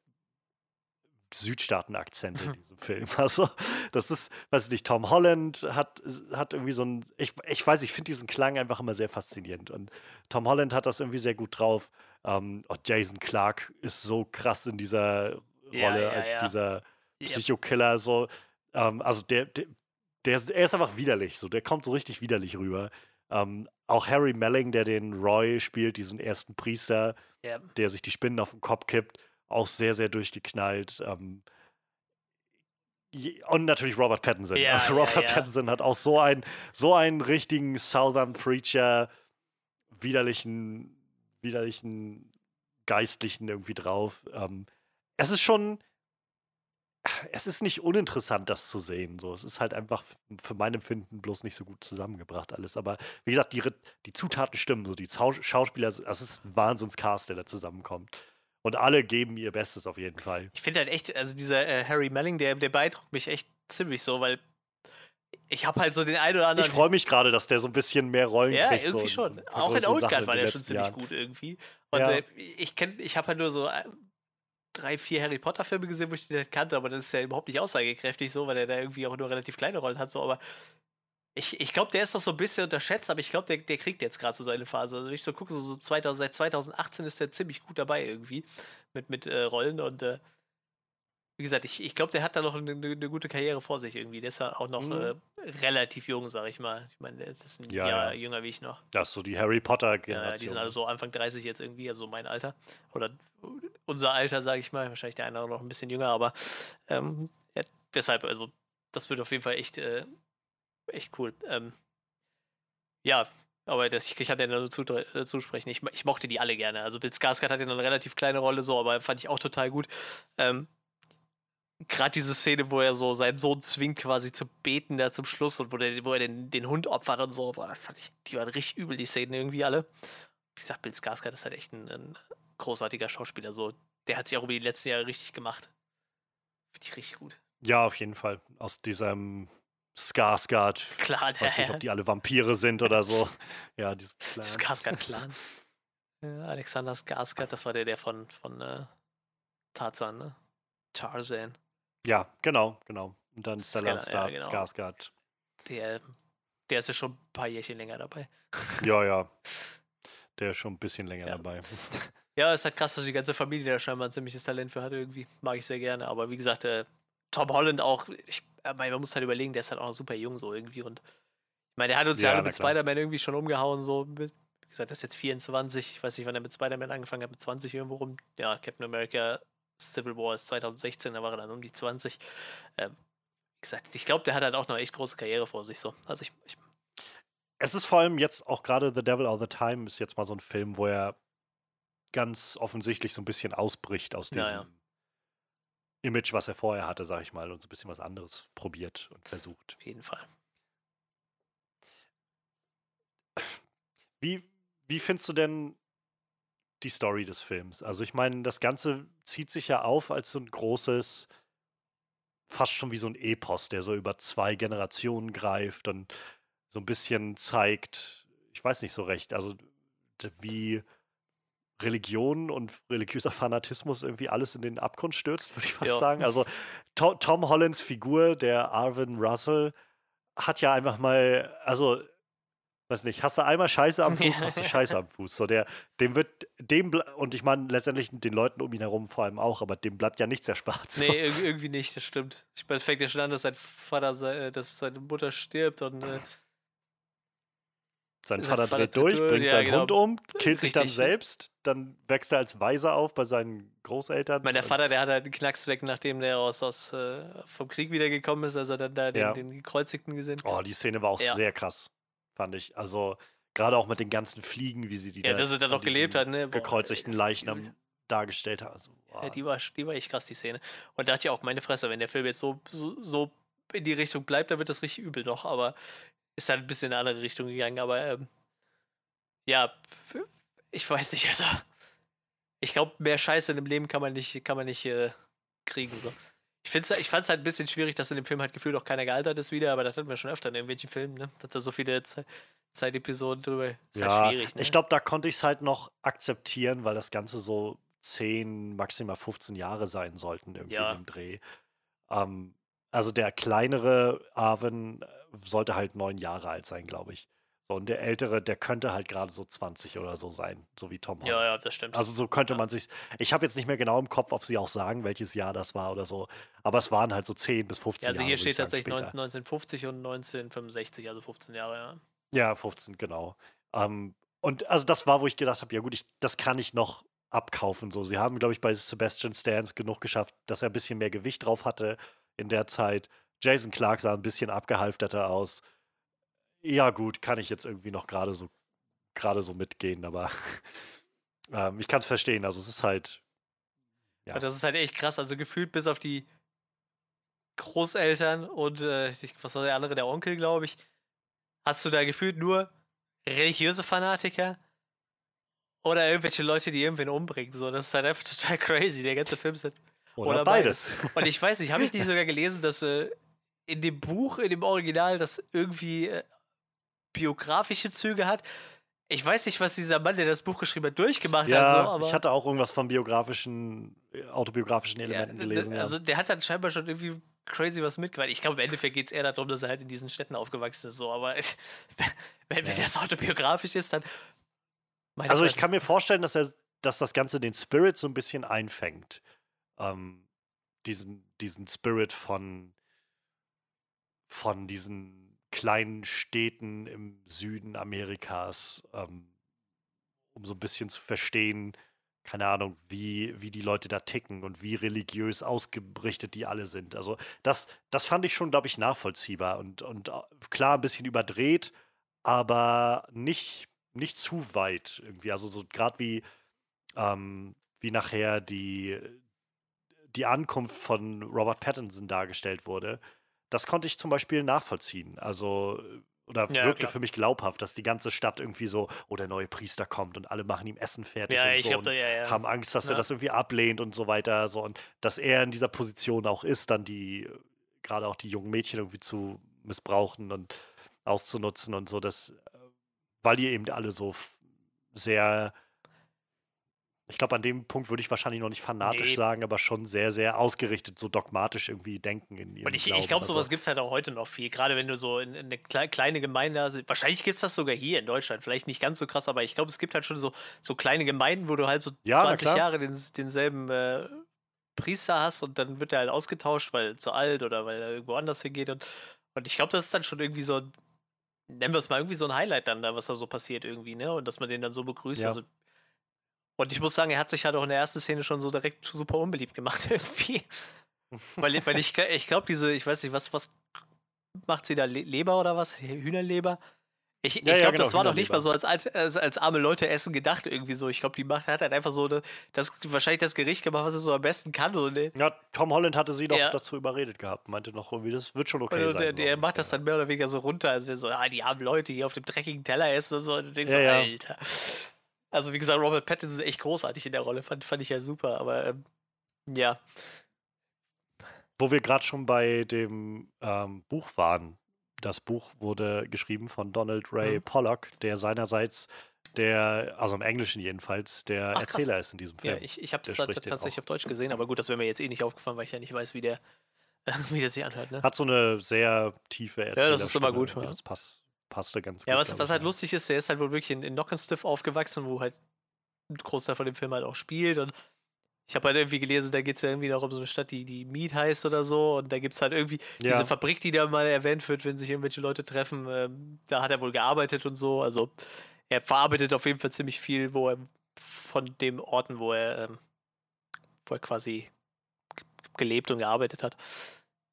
B: Südstaaten-Akzente in [LAUGHS] diesem Film. [LAUGHS] Also, das ist, weiß ich nicht, Tom Holland hat, hat irgendwie so ein, ich, ich weiß, ich finde diesen Klang einfach immer sehr faszinierend. Und Tom Holland hat das irgendwie sehr gut drauf. Ähm, und Jason Clark ist so krass in dieser Rolle
A: Ja, ja,
B: als
A: ja.
B: dieser. Psychokiller. So, ähm, also der, der, der, ist- er ist einfach widerlich, so, der kommt so richtig widerlich rüber. Ähm, auch Harry Melling, der den Roy spielt, diesen ersten Priester, der sich die Spinnen auf den Kopf kippt, auch sehr, sehr durchgeknallt. Ähm, und natürlich Robert Pattinson.
A: Ja,
B: also [LAUGHS]
A: ja,
B: Robert
A: ja.
B: Pattinson hat auch so, ein, so einen richtigen Southern Preacher, widerlichen, widerlichen Geistlichen irgendwie drauf. Ähm, es ist schon, es ist nicht uninteressant, das zu sehen. So. Es ist halt einfach für mein Empfinden bloß nicht so gut zusammengebracht alles. Aber wie gesagt, die, die Zutaten stimmen. So. Die Schauspieler, es ist Wahnsinnscast, der da zusammenkommt. Und alle geben ihr Bestes auf jeden Fall.
A: Ich finde halt echt, also dieser äh, Harry Melling, der, der beeindruckt mich echt ziemlich so, weil ich habe halt so den einen oder anderen.
B: Ich freue mich gerade, dass der so ein bisschen mehr Rollen
A: Ja,
B: kriegt.
A: irgendwie
B: so
A: schon. Auch in Old Guard war der schon ziemlich
B: Jahren.
A: gut irgendwie. Und
B: Ja.
A: äh, ich kenn, ich habe halt nur so äh, drei, vier Harry Potter Filme gesehen, wo ich den nicht kannte, aber das ist ja überhaupt nicht aussagekräftig so, weil er da irgendwie auch nur relativ kleine Rollen hat. So, aber ich, ich glaube, der ist noch so ein bisschen unterschätzt, aber ich glaube, der, der kriegt jetzt gerade so seine Phase. Also wenn ich so gucke, so, so 2000, seit 2018 ist der ziemlich gut dabei irgendwie mit, mit äh, Rollen und äh, wie gesagt, ich, ich glaube, der hat da noch eine, eine, gute Karriere vor sich irgendwie. Der ist ja auch noch mhm. äh, relativ jung, sag ich mal. Ich meine, der ist, ein ja, Jahr ja. jünger wie ich noch.
B: Das ist so die Harry Potter-Generation.
A: Ja, die sind also so Anfang 30 jetzt irgendwie, also mein Alter. Oder unser Alter, sage ich mal. Wahrscheinlich der eine noch ein bisschen jünger, aber ähm, ja, deshalb, also das wird auf jeden Fall echt, äh, echt cool. Ähm, ja, aber das, ich, ich kann dir nur zu, äh, zusprechen. Ich, ich, mochte die alle gerne. Also Bill Skarsgård hat ja eine relativ kleine Rolle so, aber fand ich auch total gut. Ähm, Gerade diese Szene, wo er so seinen Sohn zwingt, quasi zu beten, da zum Schluss und wo, der, wo er den, den Hund opfert und so, boah, fand ich, die waren richtig übel, die Szenen irgendwie alle. Wie gesagt, Bill Skarsgård ist halt echt ein, ein großartiger Schauspieler. So, der hat sich auch über die letzten Jahre richtig gemacht. Finde ich richtig gut.
B: Ja, auf jeden Fall. Aus diesem Skarsgård.
A: Clan,
B: weiß nicht, ob die alle Vampire sind oder so. [LAUGHS] Ja, dieses
A: Clan. Skarsgård-Clan. [LAUGHS] ja, Alexander Skarsgård, das war der, der von, von äh, Tarzan, ne? Tarzan.
B: Ja, genau, genau. Und dann Stellan Star ja, genau. Skarsgård.
A: Der, der ist ja schon ein paar Jährchen länger dabei. [LAUGHS]
B: ja, ja. Der ist schon ein bisschen länger ja. dabei.
A: Ja, ist halt krass, dass die ganze Familie da scheinbar ein ziemliches Talent für hat irgendwie. Mag ich sehr gerne. Aber wie gesagt, äh, Tom Holland auch, ich, man muss halt überlegen, der ist halt auch noch super jung so irgendwie und ich meine, der hat uns ja, ja mit Spider-Man irgendwie schon umgehauen, so mit, wie gesagt, das ist jetzt 24, ich weiß nicht, wann er mit Spider-Man angefangen hat, mit 20 irgendwo rum. Ja, Captain America Civil War ist 2016, da war er dann um die 20. Ähm, wie gesagt, ich glaube, der hat halt auch noch echt große Karriere vor sich so. Also ich, ich
B: es ist vor allem jetzt auch gerade The Devil All the Time ist jetzt mal so ein Film, wo er ganz offensichtlich so ein bisschen ausbricht aus diesem ja, ja. Image, was er vorher hatte, sag ich mal, und so ein bisschen was anderes probiert und versucht.
A: Auf jeden Fall.
B: Wie, wie findest du denn die Story des Films? Also ich meine, das Ganze zieht sich ja auf als so ein großes, fast schon wie so ein Epos, der so über zwei Generationen greift und so ein bisschen zeigt, ich weiß nicht so recht, also wie Religion und religiöser Fanatismus irgendwie alles in den Abgrund stürzt, würde ich fast ja. sagen. Also Tom, Tom, Hollands Figur, der Arvin Russell, hat ja einfach mal, also weiß nicht, hast du einmal Scheiße am [LAUGHS] Fuß, hast du Scheiße am Fuß. So der, dem wird, dem und ich meine letztendlich den Leuten um ihn herum vor allem auch, aber dem bleibt ja nichts erspart.
A: So. Nee, irgendwie nicht, das stimmt. Ich meine, es fängt ja schon an, dass sein Vater, äh, dass seine Mutter stirbt und äh,
B: sein Vater, Vater dreht durch, bringt ja, seinen genau. Hund um, killt sich dann selbst, dann wächst er als Weiser auf bei seinen Großeltern.
A: Mein, der Vater, der hat halt einen Knacks weg, nachdem der aus, aus äh, vom Krieg wiedergekommen ist, als er dann da den, ja. den Gekreuzigten gesehen
B: Oh, die Szene war auch ja. sehr krass, fand ich. Also, gerade auch mit den ganzen Fliegen, wie sie die
A: Ja, da, dass er dann noch gelebt hat, ne?
B: Boah, gekreuzigten Leichnam dargestellt hat. Also,
A: ja, die, war, die war echt krass, die Szene. Und da hatte ich auch meine Fresse, wenn der Film jetzt so, so, so in die Richtung bleibt, dann wird das richtig übel noch, aber ist halt ein bisschen in eine andere Richtung gegangen, aber ähm, ja, ich weiß nicht, also ich glaube, mehr Scheiße in dem Leben kann man nicht, kann man nicht äh, kriegen. So. Ich, ich fand es halt ein bisschen schwierig, dass in dem Film halt gefühlt auch keiner gealtert ist wieder, aber das hatten wir schon öfter in irgendwelchen Filmen, ne? Dass da so viele Ze Zeitepisoden drüber. Ist
B: halt ja, halt schwierig, ne? Ich glaube, da konnte ich es halt noch akzeptieren, weil das Ganze so 10, maximal 15 Jahre sein sollten irgendwie ja. im Dreh. Ähm, also der kleinere Arwen sollte halt neun Jahre alt sein, glaube ich. So, und der Ältere, der könnte halt gerade so 20 oder so sein, so wie Tom Holland.
A: Ja, ja, das stimmt.
B: Also so könnte ja. man sich. Ich habe jetzt nicht mehr genau im Kopf, ob sie auch sagen, welches Jahr das war oder so. Aber es waren halt so 10 bis 15 Jahre.
A: Ja, also hier steht tatsächlich sagen, 1950 und 1965, also 15 Jahre, ja.
B: Ja, 15, genau. Ähm, und also das war, wo ich gedacht habe, ja gut, ich, das kann ich noch abkaufen. So, sie haben, glaube ich, bei Sebastian Stans genug geschafft, dass er ein bisschen mehr Gewicht drauf hatte in der Zeit. Jason Clark sah ein bisschen abgehalfterter aus ja, gut, kann ich jetzt irgendwie noch gerade so, gerade so mitgehen, aber [LAUGHS] ähm, ich kann es verstehen. Also es ist halt.
A: Ja. Das ist halt echt krass. Also gefühlt bis auf die Großeltern und äh, was war der andere, der Onkel, glaube ich, hast du da gefühlt nur religiöse Fanatiker oder irgendwelche Leute, die irgendwen umbringen. So, das ist halt einfach [LAUGHS] total crazy. Der ganze Film ist halt.
B: Oder, oder beides.
A: beides. [LAUGHS] Und ich weiß nicht, habe ich nicht sogar gelesen, dass äh, in dem Buch, in dem Original, das irgendwie äh, biografische Züge hat. Ich weiß nicht, was dieser Mann, der das Buch geschrieben hat, durchgemacht
B: ja,
A: hat. So, aber
B: ich hatte auch irgendwas von biografischen, äh, autobiografischen Elementen ja, gelesen.
A: Also
B: ja.
A: der hat dann scheinbar schon irgendwie crazy was mitgemacht. Ich glaube, im Endeffekt geht es eher darum, dass er halt in diesen Städten aufgewachsen ist. So. Aber [LAUGHS] wenn, wenn das autobiografisch ist, dann.
B: Also ich kann mir vorstellen, dass er, dass das Ganze den Spirit so ein bisschen einfängt. Ähm, diesen, diesen Spirit von, von diesen kleinen Städten im Süden Amerikas, ähm, um so ein bisschen zu verstehen, keine Ahnung, wie, wie die Leute da ticken und wie religiös ausgerichtet die alle sind. Also das, das fand ich schon, glaube ich, nachvollziehbar und, und äh, klar ein bisschen überdreht, aber nicht, nicht zu weit irgendwie. Also so gerade wie, ähm, wie nachher die, die Ankunft von Robert Pattinson dargestellt wurde, das konnte ich zum Beispiel nachvollziehen. Also oder
A: Ja,
B: wirkte
A: klar.
B: für mich glaubhaft, dass die ganze Stadt irgendwie so, oh, der neue Priester kommt und alle machen ihm Essen fertig
A: Ja,
B: und so
A: hab da,
B: und
A: ja, ja.
B: haben Angst, dass er das irgendwie ablehnt und so weiter. So und dass er in dieser Position auch ist, dann die, gerade auch die jungen Mädchen irgendwie zu missbrauchen und auszunutzen und so, das, äh, weil die eben alle so sehr, ich glaube, an dem Punkt würde ich wahrscheinlich noch nicht fanatisch
A: Nee.
B: sagen, aber schon sehr, sehr ausgerichtet, so dogmatisch irgendwie denken in ihrem
A: Und ich,
B: Glauben.
A: ich glaube,
B: Also,
A: sowas gibt es halt auch heute noch viel. Gerade wenn du so in, in eine klei- kleine Gemeinde hast. Wahrscheinlich gibt es das sogar hier in Deutschland. Vielleicht nicht ganz so krass, aber ich glaube, es gibt halt schon so, so kleine Gemeinden, wo du halt so
B: Ja, na
A: 20
B: klar.
A: Jahre den, denselben äh, Priester hast und dann wird er halt ausgetauscht, weil zu alt oder weil er irgendwo anders hingeht. Und, und ich glaube, das ist dann schon irgendwie so ein, nennen wir es mal irgendwie so ein Highlight dann da, was da so passiert irgendwie, ne? Und dass man den dann so begrüßt.
B: Ja.
A: Also, und ich muss sagen, er hat sich halt auch in der ersten Szene schon so direkt super unbeliebt gemacht [LAUGHS] irgendwie. Weil, weil ich, ich glaube, diese, ich weiß nicht, was, was macht sie da? Le Leber oder was? Hühnerleber? Ich, ich
B: Ja, ja,
A: glaube,
B: genau,
A: das war doch nicht mal so als, als, als arme Leute essen gedacht, irgendwie so. Ich glaube, die macht, hat halt einfach so eine, das, wahrscheinlich das Gericht gemacht, was er so am besten kann. So, ne?
B: Ja, Tom Holland hatte sie doch
A: Ja.
B: dazu überredet gehabt, meinte noch irgendwie, das wird schon okay
A: Und
B: sein.
A: der, macht das dann mehr oder weniger so runter, als wäre so, ah, die armen Leute hier auf dem dreckigen Teller essen und so. Und du denkst
B: Ja,
A: so,
B: ja.
A: Alter. Also, wie gesagt, Robert Pattinson ist echt großartig in der Rolle, fand, fand ich ja super, aber ähm, ja.
B: Wo wir gerade schon bei dem ähm, Buch waren. Das Buch wurde geschrieben von Donald Ray
A: Mhm.
B: Pollock, der seinerseits der, also im Englischen jedenfalls, der
A: Ach.
B: Erzähler ist in diesem
A: Ja,
B: Film.
A: ich, ich habe es tatsächlich auf Deutsch gesehen, aber gut, das wäre mir jetzt eh nicht aufgefallen, weil ich ja nicht weiß, wie der, [LAUGHS] wie der sich anhört. Ne?
B: Hat so eine sehr tiefe Erzählung.
A: das ist immer gut, ja.
B: Das passt, passte ganz
A: Ja,
B: gut.
A: was,
B: glaub
A: was
B: ich,
A: halt
B: ja.
A: lustig ist, der ist halt wohl wirklich in, in Knockenstiff aufgewachsen, wo halt ein Großteil von dem Film halt auch spielt. Und ich habe halt irgendwie gelesen, da geht es ja irgendwie darum, so eine Stadt, die, die Mead heißt oder so. Und da gibt es halt irgendwie
B: Ja.
A: diese Fabrik, die da mal erwähnt wird, wenn sich irgendwelche Leute treffen. Ähm, da hat er wohl gearbeitet und so. Also er verarbeitet auf jeden Fall ziemlich viel, wo er von den Orten, wo er, ähm, wo er quasi gelebt und gearbeitet hat.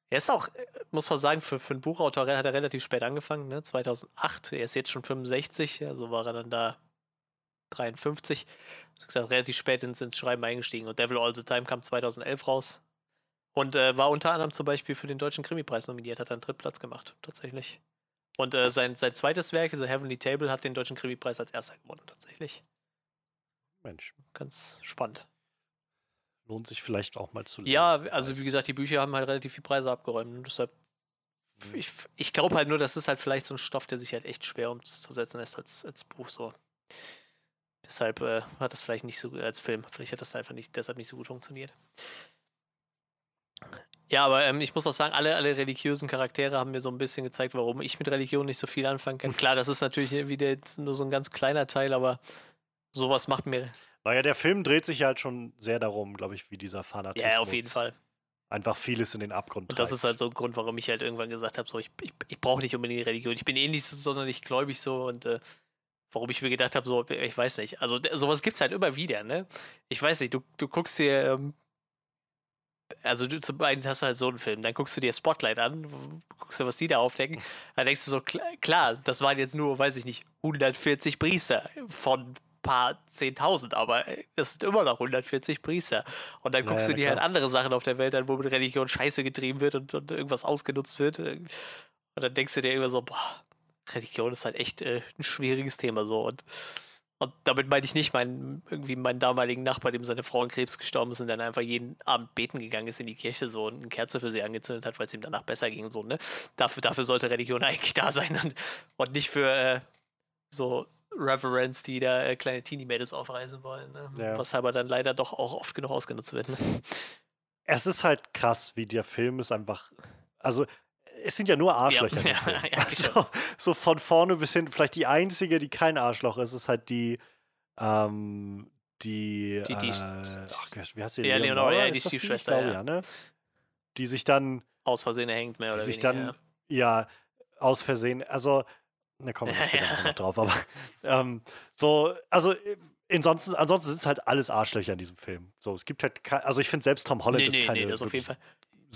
A: Er ist auch, äh, muss man sagen, für, für einen Buchautor hat er relativ spät angefangen, ne? 2008. Er ist jetzt schon 65, also war er dann da 53. Also gesagt, relativ spät ins, ins Schreiben eingestiegen. Und Devil All the Time kam 2011 raus. Und äh, war unter anderem zum Beispiel für den Deutschen Krimipreis nominiert, hat einen Drittplatz gemacht, tatsächlich. Und äh, sein, sein zweites Werk, The Heavenly Table, hat den Deutschen Krimipreis als erster gewonnen, tatsächlich.
B: Mensch,
A: Ganz spannend.
B: Lohnt sich vielleicht auch mal zu lesen.
A: Ja, also wie gesagt, die Bücher haben halt relativ viel Preise abgeräumt. Und deshalb, ich, ich glaube halt nur, das ist halt vielleicht so ein Stoff, der sich halt echt schwer umzusetzen lässt als, als Buch so. Deshalb äh, hat das vielleicht nicht so als Film, vielleicht hat das einfach nicht, deshalb nicht so gut funktioniert. Ja, aber ähm, ich muss auch sagen, alle, alle religiösen Charaktere haben mir so ein bisschen gezeigt, warum ich mit Religion nicht so viel anfangen kann. Klar, das ist natürlich wieder nur so ein ganz kleiner Teil, aber sowas macht mir.
B: Naja, der Film dreht sich halt schon sehr darum, glaube ich, wie dieser Fanatismus
A: Ja, auf jeden Fall.
B: einfach vieles in den Abgrund
A: Und das ist halt so ein Grund, warum ich halt irgendwann gesagt habe, so, ich, ich, ich brauche nicht unbedingt die Religion. Ich bin eh nicht so sonderlich gläubig so und äh, warum ich mir gedacht habe, so, ich weiß nicht. Also sowas gibt es halt immer wieder, ne? Ich weiß nicht, du, du guckst dir, ähm, also du zum einen hast du halt so einen Film, dann guckst du dir Spotlight an, guckst du, was die da aufdecken, dann denkst du so, klar, das waren jetzt nur, weiß ich nicht, 140 Priester von paar 10.000, aber das sind immer noch 140 Priester. Und dann guckst
B: ja,
A: du dir halt andere Sachen auf der Welt an, wo mit Religion Scheiße getrieben wird und, und irgendwas ausgenutzt wird. Und dann denkst du dir immer so, boah, Religion ist halt echt äh, ein schwieriges Thema so. Und, und damit meine ich nicht meinen, irgendwie meinen damaligen Nachbar, dem seine Frau an Krebs gestorben ist und dann einfach jeden Abend beten gegangen ist in die Kirche so und eine Kerze für sie angezündet hat, weil es ihm danach besser ging. So, ne? dafür, dafür sollte Religion [LAUGHS] eigentlich da sein und, und nicht für äh, so Reverends, die da äh, kleine Teenie-Mädels aufreißen wollen. Ne?
B: Ja.
A: Was aber dann leider doch auch oft genug ausgenutzt wird. Ne?
B: Es ist halt krass, wie der Film ist einfach. Also, es sind ja nur Arschlöcher. [LAUGHS]
A: Ja, ja, ja,
B: also, so von vorne bis hin. Vielleicht die einzige, die kein Arschloch ist, ist halt die. Ähm, die.
A: Die- die-
B: äh, ach, wie heißt die?
A: Ja, Leonora, ja, die Stiefschwester,
B: Ich glaube,
A: ja.
B: ne? die sich dann.
A: Aus Versehen hängt, mehr
B: die
A: oder
B: sich
A: weniger.
B: dann, ja. aus Versehen, also, [LAUGHS] da kommen wir später
A: Ja.
B: noch drauf, aber [LAUGHS] ähm, so, also äh, ansonsten, ansonsten sind es halt alles Arschlöcher in diesem Film. So, es gibt halt, also ich finde selbst Tom Holland
A: nee,
B: ist
A: nee,
B: keine
A: nee, das auf jeden Fall.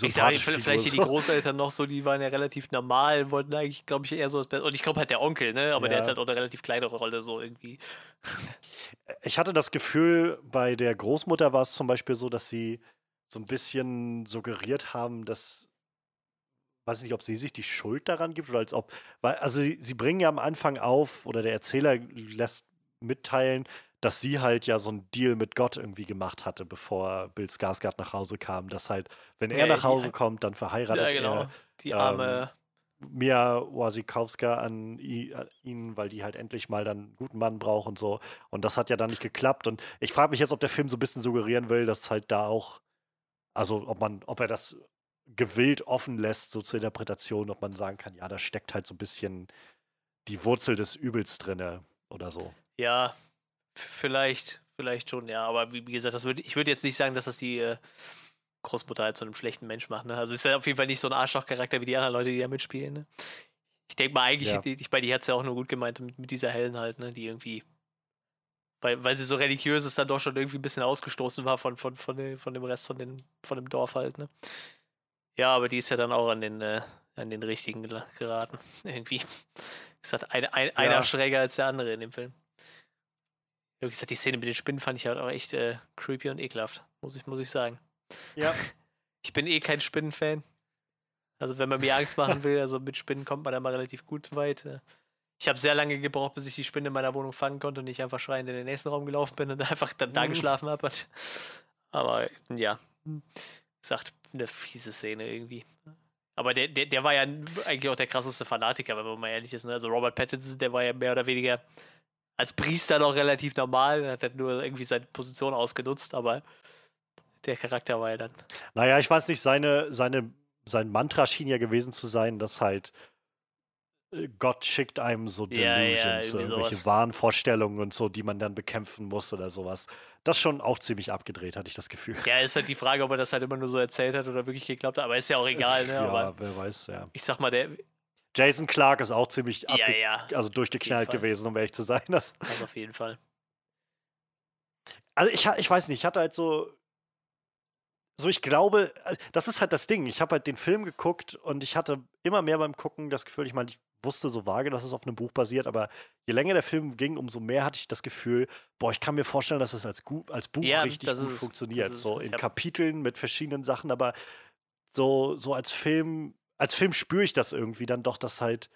A: Ich sage, vielleicht hier die
B: Figur, so.
A: Großeltern noch so, die waren ja relativ normal, wollten eigentlich, glaube ich, eher so das Beste. Und ich glaube halt der Onkel, ne? Aber der
B: Ja.
A: hat halt auch eine relativ kleinere Rolle, so irgendwie.
B: Ich hatte das Gefühl, bei der Großmutter war es zum Beispiel so, dass sie so ein bisschen suggeriert haben, dass, weiß nicht, ob sie sich die Schuld daran gibt oder als ob, weil, also sie, sie bringen ja am Anfang auf, oder der Erzähler lässt mitteilen, dass sie halt ja so einen Deal mit Gott irgendwie gemacht hatte, bevor Bill Skarsgård nach Hause kam, dass halt, wenn er
A: Ja,
B: nach
A: die-
B: Hause kommt, dann verheiratet
A: ja, genau.
B: er
A: Die
B: ähm,
A: arme.
B: Mia Wasikowska an, an ihn, weil die halt endlich mal dann einen guten Mann braucht und so. Und das hat ja dann nicht geklappt. Und ich frage mich jetzt, ob der Film so ein bisschen suggerieren will, dass halt da auch, also ob man, ob er das gewillt offen lässt, so zur Interpretation, ob man sagen kann, ja, da steckt halt so ein bisschen die Wurzel des Übels drinne oder so.
A: Ja, vielleicht, vielleicht schon, ja. Aber wie, gesagt, das würd, ich würde jetzt nicht sagen, dass das die äh, Großmutter halt zu einem schlechten Mensch macht. Ne? Also ist ja auf jeden Fall nicht so ein Arschlochcharakter wie die anderen Leute, die da mitspielen. Ne? Ich denke mal, eigentlich,
B: Ja.
A: ich, bei die hat es ja auch nur gut gemeint mit, mit dieser Helen halt, ne? die irgendwie, weil, weil sie so religiös ist, dann doch schon irgendwie ein bisschen ausgestoßen war von, von, von, dem, von dem Rest von, den, von dem Dorf halt. Ne? Ja, aber die ist ja dann auch an den, äh, an den richtigen geraten. [LAUGHS] Irgendwie. Es hat ein, ein, einer
B: Ja.
A: schräger als der andere in dem Film. Wie gesagt, die Szene mit den Spinnen fand ich halt auch echt äh, creepy und ekelhaft, muss ich, muss ich sagen.
B: Ja. [LAUGHS]
A: Ich bin eh kein Spinnenfan. Also wenn man mir Angst machen [LAUGHS] will, also mit Spinnen kommt man da mal relativ gut weit. äh. Ich habe sehr lange gebraucht, bis ich die Spinne in meiner Wohnung fangen konnte und nicht einfach schreiend in den nächsten Raum gelaufen bin und einfach dann da
B: Mhm.
A: geschlafen habe. Aber ja, wie gesagt, eine fiese Szene irgendwie. Aber der, der, der war ja eigentlich auch der krasseste Fanatiker, wenn man mal ehrlich ist. Ne? Also Robert Pattinson, der war ja mehr oder weniger als Priester noch relativ normal, hat halt nur irgendwie seine Position ausgenutzt, aber der Charakter war ja dann.
B: Naja, ich weiß nicht, seine, seine, sein Mantra schien ja gewesen zu sein, dass halt Gott schickt einem so
A: Ja, ja,
B: Delusions, so
A: irgendwie
B: irgendwelche. Wahnvorstellungen und so, die man dann bekämpfen muss oder sowas. Das schon auch ziemlich abgedreht, hatte ich das Gefühl.
A: Ja, ist halt die Frage, ob er das halt immer nur so erzählt hat oder wirklich geklappt hat, aber ist ja auch egal, ne?
B: ja,
A: Aber
B: wer weiß, ja.
A: ich sag mal, der.
B: Jason Clark ist auch ziemlich
A: Ja, ja,
B: also durchgeknallt gewesen, um ehrlich zu sein. Das,
A: das auf jeden Fall.
B: also ich, ich weiß nicht, ich hatte halt so, so ich glaube, äh, das ist halt das Ding. Ich habe halt den Film geguckt und ich hatte immer mehr beim Gucken das Gefühl, ich meine, ich wusste so vage, dass es auf einem Buch basiert, aber je länger der Film ging, umso mehr hatte ich das Gefühl, boah, ich kann mir vorstellen, dass es als, Gu als Buch
A: Ja,
B: richtig gut
A: ist
B: funktioniert.
A: Ist
B: so in
A: Ja.
B: Kapiteln mit verschiedenen Sachen, aber so, so als Film, als Film spüre ich das irgendwie dann doch, dass halt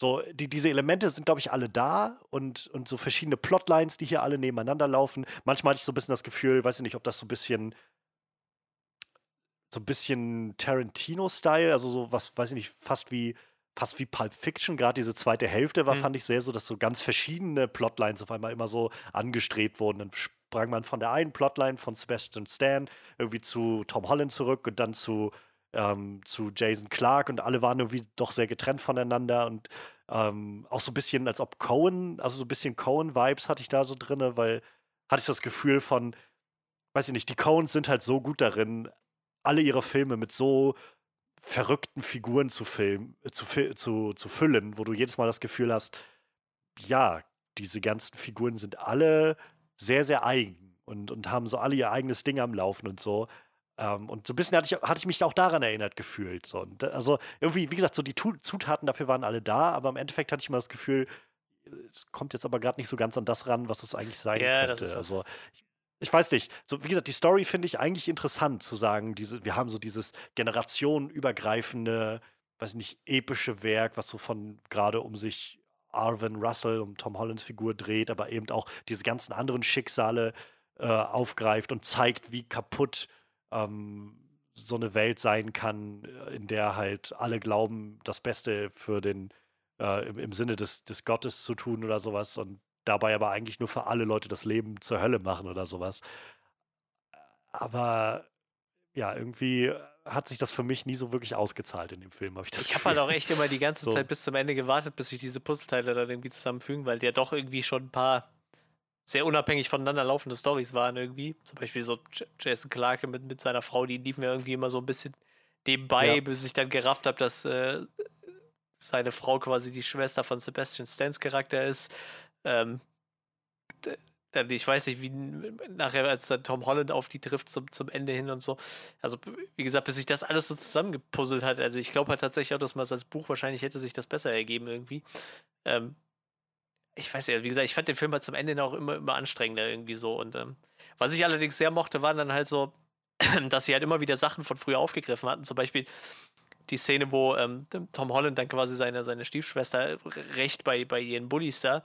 B: so, die, diese Elemente sind, glaube ich, alle da und, und so verschiedene Plotlines, die hier alle nebeneinander laufen. Manchmal hatte ich so ein bisschen das Gefühl, weiß ich nicht, ob das so ein bisschen so ein bisschen Tarantino-Style, also so was, weiß ich nicht, fast wie fast wie Pulp Fiction, gerade diese zweite Hälfte war,
A: Mhm.
B: fand ich sehr so, dass so ganz verschiedene Plotlines auf einmal immer so angestrebt wurden. Dann sprang man von der einen Plotline von Sebastian Stan irgendwie zu Tom Holland zurück und dann zu, ähm, zu Jason Clark und alle waren irgendwie doch sehr getrennt voneinander und ähm, auch so ein bisschen, als ob Cohen, also so ein bisschen Cohen-Vibes hatte ich da so drinne, weil hatte ich das Gefühl von, weiß ich nicht, die Coens sind halt so gut darin, alle ihre Filme mit so verrückten Figuren zu filmen, äh, zu, zu, zu füllen, wo du jedes Mal das Gefühl hast, ja, diese ganzen Figuren sind alle sehr, sehr eigen und, und haben so alle ihr eigenes Ding am Laufen und so. Ähm, und so ein bisschen hatte ich, hatte ich mich auch daran erinnert gefühlt. So. Und, da- also irgendwie, wie gesagt, so die Zutaten dafür waren alle da, aber im Endeffekt hatte ich immer das Gefühl, äh, es kommt jetzt aber gerade nicht so ganz an das ran, was es eigentlich sein
A: Ja, das
B: könnte.
A: ist das.
B: also ich, ich weiß nicht. So, wie gesagt, die Story finde ich eigentlich interessant zu sagen, diese, wir haben so dieses generationenübergreifende, weiß nicht, epische Werk, was so von gerade um sich Arvin Russell, um Tom Hollands Figur dreht, aber eben auch diese ganzen anderen Schicksale äh, aufgreift und zeigt, wie kaputt ähm, so eine Welt sein kann, äh, in der halt alle glauben, das Beste für den, äh, im, im Sinne des, des Gottes zu tun oder sowas und dabei aber eigentlich nur für alle Leute das Leben zur Hölle machen oder sowas. Aber ja, irgendwie hat sich das für mich nie so wirklich ausgezahlt in dem Film, habe ich das
A: Ich habe halt auch echt immer die [LAUGHS] ganze
B: So.
A: Zeit bis zum Ende gewartet, bis sich diese Puzzleteile dann irgendwie zusammenfügen, weil die ja doch irgendwie schon ein paar sehr unabhängig voneinander laufende Stories waren irgendwie. Zum Beispiel so Jason Clarke mit, mit seiner Frau, die liefen mir irgendwie immer so ein bisschen nebenbei, ja. bis ich dann gerafft habe, dass äh, seine Frau quasi die Schwester von Sebastian Stans Charakter ist. Ähm, ich weiß nicht, wie nachher, als dann Tom Holland auf die trifft zum, zum Ende hin und so. Also, wie gesagt, bis sich das alles so zusammengepuzzelt hat. Also, ich glaube halt tatsächlich auch, dass man es als Buch wahrscheinlich hätte sich das besser ergeben irgendwie. Ähm, ich weiß ja, wie gesagt, ich fand den Film halt zum Ende auch immer, immer anstrengender irgendwie so. Und ähm, was ich allerdings sehr mochte, waren dann halt so, [CLEARS THROAT] dass sie halt immer wieder Sachen von früher aufgegriffen hatten. Zum Beispiel die Szene, wo ähm, Tom Holland dann quasi seine, seine Stiefschwester recht bei, bei ihren Bullies da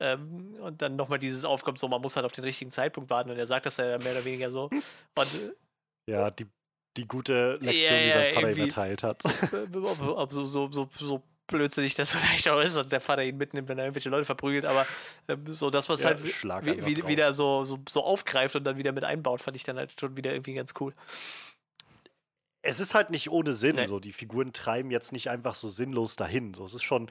A: ähm, und dann nochmal dieses aufkommt, so man muss halt auf den richtigen Zeitpunkt warten und er sagt das ja mehr oder weniger so. [LAUGHS] Und,
B: ja, die, die gute Lektion, ja, die sein Vater ihm erteilt hat. [LAUGHS]
A: Ob, ob so, so, so, so blödsinnig das [LAUGHS] vielleicht auch ist und der Vater ihn mitnimmt, wenn er irgendwelche Leute verprügelt, aber ähm, so das, was ja, halt wie, wieder so, so, so aufgreift und dann wieder mit einbaut, fand ich dann halt schon wieder irgendwie ganz cool
B: es ist halt nicht ohne Sinn. Nee. So, die Figuren treiben jetzt nicht einfach so sinnlos dahin. So, es ist schon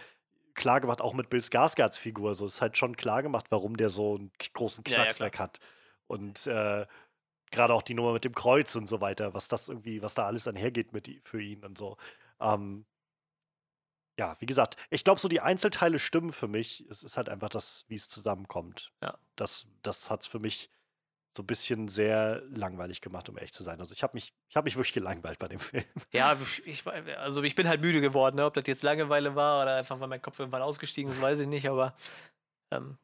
B: klar gemacht, auch mit Bill Skarsgards Figur. So, es ist halt schon klar gemacht, warum der so einen großen Knacks ja, ja, hat. Und äh, gerade auch die Nummer mit dem Kreuz und so weiter, was das irgendwie, was da alles einhergeht mit für ihn und so. Ähm, ja, wie gesagt, ich glaube, so die Einzelteile stimmen für mich. Es ist halt einfach das, wie es zusammenkommt.
A: Ja.
B: Das, das hat es für mich so ein bisschen sehr langweilig gemacht, um ehrlich zu sein. Also ich habe mich, ich mich wirklich gelangweilt bei dem [LAUGHS] Film.
A: Ja, ich, also ich bin halt müde geworden, ne? ob das jetzt Langeweile war oder einfach, weil mein Kopf irgendwann ausgestiegen ist, weiß ich nicht, aber ähm,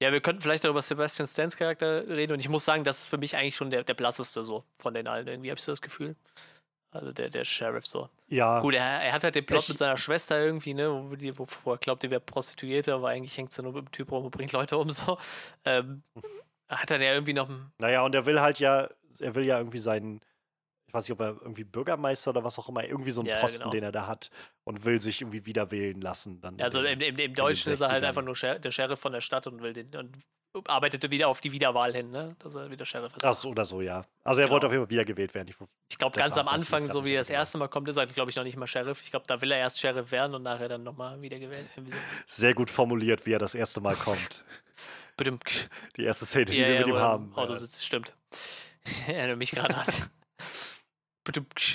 A: ja, wir könnten vielleicht auch über Sebastian Stans Charakter reden und ich muss sagen, das ist für mich eigentlich schon der, der blasseste so von den allen irgendwie, habe ich so das Gefühl. Also der, der Sheriff so.
B: Ja.
A: Gut, er, er hat halt den Plot ich, mit seiner Schwester irgendwie, ne, wo, die, wo, wo er glaubt, die wäre Prostituierte, aber eigentlich hängt sie nur mit dem Typ rum und bringt Leute um so. Ähm, hat er ja irgendwie noch.
B: Naja, und er will halt ja, er will ja irgendwie seinen, ich weiß nicht, ob er irgendwie Bürgermeister oder was auch immer, irgendwie so einen ja, Posten, genau. den er da hat und will sich irgendwie wieder wählen lassen. Dann
A: also im, im, im Deutschen ist er halt einfach nur Scher der Sheriff von der Stadt und will den und arbeitete wieder auf die Wiederwahl hin, ne? Dass er wieder Sheriff ist.
B: Ach so, oder so, ja. Also er genau. wollte auf jeden Fall wiedergewählt werden.
A: Ich, ich glaube, ganz am Anfang, so wie er das genau. erste Mal kommt, ist er, glaube ich, noch nicht mal Sheriff. Ich glaube, da will er erst Sheriff werden und nachher dann nochmal wiedergewählt.
B: Sehr gut formuliert, wie er das erste Mal kommt. [LAUGHS] Die erste Szene, die ja, wir ja, mit ihm haben.
A: Auto sitzt, stimmt. [LAUGHS] Ich erinnere mich gerade an. [LAUGHS]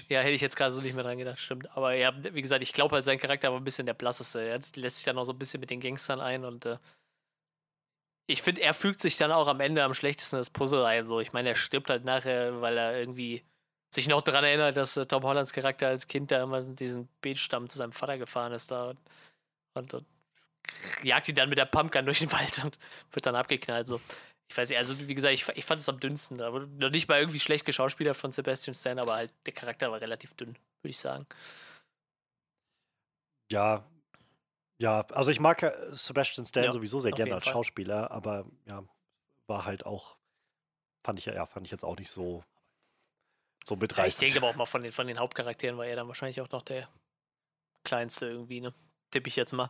A: Ja, hätte ich jetzt gerade so nicht mehr dran gedacht, stimmt. Aber ja, wie gesagt, ich glaube halt, sein Charakter war ein bisschen der blasseste. Er lässt sich dann auch so ein bisschen mit den Gangstern ein und äh, ich finde, er fügt sich dann auch am Ende am schlechtesten das Puzzle ein. So, ich meine, er stirbt halt nachher, weil er irgendwie sich noch daran erinnert, dass äh, Tom Hollands Charakter als Kind da immer diesen Beetstamm zu seinem Vater gefahren ist da und, und, und jagt ihn dann mit der Pumpgun durch den Wald und wird dann abgeknallt. So. Ich weiß nicht, also wie gesagt, ich, ich fand es am dünnsten. Aber noch nicht mal irgendwie schlecht geschauspielert von Sebastian Stan, aber halt der Charakter war relativ dünn, würde ich sagen.
B: Ja, ja, also ich mag Sebastian Stan ja, sowieso sehr gerne als Fall. Schauspieler, aber ja, war halt auch, fand ich ja, fand ich jetzt auch nicht so, so mitreißend.
A: Ja, ich denke aber auch mal von den, von den Hauptcharakteren war er dann wahrscheinlich auch noch der kleinste irgendwie, ne? Tippe ich jetzt mal.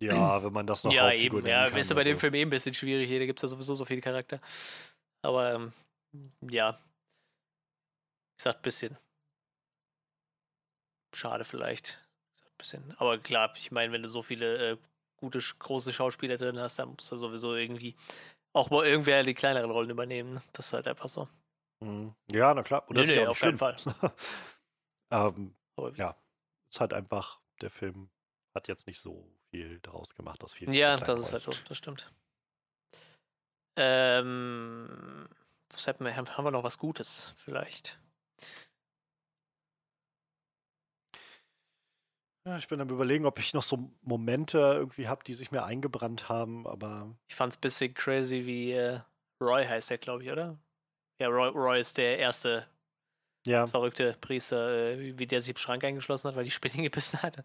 B: Ja, [CLEARS THROAT] wenn man das noch
A: Ja, eben. Ja, kann, ist bei dem Film eh ein bisschen schwierig. Da gibt es ja sowieso so viele Charakter. Aber ähm, ja. Ich sag ein bisschen. Schade vielleicht. Ein bisschen. Aber klar, ich meine, wenn du so viele äh, gute, große Schauspieler drin hast, dann musst du sowieso irgendwie auch mal irgendwer die kleineren Rollen übernehmen. Ne? Das ist halt einfach so.
B: Mhm. Ja, na klar.
A: Und das nee, ist nee, ja auf jeden Fall. [LAUGHS]
B: ähm, ja, ist halt einfach, der Film hat jetzt nicht so viel daraus gemacht aus vielen.
A: Ja, das ist halt so, das stimmt. Ähm, was haben wir, haben wir noch was Gutes vielleicht?
B: Ja, ich bin am überlegen, ob ich noch so Momente irgendwie habe, die sich mir eingebrannt haben, aber.
A: Ich fand es ein bisschen crazy, wie äh, Roy heißt der, glaube ich, oder? Ja, Roy, Roy ist der erste ja. verrückte Priester, äh, wie der sich im Schrank eingeschlossen hat, weil die Spinne [LAUGHS] gebissen hatte.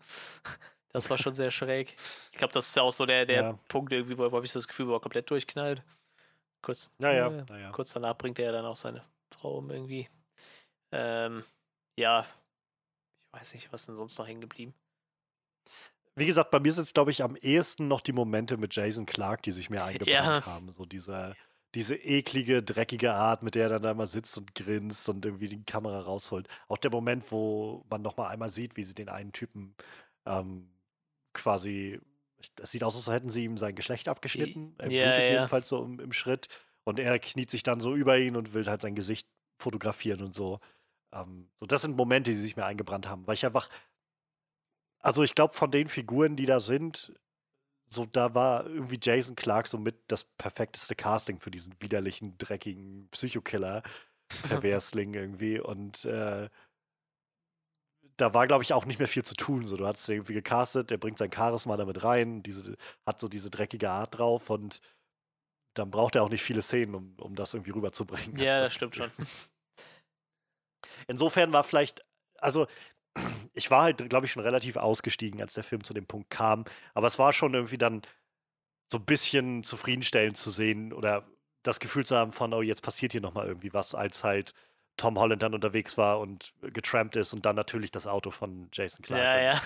A: Das war schon sehr schräg. Ich glaube, das ist ja auch so der, der ja. Punkt irgendwie, wo, wo habe ich so das Gefühl, wo er komplett durchknallt. Kurz,
B: naja, äh, naja.
A: kurz danach bringt er dann auch seine Frau um irgendwie. Ähm, ja, ich weiß nicht, was denn sonst noch hängen geblieben.
B: Wie gesagt, bei mir sind es, glaube ich, am ehesten noch die Momente mit Jason Clark, die sich mir [LAUGHS] eingebrannt ja. haben. So diese, diese eklige, dreckige Art, mit der er dann da mal sitzt und grinst und irgendwie die Kamera rausholt. Auch der Moment, wo man noch mal einmal sieht, wie sie den einen Typen ähm, quasi, es sieht aus, als hätten sie ihm sein Geschlecht abgeschnitten. Er
A: ja,
B: blutet
A: ja.
B: jedenfalls so im, im Schritt. Und er kniet sich dann so über ihn und will halt sein Gesicht fotografieren und so. Ähm, so, das sind Momente, die sich mir eingebrannt haben, weil ich einfach, also ich glaube, von den Figuren, die da sind, so da war irgendwie Jason Clark so mit das perfekteste Casting für diesen widerlichen, dreckigen Psychokiller, [LAUGHS] Perversling irgendwie. Und äh, da war, glaube ich, auch nicht mehr viel zu tun. So, du hast irgendwie gecastet, der bringt sein Charisma damit rein, diese, hat so diese dreckige Art drauf und dann braucht er auch nicht viele Szenen, um, um das irgendwie rüberzubringen.
A: Ja, das stimmt
B: Gefühl.
A: schon. [LAUGHS]
B: Insofern war vielleicht, also [CLEARS THROAT] ich war halt, glaube ich, schon relativ ausgestiegen, als der Film zu dem Punkt kam. Aber es war schon irgendwie dann so ein bisschen zufriedenstellend zu sehen oder das Gefühl zu haben von, oh, jetzt passiert hier nochmal irgendwie was, als halt Tom Holland dann unterwegs war und getrampt ist und dann natürlich das Auto von Jason Clark
A: Ja,
B: und,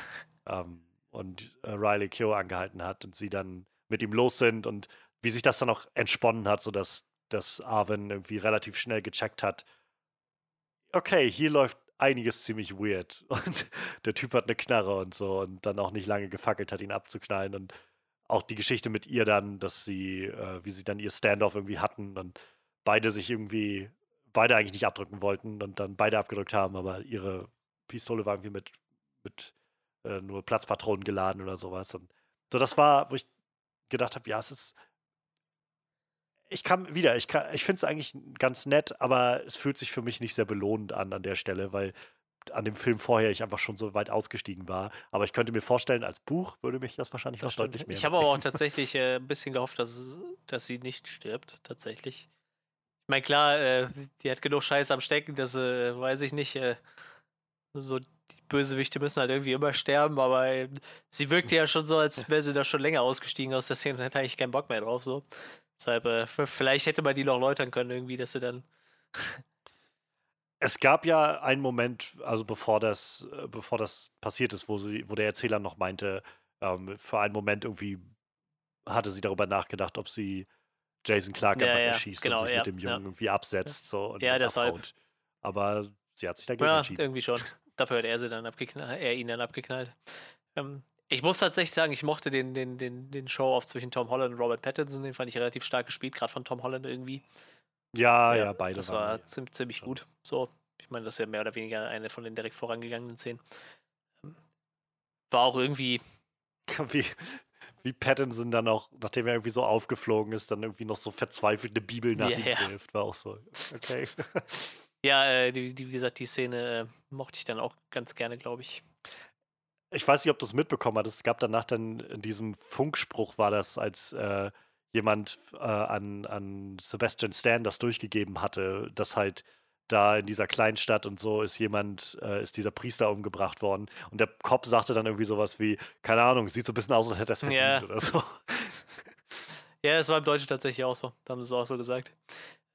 A: ja.
B: ähm, und äh, Riley Keough angehalten hat und sie dann mit ihm los sind und wie sich das dann auch entsponnen hat, sodass dass Arwen irgendwie relativ schnell gecheckt hat, okay, hier läuft einiges ziemlich weird [LAUGHS] und der Typ hat eine Knarre und so und dann auch nicht lange gefackelt hat, ihn abzuknallen und auch die Geschichte mit ihr dann, dass sie, äh, wie sie dann ihr Standoff irgendwie hatten und beide sich irgendwie, beide eigentlich nicht abdrücken wollten und dann beide abgedrückt haben, aber ihre Pistole war irgendwie mit, mit äh, nur Platzpatronen geladen oder sowas. Und so, das war, wo ich gedacht habe, ja, es ist. Ich kam wieder, ich, kann- ich finde es eigentlich ganz nett, aber es fühlt sich für mich nicht sehr belohnend an an der Stelle, weil an dem Film vorher ich einfach schon so weit ausgestiegen war. Aber ich könnte mir vorstellen, als Buch würde mich das wahrscheinlich
A: Das
B: noch deutlich
A: stimmt.
B: mehr.
A: Ich habe aber auch tatsächlich äh, ein bisschen gehofft, dass, dass sie nicht stirbt, tatsächlich. Ich meine, klar, äh, die hat genug Scheiß am Stecken, dass, äh, weiß ich nicht, äh, so die Bösewichte müssen halt irgendwie immer sterben, aber äh, sie wirkte ja schon so, als [LAUGHS] wäre sie da schon länger ausgestiegen aus der Szene und hätte eigentlich keinen Bock mehr drauf, so. Deshalb, äh, vielleicht hätte man die noch läutern können, irgendwie, dass sie dann.
B: Es gab ja einen Moment, also bevor das, äh, bevor das passiert ist, wo sie, wo der Erzähler noch meinte, ähm, für einen Moment irgendwie hatte sie darüber nachgedacht, ob sie Jason Clark
A: Ja,
B: einfach
A: ja,
B: erschießt
A: genau,
B: und sich
A: ja,
B: mit dem. Jungen irgendwie absetzt so und
A: Ja, deshalb.
B: abhaut. Aber sie hat sich dagegen
A: Ja,
B: entschieden.
A: irgendwie schon. [LAUGHS] Dafür hat er sie dann abgeknallt, er ihn dann abgeknallt. Ähm, ich muss tatsächlich sagen, ich mochte den, den, den, den Show-Off zwischen Tom Holland und Robert Pattinson, den fand ich relativ stark gespielt, gerade von Tom Holland irgendwie.
B: Ja, ja, beide
A: Das
B: waren.
A: war ziemlich, ziemlich gut. So, ich meine, das ist ja mehr oder weniger eine von den direkt vorangegangenen Szenen. Ähm, War auch irgendwie, [LAUGHS]
B: wie, wie Pattinson dann auch, nachdem er irgendwie so aufgeflogen ist, dann irgendwie noch so verzweifelt eine Bibel nach
A: Ja,
B: ihm wirft. War auch so, okay. [LAUGHS]
A: ja, äh, die, die, wie gesagt, die Szene äh, mochte ich dann auch ganz gerne, glaube ich.
B: Ich weiß nicht, ob du es mitbekommen hast. Es gab danach dann in diesem Funkspruch, war das, als äh, jemand äh, an, an Sebastian Stan das durchgegeben hatte, dass halt da in dieser Kleinstadt und so ist jemand, äh, ist dieser Priester umgebracht worden. Und der Cop sagte dann irgendwie sowas wie, keine Ahnung, sieht so ein bisschen aus, als hätte er es verdient
A: Ja.
B: oder so. [LAUGHS]
A: Ja, es war im Deutschen tatsächlich auch so. Da haben sie es auch so gesagt.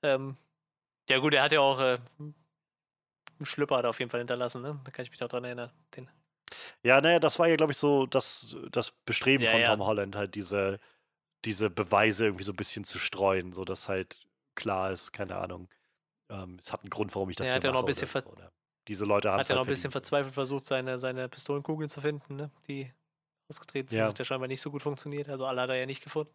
A: Ähm, ja, gut, er hat ja auch äh, einen Schlüpper hat auf jeden Fall hinterlassen, ne? Da kann ich mich noch dran erinnern. Den,
B: Ja, naja, das war ja, glaube ich, so das, das Bestreben
A: Ja,
B: von
A: ja.
B: Tom Holland, halt diese, diese Beweise irgendwie so ein bisschen zu streuen, sodass halt klar ist, keine Ahnung. Ähm, es hat einen Grund, warum ich das
A: Ja,
B: hier
A: hat ja noch
B: mache.
A: ein bisschen
B: oder, oder diese Leute haben
A: hat ja
B: halt
A: noch ein bisschen verzweifelt versucht, seine, seine Pistolenkugeln zu finden, ne? Die ausgetreten sind.
B: Ja.
A: Hat ja scheinbar nicht so gut funktioniert. Also alle hat er ja nicht gefunden.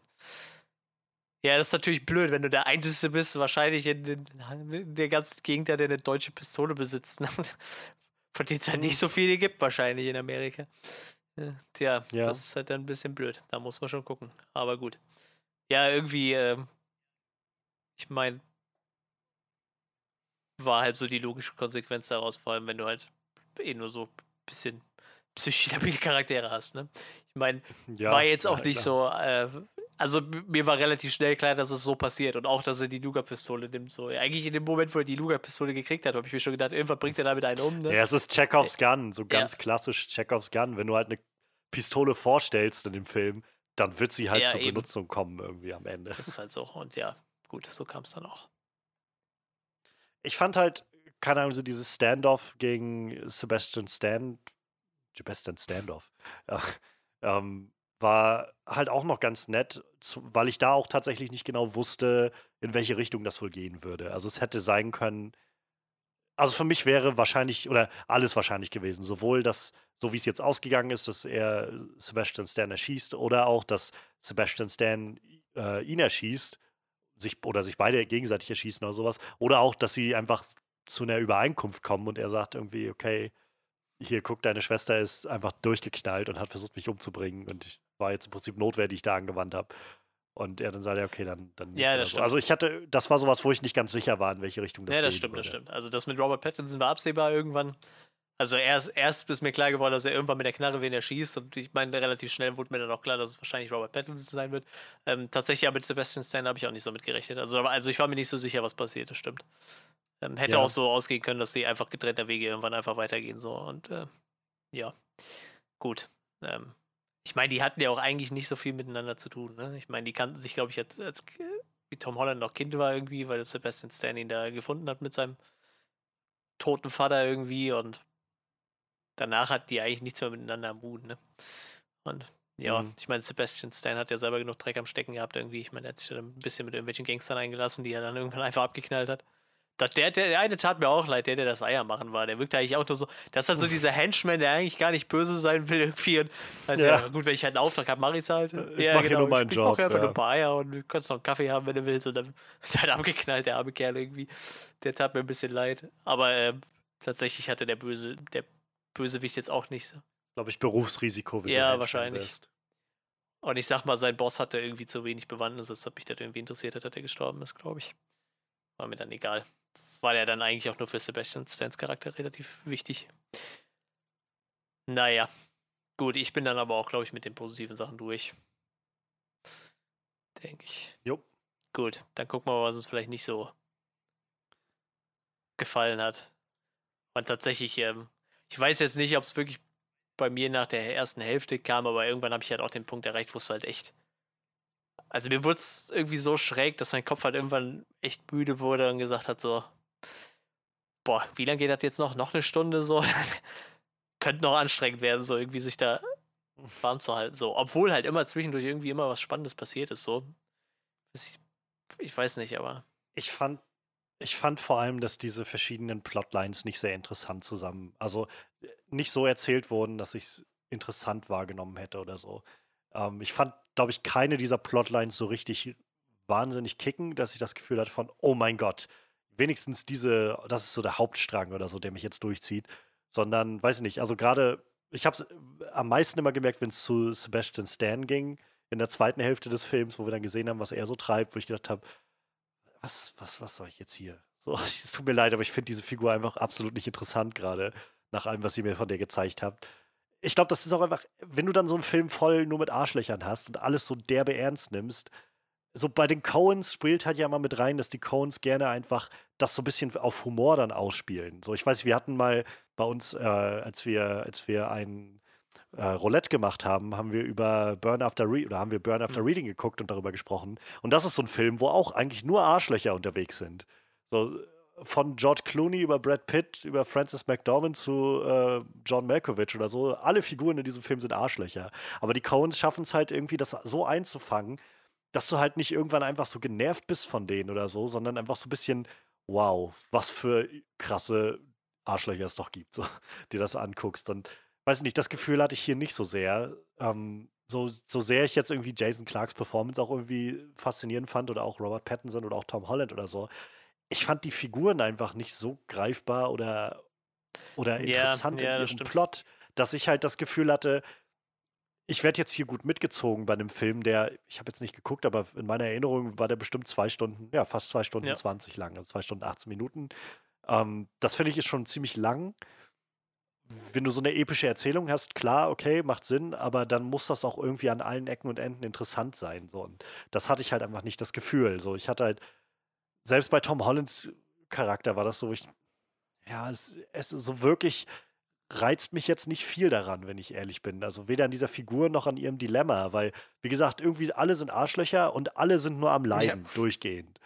A: Ja, das ist natürlich blöd, wenn du der Einzige bist, wahrscheinlich in, den, in der ganzen Gegend, der eine deutsche Pistole besitzt. Ne? [LAUGHS] Von denen es halt nicht so viele gibt, wahrscheinlich in Amerika. Tja,
B: Ja.
A: das ist halt dann ein bisschen blöd. Da muss man schon gucken. Aber gut. Ja, irgendwie, ähm, ich meine, war halt so die logische Konsequenz daraus, vor allem wenn du halt eh nur so ein bisschen psychisch labile Charaktere hast, ne? Ich meine, [LAUGHS]
B: Ja,
A: war jetzt auch
B: ja,
A: nicht
B: klar.
A: so, äh, also mir war relativ schnell klar, dass es so passiert und auch, dass er die Luger-Pistole nimmt. So. Eigentlich in dem Moment, wo er die Luger-Pistole gekriegt hat, habe ich mir schon gedacht, irgendwann bringt er damit einen um, ne?
B: Ja, es ist Chekhovs Gun, so
A: Ja.
B: ganz klassisch Chekhovs Gun. Wenn du halt eine Pistole vorstellst in dem Film, dann wird sie halt
A: Ja,
B: zur
A: eben.
B: Benutzung kommen irgendwie am Ende.
A: Das ist halt so. Und ja, gut, so kam es dann auch.
B: Ich fand halt, keine Ahnung, so dieses Standoff gegen Sebastian Stan, Sebastian Standoff, ja, [LAUGHS] ähm, war halt auch noch ganz nett, weil ich da auch tatsächlich nicht genau wusste, in welche Richtung das wohl gehen würde. Also es hätte sein können, also für mich wäre wahrscheinlich, oder alles wahrscheinlich gewesen, sowohl das, so wie es jetzt ausgegangen ist, dass er Sebastian Stan erschießt, oder auch, dass Sebastian Stan äh, ihn erschießt, sich, oder sich beide gegenseitig erschießen oder sowas, oder auch, dass sie einfach zu einer Übereinkunft kommen und er sagt irgendwie, okay, hier guck, deine Schwester ist einfach durchgeknallt und hat versucht, mich umzubringen und ich war jetzt im Prinzip Notwehr, die ich da angewandt habe. Und er dann sagt, ja, okay, dann, dann
A: Ja, das
B: so.
A: stimmt.
B: Also ich hatte, das war sowas, wo ich nicht ganz sicher war, in welche Richtung das
A: Ja, das stimmt, das
B: würde.
A: stimmt. Also das mit Robert Pattinson war absehbar irgendwann. Also erst, erst ist mir klar geworden, dass er irgendwann mit der Knarre wen er schießt. Und ich meine, relativ schnell wurde mir dann auch klar, dass es wahrscheinlich Robert Pattinson sein wird. Ähm, tatsächlich aber mit Sebastian Stan habe ich auch nicht so mitgerechnet. Also, also ich war mir nicht so sicher, was passiert, das stimmt. Ähm, hätte
B: Ja.
A: auch so ausgehen können, dass sie einfach getrennter Wege irgendwann einfach weitergehen. So. Und äh, ja, gut. Ähm, ich meine, die hatten ja auch eigentlich nicht so viel miteinander zu tun. Ne? Ich meine, die kannten sich, glaube ich, als, als wie Tom Holland noch Kind war irgendwie, weil Sebastian Stan ihn da gefunden hat mit seinem toten Vater irgendwie und danach hat die eigentlich nichts mehr miteinander am Hut, ne? Und ja,
B: Mhm.
A: ich meine, Sebastian Stan hat ja selber genug Dreck am Stecken gehabt irgendwie. Ich meine, er hat sich dann ein bisschen mit irgendwelchen Gangstern eingelassen, die er dann irgendwann [LAUGHS] einfach abgeknallt hat. Das, der, der, der eine tat mir auch leid, der, der das Eier machen war. Der wirkt eigentlich auch nur so. Das ist halt so dieser Henchman, der eigentlich gar nicht böse sein will irgendwie. Und halt, ja.
B: Ja.
A: gut, wenn ich halt einen Auftrag habe, mache ich es halt.
B: Ich mach hier nur meinen
A: ich
B: Job,
A: brauche einfach
B: ja.
A: nur ein paar Eier und du kannst noch einen Kaffee haben, wenn du willst. Und dann [LAUGHS] wird halt abgeknallt, der arme Kerl irgendwie. Der tat mir ein bisschen leid. Aber ähm, tatsächlich hatte der Böse, der Bösewicht jetzt auch nicht.
B: Glaube ich, Berufsrisiko. wenn
A: Ja, wahrscheinlich.
B: wirst.
A: Und ich sag mal, sein Boss hatte irgendwie zu wenig Bewandtnis, als ob mich das irgendwie interessiert hat, dass er gestorben ist, glaube ich. War mir dann egal. War der dann eigentlich auch nur für Sebastian Stans Charakter relativ wichtig. Naja. Gut, ich bin dann aber auch, glaube ich, mit den positiven Sachen durch. Denke ich.
B: Jo.
A: Gut, dann gucken wir mal, was uns vielleicht nicht so gefallen hat. Und tatsächlich, ähm, ich weiß jetzt nicht, ob es wirklich bei mir nach der ersten Hälfte kam, aber irgendwann habe ich halt auch den Punkt erreicht, wo es halt echt. Also mir wurde es irgendwie so schräg, dass mein Kopf halt irgendwann echt müde wurde und gesagt hat so, boah, wie lange geht das jetzt noch? Noch eine Stunde so? [LAUGHS] Könnte noch anstrengend werden, so irgendwie sich da warm zu halten. So, obwohl halt immer zwischendurch irgendwie immer was Spannendes passiert ist, so. Ich, ich weiß nicht, aber.
B: Ich fand, ich fand vor allem, dass diese verschiedenen Plotlines nicht sehr interessant zusammen, also äh, nicht so erzählt wurden, dass ich es interessant wahrgenommen hätte oder so. Ähm, ich fand, glaube ich, keine dieser Plotlines so richtig wahnsinnig kicken, dass ich das Gefühl hatte von, oh mein Gott, wenigstens diese, das ist so der Hauptstrang oder so, der mich jetzt durchzieht, sondern, weiß ich nicht, also gerade, ich habe es am meisten immer gemerkt, wenn es zu Sebastian Stan ging, in der zweiten Hälfte des Films, wo wir dann gesehen haben, was er so treibt, wo ich gedacht habe, was, was, was soll ich jetzt hier? So, [LAUGHS] es tut mir leid, aber ich finde diese Figur einfach absolut nicht interessant gerade, nach allem, was ihr mir von der gezeigt habt. Ich glaube, das ist auch einfach, wenn du dann so einen Film voll nur mit Arschlöchern hast und alles so derbe ernst nimmst, so bei den Coens spielt halt ja mal mit rein, dass die Coens gerne einfach das so ein bisschen auf Humor dann ausspielen. So, ich weiß, wir hatten mal bei uns, äh, als wir, als wir ein äh, Roulette gemacht haben, haben wir über Burn After Reading oder haben wir Burn After
A: Mhm.
B: Reading geguckt und darüber gesprochen. Und das ist so ein Film, wo auch eigentlich nur Arschlöcher unterwegs sind. So von George Clooney über Brad Pitt, über Francis McDormand zu äh, John Malkovich oder so. Alle Figuren in diesem Film sind Arschlöcher. Aber die Coens schaffen es halt irgendwie, das so einzufangen, dass du halt nicht irgendwann einfach so genervt bist von denen oder so, sondern einfach so ein bisschen, wow, was für krasse Arschlöcher es doch gibt, so, dir das anguckst. Und weiß nicht, das Gefühl hatte ich hier nicht so sehr. Ähm, so, so sehr ich jetzt irgendwie Jason Clarks Performance auch irgendwie faszinierend fand oder auch Robert Pattinson oder auch Tom Holland oder so, ich fand die Figuren einfach nicht so greifbar oder, oder
A: Ja,
B: interessant
A: ja,
B: in
A: das
B: ihrem
A: stimmt.
B: Plot, dass ich halt das Gefühl hatte, ich werde jetzt hier gut mitgezogen bei einem Film, der, ich habe jetzt nicht geguckt, aber in meiner Erinnerung war der bestimmt zwei Stunden, ja, fast zwei Stunden
A: Ja.
B: 20 lang, also zwei Stunden 18 Minuten. Ähm, das finde ich ist schon ziemlich lang. Wenn du so eine epische Erzählung hast, klar, okay, macht Sinn, aber dann muss das auch irgendwie an allen Ecken und Enden interessant sein. So. Und das hatte ich halt einfach nicht das Gefühl. So, ich hatte halt, selbst bei Tom Hollands Charakter war das so, ich, ja, es, es ist so wirklich reizt mich jetzt nicht viel daran, wenn ich ehrlich bin. Also weder an dieser Figur noch an ihrem Dilemma, weil, wie gesagt, irgendwie alle sind Arschlöcher und alle sind nur am Leiden, durchgehend.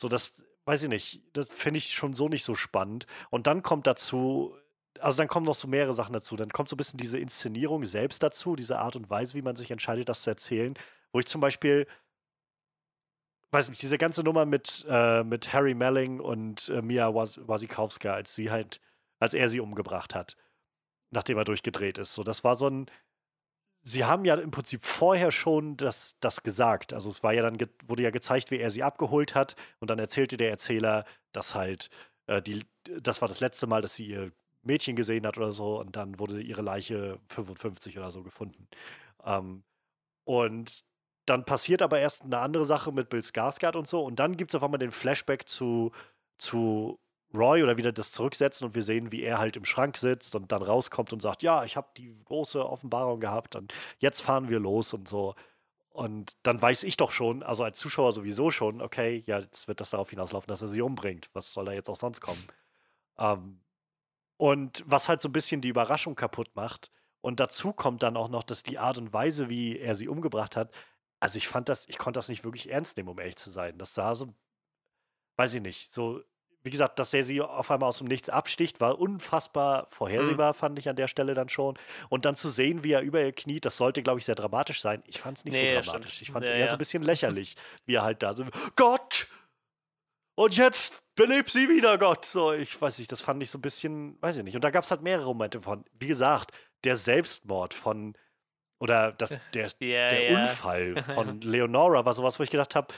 B: So, das, weiß ich nicht, das finde ich schon so nicht so spannend. Und dann kommt dazu, also dann kommen noch so mehrere Sachen dazu. Dann kommt so ein bisschen diese Inszenierung selbst dazu, diese Art und Weise, wie man sich entscheidet, das zu erzählen, wo ich zum Beispiel weiß nicht, diese ganze Nummer mit, äh, mit Harry Melling und äh, Mia Was Wasikowska, als sie halt, als er sie umgebracht hat, nachdem er durchgedreht ist. So, das war so ein. Sie haben ja im Prinzip vorher schon das, das gesagt. Also es war ja dann, wurde ja gezeigt, wie er sie abgeholt hat. Und dann erzählte der Erzähler, dass halt äh, die, das war das letzte Mal, dass sie ihr Mädchen gesehen hat oder so. Und dann wurde ihre Leiche 55 oder so gefunden. Ähm, und dann passiert aber erst eine andere Sache mit Bill Skarsgård und so. Und dann gibt es auf einmal den Flashback zu, zu Roy oder wieder das zurücksetzen und wir sehen, wie er halt im Schrank sitzt und dann rauskommt und sagt, ja, ich habe die große Offenbarung gehabt und jetzt fahren wir los und so. Und dann weiß ich doch schon, also als Zuschauer sowieso schon, okay, ja, jetzt wird das darauf hinauslaufen, dass er sie umbringt. Was soll da jetzt auch sonst kommen? Ähm, und was halt so ein bisschen die Überraschung kaputt macht. Und dazu kommt dann auch noch, dass die Art und Weise, wie er sie umgebracht hat, also ich fand das, ich konnte das nicht wirklich ernst nehmen, um ehrlich zu sein. Das sah so, weiß ich nicht, so, wie gesagt, dass er sie auf einmal aus dem Nichts absticht, war unfassbar vorhersehbar, mhm. fand ich an der Stelle dann schon. Und dann zu sehen, wie er über ihr kniet, das sollte, glaube ich, sehr dramatisch sein. Ich fand es nicht nee, so dramatisch. Ich fand es ja, eher ja. so ein bisschen lächerlich, [LAUGHS] wie er halt da so, Gott! Und jetzt belebt sie wieder, Gott. So, ich weiß nicht, das fand ich so ein bisschen, weiß ich nicht. Und da gab es halt mehrere Momente von, wie gesagt, der Selbstmord von oder das, der, [LAUGHS] yeah, der yeah. Unfall [LAUGHS] von Leonora war sowas, wo ich gedacht habe,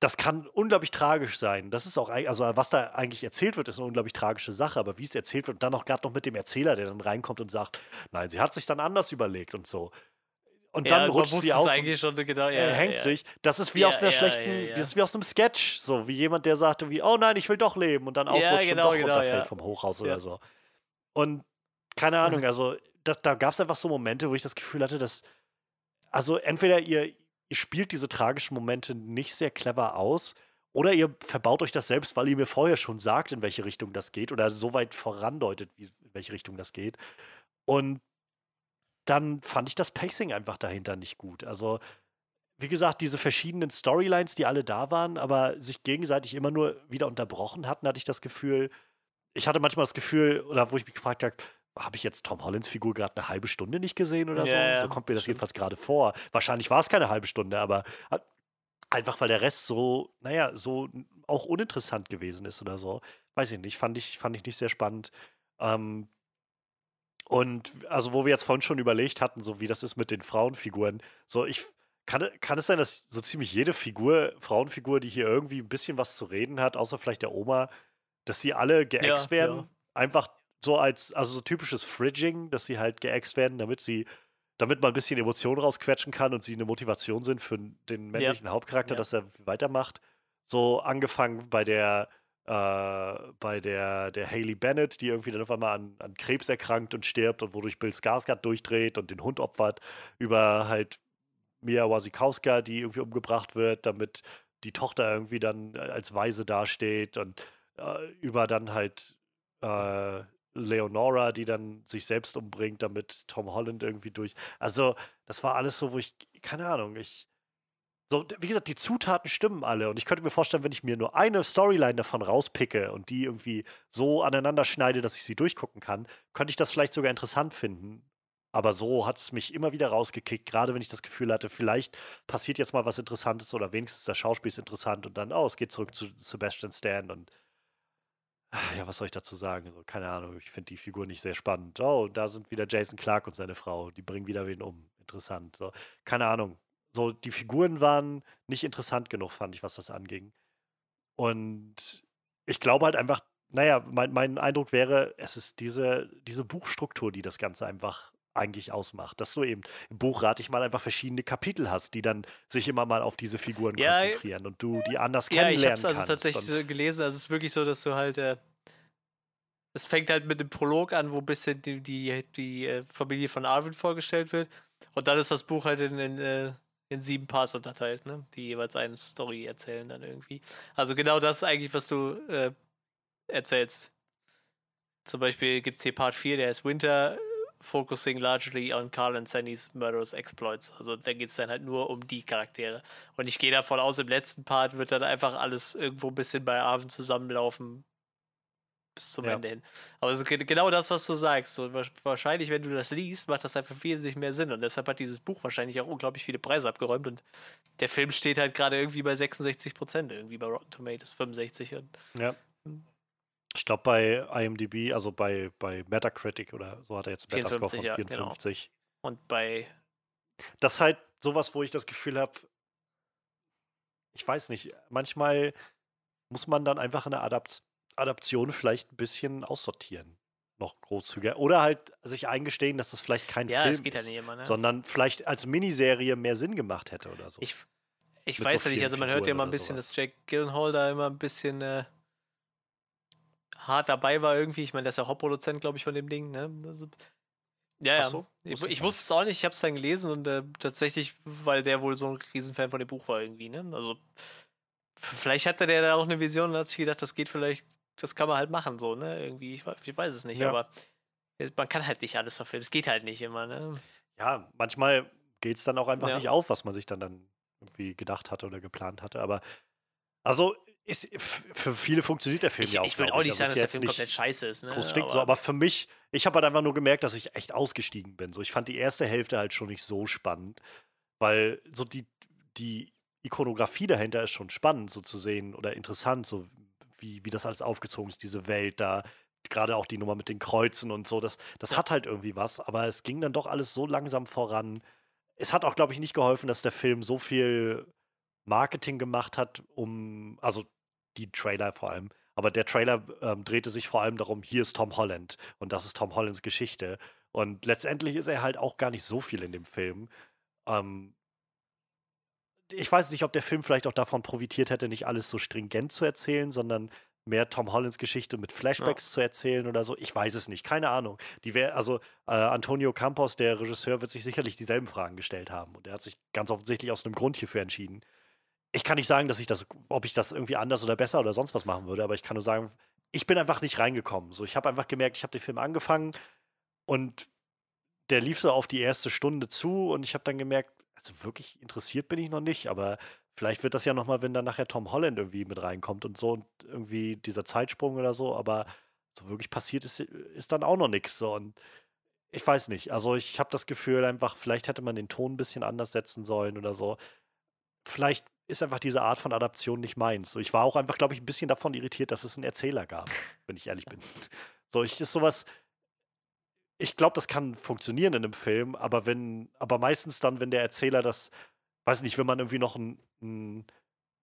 B: das kann unglaublich tragisch sein. Das ist auch, also was da eigentlich erzählt wird, ist eine unglaublich tragische Sache, aber wie es erzählt wird und dann auch gerade noch mit dem Erzähler, der dann reinkommt und sagt, nein, sie hat sich dann anders überlegt und so. Und dann ja, rutscht sie aus. Eigentlich schon, genau, ja, er hängt ja. sich. Das ist wie aus einer schlechten, das ist wie aus einem Sketch, so wie jemand, der sagte wie, oh nein, ich will doch leben und dann ausrutscht genau, und doch genau, runterfällt vom Hochhaus oder so. Und keine Ahnung, also das, da gab es einfach so Momente, wo ich das Gefühl hatte, dass, also entweder ihr, ihr spielt diese tragischen Momente nicht sehr clever aus, oder ihr verbaut euch das selbst, weil ihr mir vorher schon sagt, in welche Richtung das geht, oder so weit vorandeutet, wie, in welche Richtung das geht. Und dann fand ich das Pacing einfach dahinter nicht gut. Also, wie gesagt, diese verschiedenen Storylines, die alle da waren, aber sich gegenseitig immer nur wieder unterbrochen hatten, hatte ich das Gefühl, ich hatte manchmal das Gefühl, oder wo ich mich gefragt habe, habe ich jetzt Tom Hollands Figur gerade eine halbe Stunde nicht gesehen oder so? So kommt mir das stimmt. jedenfalls gerade vor. Wahrscheinlich war es keine halbe Stunde, aber einfach weil der Rest so, naja, so auch uninteressant gewesen ist oder so. Weiß ich nicht, fand ich, fand ich nicht sehr spannend. Ähm, und also, wo wir jetzt vorhin schon überlegt hatten, so wie das ist mit den Frauenfiguren, so ich. Kann, kann es sein, dass so ziemlich jede Figur, Frauenfigur, die hier irgendwie ein bisschen was zu reden hat, außer vielleicht der Oma, dass sie alle geäxt ja, werden? Ja. Einfach so als, also so typisches Fridging, dass sie halt geäxt werden, damit sie, damit man ein bisschen Emotionen rausquetschen kann und sie eine Motivation sind für den männlichen ja. Hauptcharakter, dass er weitermacht. So angefangen bei der, äh, bei der, der Haley Bennett, die irgendwie dann auf einmal an, an Krebs erkrankt und stirbt und wodurch Bill Skarsgård durchdreht und den Hund opfert, über halt Mia Wasikowska, die irgendwie umgebracht wird, damit die Tochter irgendwie dann als Weise dasteht und äh, über dann halt äh, Leonora, die dann sich selbst umbringt, damit Tom Holland irgendwie durch. Also, das war alles so, wo ich, keine Ahnung, ich. So, wie gesagt, die Zutaten stimmen alle. Und ich könnte mir vorstellen, wenn ich mir nur eine Storyline davon rauspicke und die irgendwie so aneinander schneide, dass ich sie durchgucken kann, könnte ich das vielleicht sogar interessant finden. Aber so hat es mich immer wieder rausgekickt, gerade wenn ich das Gefühl hatte, vielleicht passiert jetzt mal was Interessantes oder wenigstens das Schauspiel ist interessant und dann, oh, es geht zurück zu Sebastian Stan und ja, was soll ich dazu sagen? So, keine Ahnung, ich finde die Figur nicht sehr spannend. Oh, da sind wieder Jason Clark und seine Frau. Die bringen wieder wen um. Interessant. So, keine Ahnung. So, die Figuren waren nicht interessant genug, fand ich, was das anging. Und ich glaube halt einfach, naja, mein, mein Eindruck wäre, es ist diese, diese Buchstruktur, die das Ganze einfach eigentlich ausmacht. Dass du eben im Buch rate ich mal einfach verschiedene Kapitel hast, die dann sich immer mal auf diese Figuren ja, konzentrieren und du die anders ja, kennenlernen kannst. Ja, ich habe es also
A: tatsächlich so gelesen. Also es ist wirklich so, dass du halt äh, es fängt halt mit dem Prolog an, wo ein bisschen die, die, die äh, Familie von Arvid vorgestellt wird. Und dann ist das Buch halt in, in, äh, in sieben Parts unterteilt, ne? Die jeweils eine Story erzählen dann irgendwie. Also genau das eigentlich, was du äh, erzählst. Zum Beispiel gibt es hier Part 4, der ist Winter focusing largely on Carl and Sannys murderous exploits. Also da geht es dann halt nur um die Charaktere. Und ich gehe davon aus, im letzten Part wird dann einfach alles irgendwo ein bisschen bei Arven zusammenlaufen. Bis zum
B: Ja.
A: Ende hin. Aber es ist ge- genau das, was du sagst. So, wa- wahrscheinlich, wenn du das liest, macht das einfach wesentlich mehr Sinn. Und deshalb hat dieses Buch wahrscheinlich auch unglaublich viele Preise abgeräumt. Und der Film steht halt gerade irgendwie bei 66 Prozent, irgendwie bei Rotten Tomatoes 65. Und
B: Ja. Ich glaube bei IMDb, also bei, bei Metacritic oder so hat er jetzt einen Metascore
A: 54,
B: von
A: ja, genau.
B: 54.
A: Und bei.
B: Das ist halt sowas, wo ich das Gefühl habe, ich weiß nicht, manchmal muss man dann einfach eine Adapt Adaption vielleicht ein bisschen aussortieren. Noch großzügiger. Oder halt sich eingestehen, dass das vielleicht kein
A: Ja,
B: Film
A: ja
B: ist,
A: nicht immer, ne?
B: sondern vielleicht als Miniserie mehr Sinn gemacht hätte oder so.
A: Ich, ich
B: Mit
A: weiß
B: so
A: ja nicht, also man hört ja immer ein bisschen,
B: sowas.
A: dass Jack Gyllenhaal da immer ein bisschen äh, hart dabei war irgendwie. Ich meine, der ist ja Hauptproduzent, glaube ich, von dem Ding, ne? Also, ja, ja.
B: so,
A: ich,
B: wusste ich
A: wusste es auch nicht, ich habe es dann gelesen und äh, tatsächlich, weil der wohl so ein Riesenfan von dem Buch war irgendwie, ne? Also vielleicht hatte der da auch eine Vision und hat sich gedacht, das geht vielleicht, das kann man halt machen, so, ne? Irgendwie, ich, ich weiß es nicht,
B: Ja.
A: aber man kann halt nicht alles verfilmen. Es geht halt nicht immer, ne?
B: ja, manchmal geht es dann auch einfach
A: Ja.
B: nicht auf, was man sich dann, dann irgendwie gedacht hatte oder geplant hatte. Aber also ist, für viele funktioniert der Film
A: Ich,
B: ja auch.
A: ich würde auch nicht
B: Also
A: sagen, dass der Film komplett scheiße ist, ne?
B: groß stinkt, so, aber für mich, ich habe halt einfach nur gemerkt, dass ich echt ausgestiegen bin. So, ich fand die erste Hälfte halt schon nicht so spannend, weil so die, die Ikonografie dahinter ist schon spannend, so zu sehen oder interessant, so wie, wie das alles aufgezogen ist, diese Welt da. Gerade auch die Nummer mit den Kreuzen und so, das, das hat halt irgendwie was, aber es ging dann doch alles so langsam voran. Es hat auch, glaube ich, nicht geholfen, dass der Film so viel Marketing gemacht hat, um, also die Trailer vor allem, aber der Trailer ähm, drehte sich vor allem darum, hier ist Tom Holland und das ist Tom Hollands Geschichte. Und letztendlich ist er halt auch gar nicht so viel in dem Film. Ähm, ich weiß nicht, ob der Film vielleicht auch davon profitiert hätte, nicht alles so stringent zu erzählen, sondern mehr Tom Hollands Geschichte mit Flashbacks zu erzählen oder so. Ich weiß es nicht, keine Ahnung. Die wär, also äh, Antonio Campos, der Regisseur, wird sich sicherlich dieselben Fragen gestellt haben und er hat sich ganz offensichtlich aus einem Grund hierfür entschieden. Ich kann nicht sagen, dass ich das, ob ich das irgendwie anders oder besser oder sonst was machen würde, aber ich kann nur sagen, ich bin einfach nicht reingekommen. So, ich habe einfach gemerkt, ich habe den Film angefangen und der lief so auf die erste Stunde zu und ich habe dann gemerkt, also wirklich interessiert bin ich noch nicht, aber vielleicht wird das ja nochmal, wenn dann nachher Tom Holland irgendwie mit reinkommt und so und irgendwie dieser Zeitsprung oder so, aber so wirklich passiert ist, ist dann auch noch nichts so und ich weiß nicht, also ich habe das Gefühl einfach, vielleicht hätte man den Ton ein bisschen anders setzen sollen oder so. Vielleicht ist einfach diese Art von Adaption nicht meins. So, ich war auch einfach, glaube ich, ein bisschen davon irritiert, dass es einen Erzähler gab, wenn ich ehrlich bin. [LAUGHS] So, ich ist sowas, ich glaube, das kann funktionieren in einem Film, aber wenn, aber meistens dann, wenn der Erzähler das, weiß nicht, wenn man irgendwie noch einen, einen,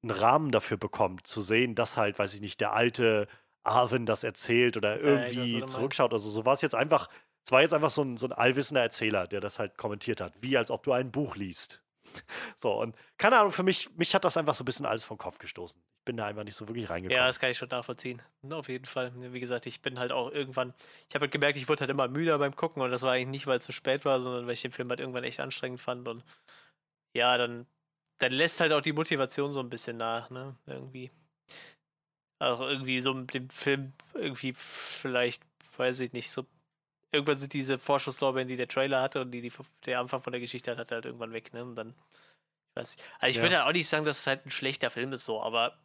B: einen Rahmen dafür bekommt, zu sehen, dass halt, weiß ich nicht, der alte Arvin das erzählt oder
A: Ja,
B: irgendwie
A: meinst.
B: zurückschaut. Also so war es jetzt einfach, es war jetzt einfach so ein, so ein allwissender Erzähler, der das halt kommentiert hat, wie als ob du ein Buch liest. [LAUGHS] So, und keine Ahnung, für mich, mich hat das einfach so ein bisschen alles vom Kopf gestoßen. Ich bin da einfach nicht so wirklich reingekommen.
A: Ja, das kann ich schon nachvollziehen. Auf jeden Fall. Wie gesagt, ich bin halt auch irgendwann, ich habe halt gemerkt, ich wurde halt immer müder beim Gucken und das war eigentlich nicht, weil es zu spät war, sondern weil ich den Film halt irgendwann echt anstrengend fand und ja, dann, dann lässt halt auch die Motivation so ein bisschen nach, ne? Irgendwie. Auch irgendwie so mit dem Film irgendwie vielleicht, weiß ich nicht, so irgendwann sind diese Vorschusslorbeeren, die der Trailer hatte und die, die der Anfang von der Geschichte hat, halt irgendwann weg, ne? Und dann, ich weiß nicht. Also ich
B: Ja.
A: würde halt auch nicht sagen, dass es halt ein schlechter Film ist, so, aber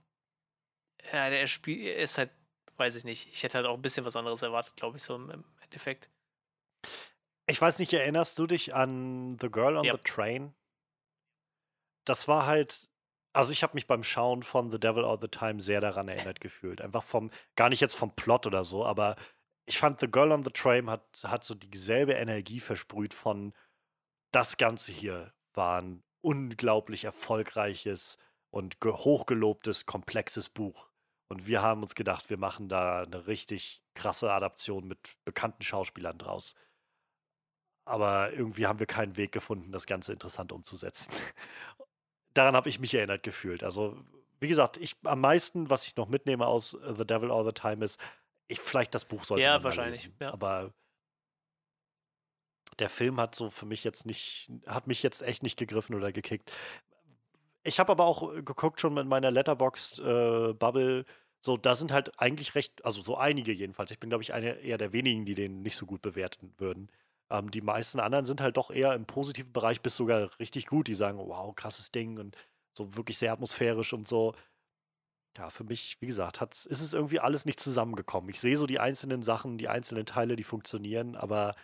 A: ja, der Spiel ist halt, weiß ich nicht. Ich hätte halt auch ein bisschen was anderes erwartet, glaube ich, so im, im Endeffekt.
B: Ich weiß nicht, erinnerst du dich an The Girl on
A: Ja.
B: the Train? Das war halt, also ich habe mich beim Schauen von The Devil All the Time sehr daran erinnert gefühlt. Einfach vom, gar nicht jetzt vom Plot oder so, aber ich fand The Girl on the Train hat, hat so dieselbe Energie versprüht von das Ganze hier war ein unglaublich erfolgreiches und ge- hochgelobtes, komplexes Buch. Und wir haben uns gedacht, wir machen da eine richtig krasse Adaption mit bekannten Schauspielern draus. Aber irgendwie haben wir keinen Weg gefunden, das Ganze interessant umzusetzen. [LAUGHS] Daran habe ich mich erinnert gefühlt. Also, wie gesagt, ich am meisten, was ich noch mitnehme aus äh, The Devil All the Time ist, ich, vielleicht das Buch sollte
A: Ja,
B: man
A: wahrscheinlich,
B: lesen.
A: ja.
B: Aber der Film hat so für mich jetzt nicht, hat mich jetzt echt nicht gegriffen oder gekickt. Ich habe aber auch äh, geguckt schon mit meiner Letterboxd-Bubble. so, da sind halt eigentlich recht, also so einige jedenfalls. Ich bin, glaube ich, einer eher der wenigen, die den nicht so gut bewerten würden. Ähm, die meisten anderen sind halt doch eher im positiven Bereich bis sogar richtig gut. Die sagen, wow, krasses Ding und so wirklich sehr atmosphärisch und so. Ja, für mich, wie gesagt, hat's, ist es irgendwie alles nicht zusammengekommen. Ich sehe so die einzelnen Sachen, die einzelnen Teile, die funktionieren, aber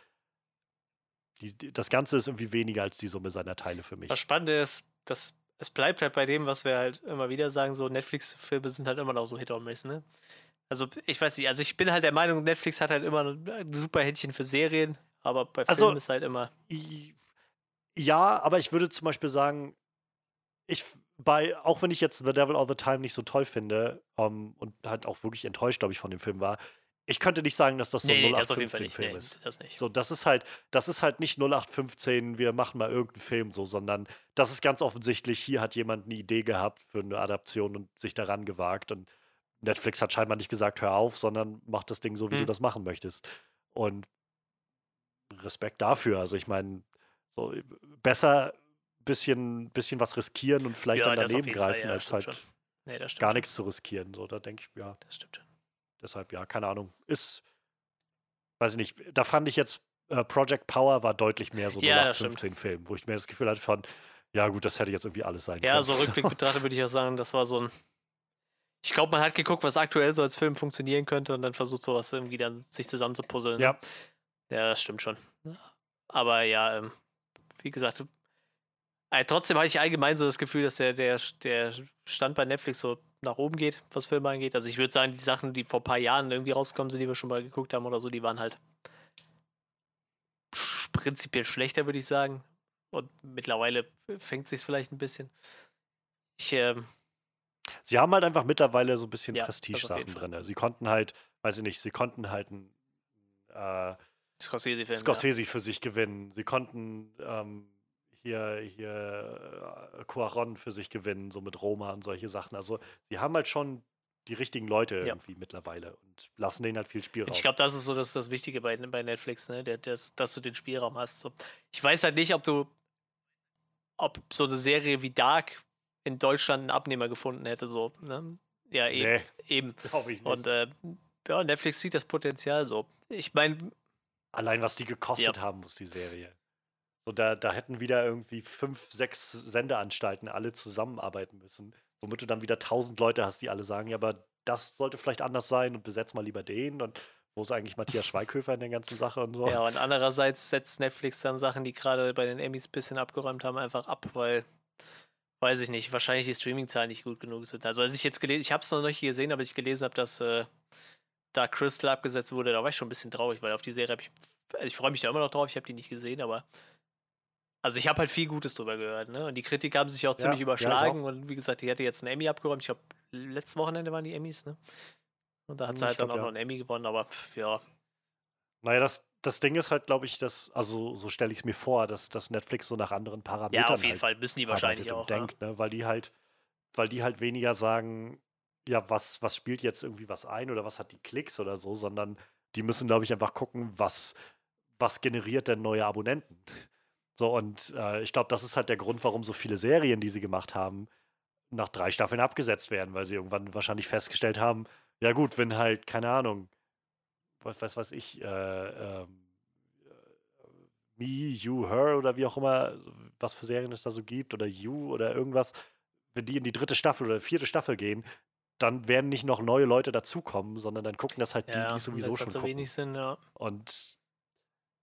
B: die, die, das Ganze ist irgendwie weniger als die Summe seiner Teile für mich.
A: Das Spannende ist, dass es bleibt halt bei dem, was wir halt immer wieder sagen, so Netflix-Filme sind halt immer noch so Hit or Miss, ne? Also ich weiß nicht, also ich bin halt der Meinung, Netflix hat halt immer ein super Händchen für Serien, aber bei
B: Also-
A: Filmen ist halt immer.
B: Ja, aber ich würde zum Beispiel sagen, ich bei, auch wenn ich jetzt The Devil All the Time nicht so toll finde ähm, und halt auch wirklich enttäuscht, glaube ich, von dem Film war, ich könnte nicht sagen, dass das so ein
A: nee, das auf jeden Fall nicht.
B: 0815-Film
A: Nee,
B: ist.
A: das nicht.
B: So, das ist halt, das ist halt nicht 0815, wir machen mal irgendeinen Film so, sondern das ist ganz offensichtlich, hier hat jemand eine Idee gehabt für eine Adaption und sich daran gewagt und Netflix hat scheinbar nicht gesagt, hör auf, sondern mach das Ding so, wie du
A: Hm.
B: das machen möchtest. Und Respekt dafür. Also ich meine, so besser bisschen, bisschen was riskieren und vielleicht
A: Ja,
B: dann daneben
A: jeden Fall,
B: greifen,
A: ja,
B: als halt.
A: Nee,
B: gar nichts zu riskieren. So, da denke ich, ja,
A: Das stimmt schon.
B: deshalb, ja, keine Ahnung. Ist, weiß ich nicht, da fand ich jetzt, äh, Project Power war deutlich mehr so
A: Ja, das stimmt.
B: 0815-Film, wo ich mir das Gefühl hatte von, ja gut, das hätte jetzt irgendwie alles sein
A: Ja,
B: können.
A: so rückblick [LAUGHS] betrachtet würde ich auch sagen, das war so ein. Ich glaube, man hat geguckt, was aktuell so als Film funktionieren könnte und dann versucht, sowas irgendwie dann sich zusammenzupuzzeln.
B: Ja.
A: Ja, das stimmt schon. Aber ja, ähm, wie gesagt, äh, trotzdem hatte ich allgemein so das Gefühl, dass der, der, der Stand bei Netflix so nach oben geht, was Filme angeht. Also ich würde sagen, die Sachen, die vor ein paar Jahren irgendwie rausgekommen sind, die wir schon mal geguckt haben oder so, die waren halt prinzipiell schlechter, würde ich sagen. Und mittlerweile fängt sich vielleicht ein bisschen. Ich, ähm,
B: Sie haben halt einfach mittlerweile so ein bisschen
A: Ja,
B: Prestige-Sachen drin. Sie konnten halt, weiß ich nicht, sie konnten halt ein äh,
A: Scorsese-Film.
B: Scorsese für sich gewinnen. Sie konnten ähm, hier, hier äh, Cuaron für sich gewinnen, so mit Roma und solche Sachen. Also sie haben halt schon die richtigen Leute
A: Ja.
B: irgendwie mittlerweile und lassen denen halt viel Spielraum.
A: Ich glaube, das ist so das, das Wichtige bei, bei Netflix, ne? Der, das, dass du den Spielraum hast. So. Ich weiß halt nicht, ob du, ob so eine Serie wie Dark in Deutschland einen Abnehmer gefunden hätte, so, ne? Ja, eben.
B: nee,
A: eben. [LAUGHS]
B: glaube ich nicht.
A: Und äh, ja, Netflix sieht das Potenzial so. Ich meine,
B: Allein was die gekostet
A: Ja.
B: haben muss, die Serie. So, da, da hätten wieder irgendwie fünf, sechs Sendeanstalten alle zusammenarbeiten müssen, womit du dann wieder tausend Leute hast, die alle sagen, ja, aber das sollte vielleicht anders sein und besetz mal lieber den und wo ist eigentlich Matthias [LAUGHS] Schweighöfer in der ganzen Sache und so.
A: ja, und andererseits setzt Netflix dann Sachen, die gerade bei den Emmys ein bisschen abgeräumt haben, einfach ab, weil, weiß ich nicht, wahrscheinlich die Streaming-Zahlen nicht gut genug sind. Also als ich jetzt gelesen, ich habe es noch nicht gesehen, aber ich gelesen habe, dass äh, da Crystal abgesetzt wurde, da war ich schon ein bisschen traurig, weil auf die Serie habe ich, also ich freue mich da immer noch drauf, ich habe die nicht gesehen, aber also ich habe halt viel Gutes drüber gehört, ne? Und die Kritiker haben sich auch
B: Ja,
A: ziemlich
B: ja,
A: überschlagen und wie gesagt, die hatte jetzt einen Emmy abgeräumt. Ich glaube, letztes Wochenende waren die Emmys, ne? Und da hat sie
B: Hm,
A: halt
B: ich
A: dann
B: glaub,
A: auch
B: ja.
A: noch einen Emmy gewonnen, aber pff, ja,
B: Naja, das, das Ding ist halt, glaube ich, dass, also so stelle ich es mir vor, dass, dass Netflix so nach anderen Parametern
A: ja, auf jeden
B: halt
A: Fall müssen die wahrscheinlich auch. ja.
B: denkt, ne? weil die halt, weil die halt weniger sagen, ja, was, was spielt jetzt irgendwie was ein oder was hat die Klicks oder so, sondern die müssen, glaube ich, einfach gucken, was, was generiert denn neue Abonnenten. So, und äh, ich glaube, das ist halt der Grund, warum so viele Serien, die sie gemacht haben, nach drei Staffeln abgesetzt werden, weil sie irgendwann wahrscheinlich festgestellt haben, ja gut, wenn halt, keine Ahnung, was weiß, weiß ich, äh, ähm, Me, You, Her oder wie auch immer, was für Serien es da so gibt, oder You oder irgendwas, wenn die in die dritte Staffel oder vierte Staffel gehen, dann werden nicht noch neue Leute dazukommen, sondern dann gucken das halt die,
A: Ja,
B: die sowieso schon
A: so
B: gucken.
A: wenig sind, ja.
B: Und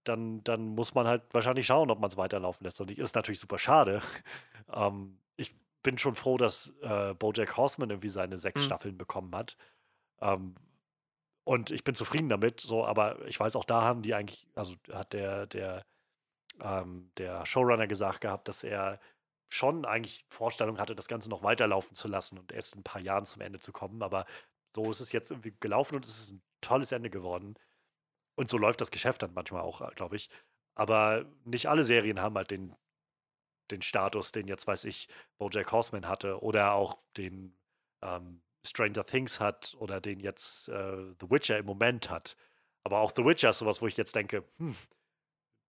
B: dann, dann muss man halt wahrscheinlich schauen, ob man es weiterlaufen lässt. Und ist natürlich super schade. [LAUGHS] ähm, ich bin schon froh, dass äh, Bojack Horseman irgendwie seine sechs
A: Hm.
B: Staffeln bekommen hat. Ähm, und ich bin zufrieden damit, so, aber ich weiß, auch da haben die eigentlich, also hat der, der, ähm, der Showrunner gesagt gehabt, dass er schon eigentlich Vorstellung hatte, das Ganze noch weiterlaufen zu lassen und erst in ein paar Jahren zum Ende zu kommen. Aber so ist es jetzt irgendwie gelaufen und es ist ein tolles Ende geworden. Und so läuft das Geschäft dann manchmal auch, glaube ich. Aber nicht alle Serien haben halt den, den Status, den jetzt, weiß ich, Bojack Horseman hatte oder auch den ähm, Stranger Things hat oder den jetzt äh, The Witcher im Moment hat. Aber auch The Witcher ist sowas, wo ich jetzt denke, hm,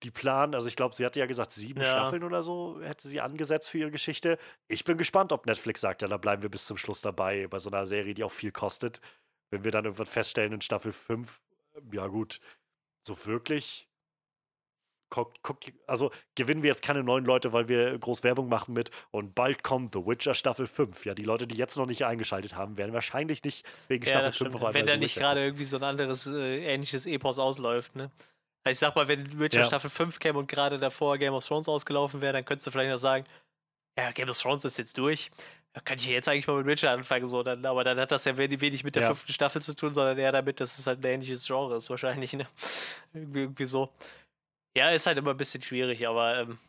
B: die planen, also ich glaube, sie hatte ja gesagt, sieben
A: Ja.
B: Staffeln oder so hätte sie angesetzt für ihre Geschichte. Ich bin gespannt, ob Netflix sagt, ja, da bleiben wir bis zum Schluss dabei bei so einer Serie, die auch viel kostet. Wenn wir dann irgendwann feststellen in Staffel 5, ja gut, so wirklich guckt, guckt, also gewinnen wir jetzt keine neuen Leute, weil wir groß Werbung machen mit und bald kommt The Witcher Staffel 5. Ja, die Leute, die jetzt noch nicht eingeschaltet haben, werden wahrscheinlich nicht wegen
A: Ja,
B: Staffel
A: das
B: 5
A: stimmt.
B: auf
A: Wenn da nicht gerade irgendwie so ein anderes äh, ähnliches Epos ausläuft, ne? Also ich sag mal, wenn Witcher
B: Ja.
A: Staffel 5 käme und gerade davor Game of Thrones ausgelaufen wäre, dann könntest du vielleicht noch sagen, ja, Game of Thrones ist jetzt durch. Da könnte ich jetzt eigentlich mal mit Witcher anfangen, so, dann, aber dann hat das ja wenig, wenig mit der
B: Ja.
A: fünften Staffel zu tun, sondern eher damit, dass es halt ein ähnliches Genre ist, wahrscheinlich, ne? [LAUGHS] Irgendwie, irgendwie so. Ja, ist halt immer ein bisschen schwierig, aber ähm,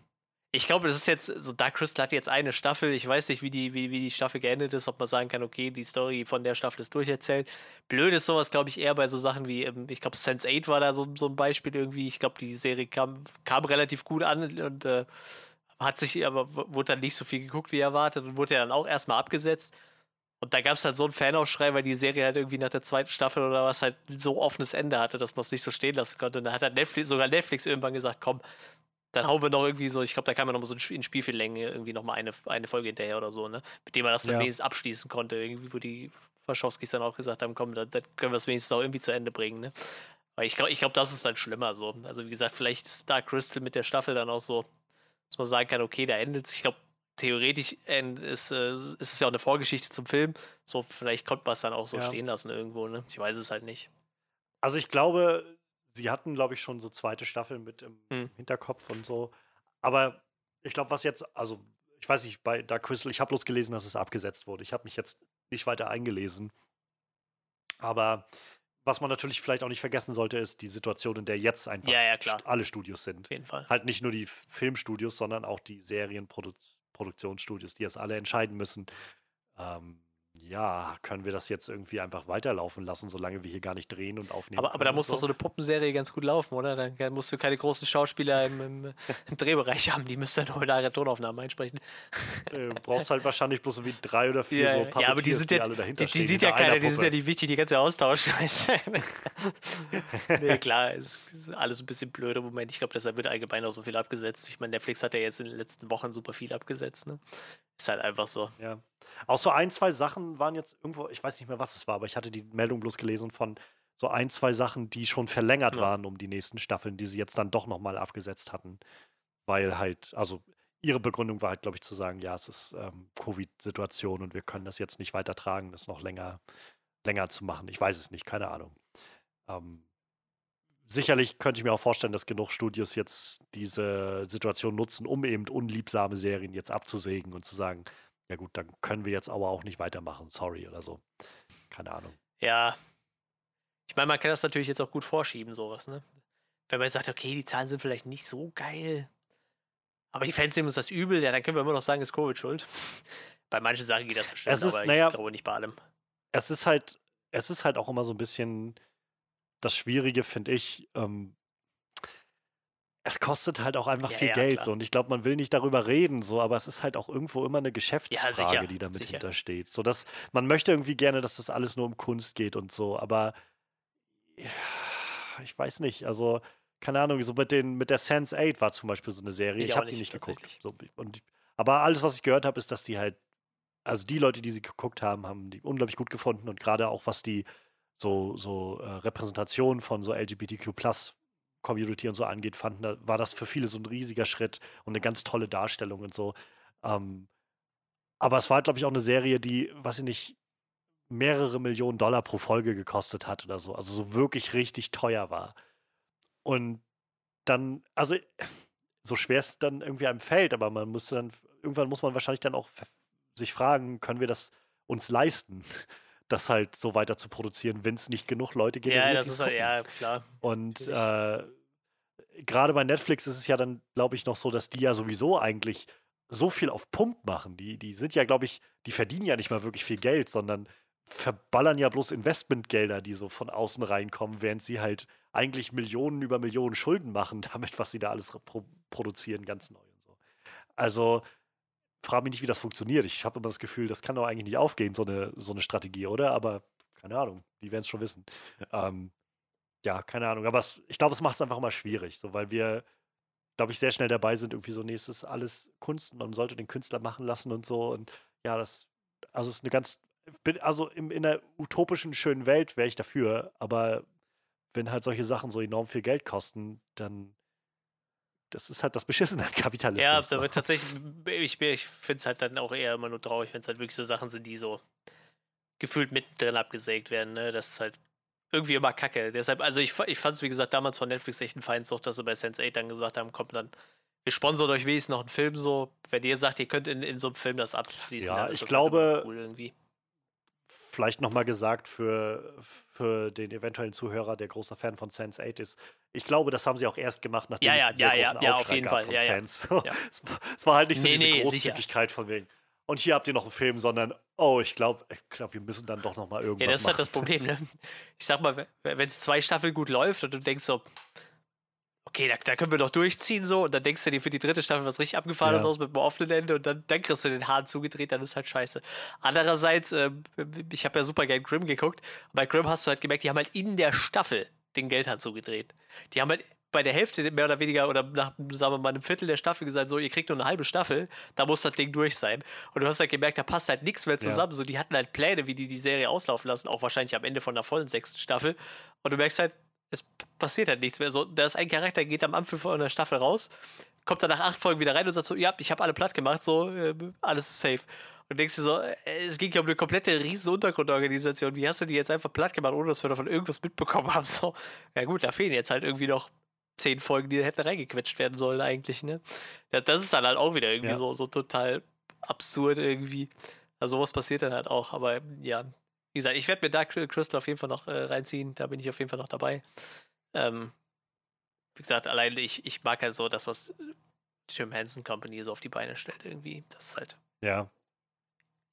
A: ich glaube, das ist jetzt, so Dark Crystal hat jetzt eine Staffel. Ich weiß nicht, wie die, wie, wie die Staffel geendet ist, ob man sagen kann, okay, die Story von der Staffel ist durcherzählt. Blöd ist sowas, glaube ich, eher bei so Sachen wie, ähm, ich glaube, Sense 8 war da so, so ein Beispiel irgendwie. Ich glaube, die Serie kam, kam relativ gut an und äh, hat sich, aber wurde dann nicht so viel geguckt wie erwartet und wurde ja dann auch erstmal abgesetzt. Und da gab es halt so einen Fanaufschrei, weil die Serie halt irgendwie nach der zweiten Staffel oder was halt so offenes Ende hatte, dass man es nicht so stehen lassen konnte. Und dann hat halt Netflix, sogar Netflix irgendwann gesagt, komm, dann hauen wir noch irgendwie so, ich glaube, da kam ja noch mal so in Sp- in Spielfilmlänge irgendwie noch mal eine, eine Folge hinterher oder so, ne? Mit dem man das dann
B: Ja.
A: wenigstens abschließen konnte, irgendwie, wo die Waschowskis dann auch gesagt haben, komm, dann, dann können wir es wenigstens auch irgendwie zu Ende bringen, ne? Aber ich glaube, ich glaub, das ist dann schlimmer so. Also wie gesagt, vielleicht ist Dark Crystal mit der Staffel dann auch so, dass man sagen kann, okay, da endet es. Ich glaube, theoretisch ist, äh, ist es ja auch eine Vorgeschichte zum Film. So, vielleicht konnte man es dann auch so
B: Ja.
A: stehen lassen irgendwo, ne? Ich weiß es halt nicht.
B: Also ich glaube, sie hatten, glaube ich, schon so zweite Staffeln mit im
A: Hm.
B: Hinterkopf und so. Aber ich glaube, was jetzt, also ich weiß nicht, bei Dark Crystal, ich habe bloß gelesen, dass es abgesetzt wurde. Ich habe mich jetzt nicht weiter eingelesen. Aber was man natürlich vielleicht auch nicht vergessen sollte, ist die Situation, in der jetzt einfach
A: Ja, ja,
B: alle Studios sind.
A: Auf jeden Fall.
B: Halt nicht nur die Filmstudios, sondern auch die Serienproduktionsstudios, die jetzt alle entscheiden müssen. Ähm, ja, können wir das jetzt irgendwie einfach weiterlaufen lassen, solange wir hier gar nicht drehen und aufnehmen?
A: Aber, aber da muss doch so eine Puppenserie ganz gut laufen, oder? Dann musst du keine großen Schauspieler im, im, [LAUGHS] im Drehbereich haben, die müssen dann nur in Tonaufnahmen einsprechen.
B: äh, brauchst halt wahrscheinlich bloß so wie drei oder vier
A: Ja,
B: so
A: ja,
B: Puppeteers,
A: aber die sind ja,
B: alle dahinter
A: die, die sieht ja keiner, die sind ja nicht wichtig, die kannst du ja austauschen. [LAUGHS] weißt du? nee, [LAUGHS] klar, ist alles ein bisschen blöd im Moment. Ich glaube, deshalb wird allgemein auch so viel abgesetzt. Ich meine, Netflix hat ja jetzt in den letzten Wochen super viel abgesetzt. Ne? Ist halt einfach so.
B: Ja. Auch so ein, zwei Sachen waren jetzt irgendwo, ich weiß nicht mehr, was es war, aber ich hatte die Meldung bloß gelesen von so ein, zwei Sachen, die schon verlängert
A: Ja.
B: waren um die nächsten Staffeln, die sie jetzt dann doch nochmal abgesetzt hatten. Weil halt, also ihre Begründung war halt, glaube ich, zu sagen, ja, es ist ähm, Covid-Situation und wir können das jetzt nicht weitertragen, das noch länger, länger zu machen. Ich weiß es nicht, keine Ahnung. Ähm, sicherlich könnte ich mir auch vorstellen, dass genug Studios jetzt diese Situation nutzen, um eben unliebsame Serien jetzt abzusägen und zu sagen, ja gut, dann können wir jetzt aber auch nicht weitermachen, sorry oder so. Keine Ahnung.
A: Ja. Ich meine, man kann das natürlich jetzt auch gut vorschieben, sowas, ne? Wenn man jetzt sagt, okay, die Zahlen sind vielleicht nicht so geil, aber die Fans nehmen uns das übel, ja, dann können wir immer noch sagen, ist Covid schuld. Bei manchen Sachen geht das bestimmt,
B: Es ist-
A: aber
B: naja,
A: ich glaube nicht bei allem.
B: Es ist halt, es ist halt auch immer so ein bisschen das Schwierige, finde ich. Ähm, es kostet halt auch einfach
A: Ja,
B: viel
A: ja,
B: Geld
A: klar.
B: so und ich glaube, man will nicht darüber reden so, aber es ist halt auch irgendwo immer eine Geschäftsfrage,
A: sicher,
B: die damit
A: sicher.
B: hintersteht. So dass man möchte irgendwie gerne, dass das alles nur um Kunst geht und so, aber ja, ich weiß nicht, also keine Ahnung, so mit den mit der Sense 8 war zum Beispiel so eine Serie.
A: Ich
B: Ich, habe die
A: nicht,
B: geguckt. So, und, aber alles, was ich gehört habe, ist, dass die halt, also die Leute, die sie geguckt haben, haben die unglaublich gut gefunden und gerade auch was die so, so äh, Repräsentation von so LGBTQ Community und so angeht, fanden, da war das für viele so ein riesiger Schritt und eine ganz tolle Darstellung und so. Ähm, aber es war, glaube ich, auch eine Serie, die, was ich nicht, mehrere Millionen Dollar pro Folge gekostet hat oder so. Also so wirklich richtig teuer war. Und dann, also [LAUGHS] so schwer es dann irgendwie einem fällt, aber man musste dann, irgendwann muss man wahrscheinlich dann auch sich fragen, können wir das uns leisten, das halt so weiter zu produzieren, wenn es nicht genug Leute generiert,
A: Ja, das ist halt, ja, klar.
B: Und äh, gerade bei Netflix ist es ja dann, glaube ich, noch so, dass die ja sowieso eigentlich so viel auf Pump machen. Die, die sind ja, glaube ich, die verdienen ja nicht mal wirklich viel Geld, sondern verballern ja bloß Investmentgelder, die so von außen reinkommen, während sie halt eigentlich Millionen über Millionen Schulden machen, [LAUGHS] damit, was sie da alles pro produzieren, ganz neu und so. Also frage mich nicht, wie das funktioniert. Ich habe immer das Gefühl, das kann doch eigentlich nicht aufgehen, so eine, so eine Strategie, oder? Aber keine Ahnung, die werden es schon wissen. Ähm, ja, keine Ahnung. Aber es, ich glaube, es macht es einfach immer schwierig, so, weil wir, glaube ich, sehr schnell dabei sind, irgendwie so nächstes alles Kunst. Man sollte den Künstler machen lassen und so. Und ja, das, also es ist eine ganz, also im, in einer utopischen, schönen Welt wäre ich dafür, aber wenn halt solche Sachen so enorm viel Geld kosten, dann das ist halt das Beschissene an Kapitalismus.
A: Ja,
B: so.
A: aber tatsächlich, ich, ich finde es halt dann auch eher immer nur traurig, wenn es halt wirklich so Sachen sind, die so gefühlt mittendrin abgesägt werden. Ne? Das ist halt irgendwie immer kacke. Deshalb, also ich, ich fand es, wie gesagt, damals von Netflix echt ein Feindssucht, dass sie bei Sense8 dann gesagt haben, kommt dann, wir sponsern euch wenigstens noch einen Film so. Wenn ihr sagt, ihr könnt in, in so einem Film das abschließen,
B: Ja, ich
A: das
B: glaube-
A: halt cool irgendwie.
B: Vielleicht nochmal gesagt für, für den eventuellen Zuhörer, der großer Fan von Sense 8 ist. Ich glaube, das haben sie auch erst gemacht, nachdem
A: Ja,
B: es
A: ja,
B: einen sehr
A: ja, ja,
B: großen
A: ja, auf
B: Aufschrei
A: jeden Fall,
B: von
A: ja.
B: Fans. [LAUGHS]
A: Ja.
B: Es, war- es war halt nicht so
A: Nee,
B: diese
A: nee, sicher.
B: Großzügigkeit von wegen. Und hier habt ihr noch einen Film, sondern, oh, ich glaube, ich glaub, wir müssen dann doch nochmal irgendwas
A: Ja, das ist halt
B: machen.
A: das Problem, ne? Ich sag mal, wenn es zwei Staffeln gut läuft und du denkst so, okay, da, da können wir doch durchziehen so und dann denkst du dir für die dritte Staffel was richtig abgefahrenes
B: Ja.
A: aus mit einem offenen Ende und dann, dann kriegst du den Hahn zugedreht, dann ist halt scheiße. Andererseits, ähm, ich habe ja super gern Grimm geguckt, bei Grimm hast du halt gemerkt, die haben halt in der Staffel den Geldhahn zugedreht. Die haben halt bei der Hälfte mehr oder weniger oder nach, sagen wir mal, einem Viertel der Staffel gesagt, so, ihr kriegt nur eine halbe Staffel, da muss das Ding durch sein. Und du hast halt gemerkt, da passt halt nichts mehr zusammen. So, die hatten halt Pläne, wie die die Serie auslaufen lassen, auch wahrscheinlich am Ende von der vollen sechsten Staffel. Und du merkst halt, es passiert halt nichts mehr. So, da ist ein Charakter, geht am Anfang von der Staffel raus, kommt dann nach acht Folgen wieder rein und sagt so, ja, ich habe alle platt gemacht, so, äh, alles ist safe. Und denkst dir so, äh, es ging ja um eine komplette riesen Untergrundorganisation. Wie hast du die jetzt einfach platt gemacht, ohne dass wir davon irgendwas mitbekommen haben? So, ja gut, da fehlen jetzt halt irgendwie noch zehn Folgen, die da hätten reingequetscht werden sollen eigentlich, ne? Ja, das ist dann halt auch wieder irgendwie
B: Ja.
A: so, so total absurd irgendwie. Also sowas passiert dann halt auch, aber ja, wie gesagt, ich werde mir Dark Crystal auf jeden Fall noch äh, reinziehen, da bin ich auf jeden Fall noch dabei. Ähm, wie gesagt, allein ich, ich mag halt so das, was die Jim Henson Company so auf die Beine stellt irgendwie. Das ist halt,
B: Ja.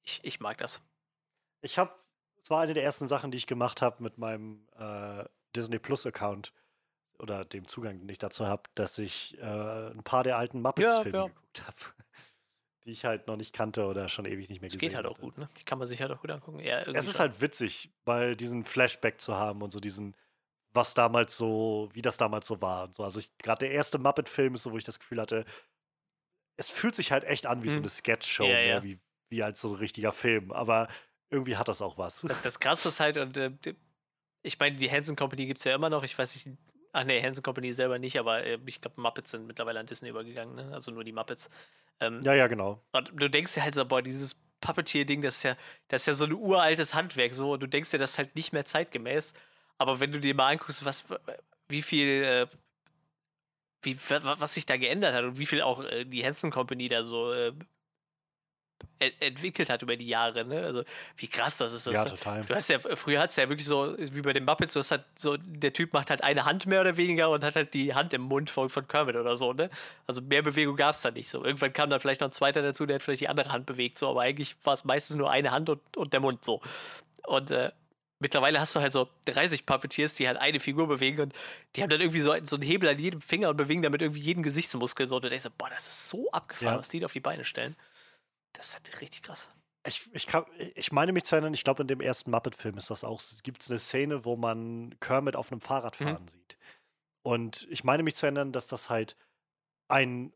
A: ich, ich mag das.
B: Ich habe, es war eine der ersten Sachen, die ich gemacht habe mit meinem äh, Disney Plus Account oder dem Zugang, den ich dazu habe, dass ich äh, ein paar der alten Muppets-Filme
A: ja.
B: geguckt habe, die ich halt noch nicht kannte oder schon ewig nicht mehr
A: Es
B: gesehen
A: geht halt auch
B: hatte.
A: gut, ne? Die kann man sich halt auch gut angucken. Ja,
B: Es ist
A: schon.
B: halt witzig, weil diesen Flashback zu haben und so diesen, was damals so, wie das damals so war und so. Also gerade der erste Muppet-Film ist so, wo ich das Gefühl hatte, es fühlt sich halt echt an wie so
A: Mhm.
B: eine Sketch-Show,
A: Ja,
B: mehr
A: ja.
B: Wie, wie als so ein richtiger Film. Aber irgendwie hat das auch was.
A: Das, das Krasse ist halt, und äh, ich meine, die Hansen Company gibt es ja immer noch. Ich weiß nicht, ach nee, Hansen Company selber nicht, aber äh, ich glaube, Muppets sind mittlerweile an Disney übergegangen, ne? Also nur die Muppets. Ähm,
B: Ja, ja, genau.
A: Du denkst dir halt so, boah, dieses Puppeteer-Ding, das ist ja, das ist ja so ein uraltes Handwerk, so, und du denkst dir, das ist halt nicht mehr zeitgemäß. Aber wenn du dir mal anguckst, was, wie viel, äh, wie, wa- was sich da geändert hat und wie viel auch äh, die Hansen Company da so äh, entwickelt hat über die Jahre, ne? Also, wie krass das ist. Das
B: Ja, total.
A: Du hast ja, früher hat es ja wirklich so, wie bei den Muppets, du hast halt so, der Typ macht halt eine Hand mehr oder weniger und hat halt die Hand im Mund von, von Kermit oder so, ne? Also mehr Bewegung gab es da nicht so. Irgendwann kam dann vielleicht noch ein zweiter dazu, der hat vielleicht die andere Hand bewegt, so, aber eigentlich war es meistens nur eine Hand und, und der Mund so. Und äh, mittlerweile hast du halt so 30 Puppeteers, die halt eine Figur bewegen und die haben dann irgendwie so, so einen Hebel an jedem Finger und bewegen damit irgendwie jeden Gesichtsmuskel so. Und du denkst, so, boah, das ist so abgefahren,
B: Ja.
A: was die da auf die Beine stellen. Das ist halt richtig krass.
B: Ich, ich, kann, ich meine mich zu erinnern, ich glaube, in dem ersten Muppet-Film ist das auch, gibt es eine Szene, wo man Kermit auf einem Fahrrad
A: Mhm.
B: fahren sieht. Und ich meine mich zu erinnern, dass das halt ein,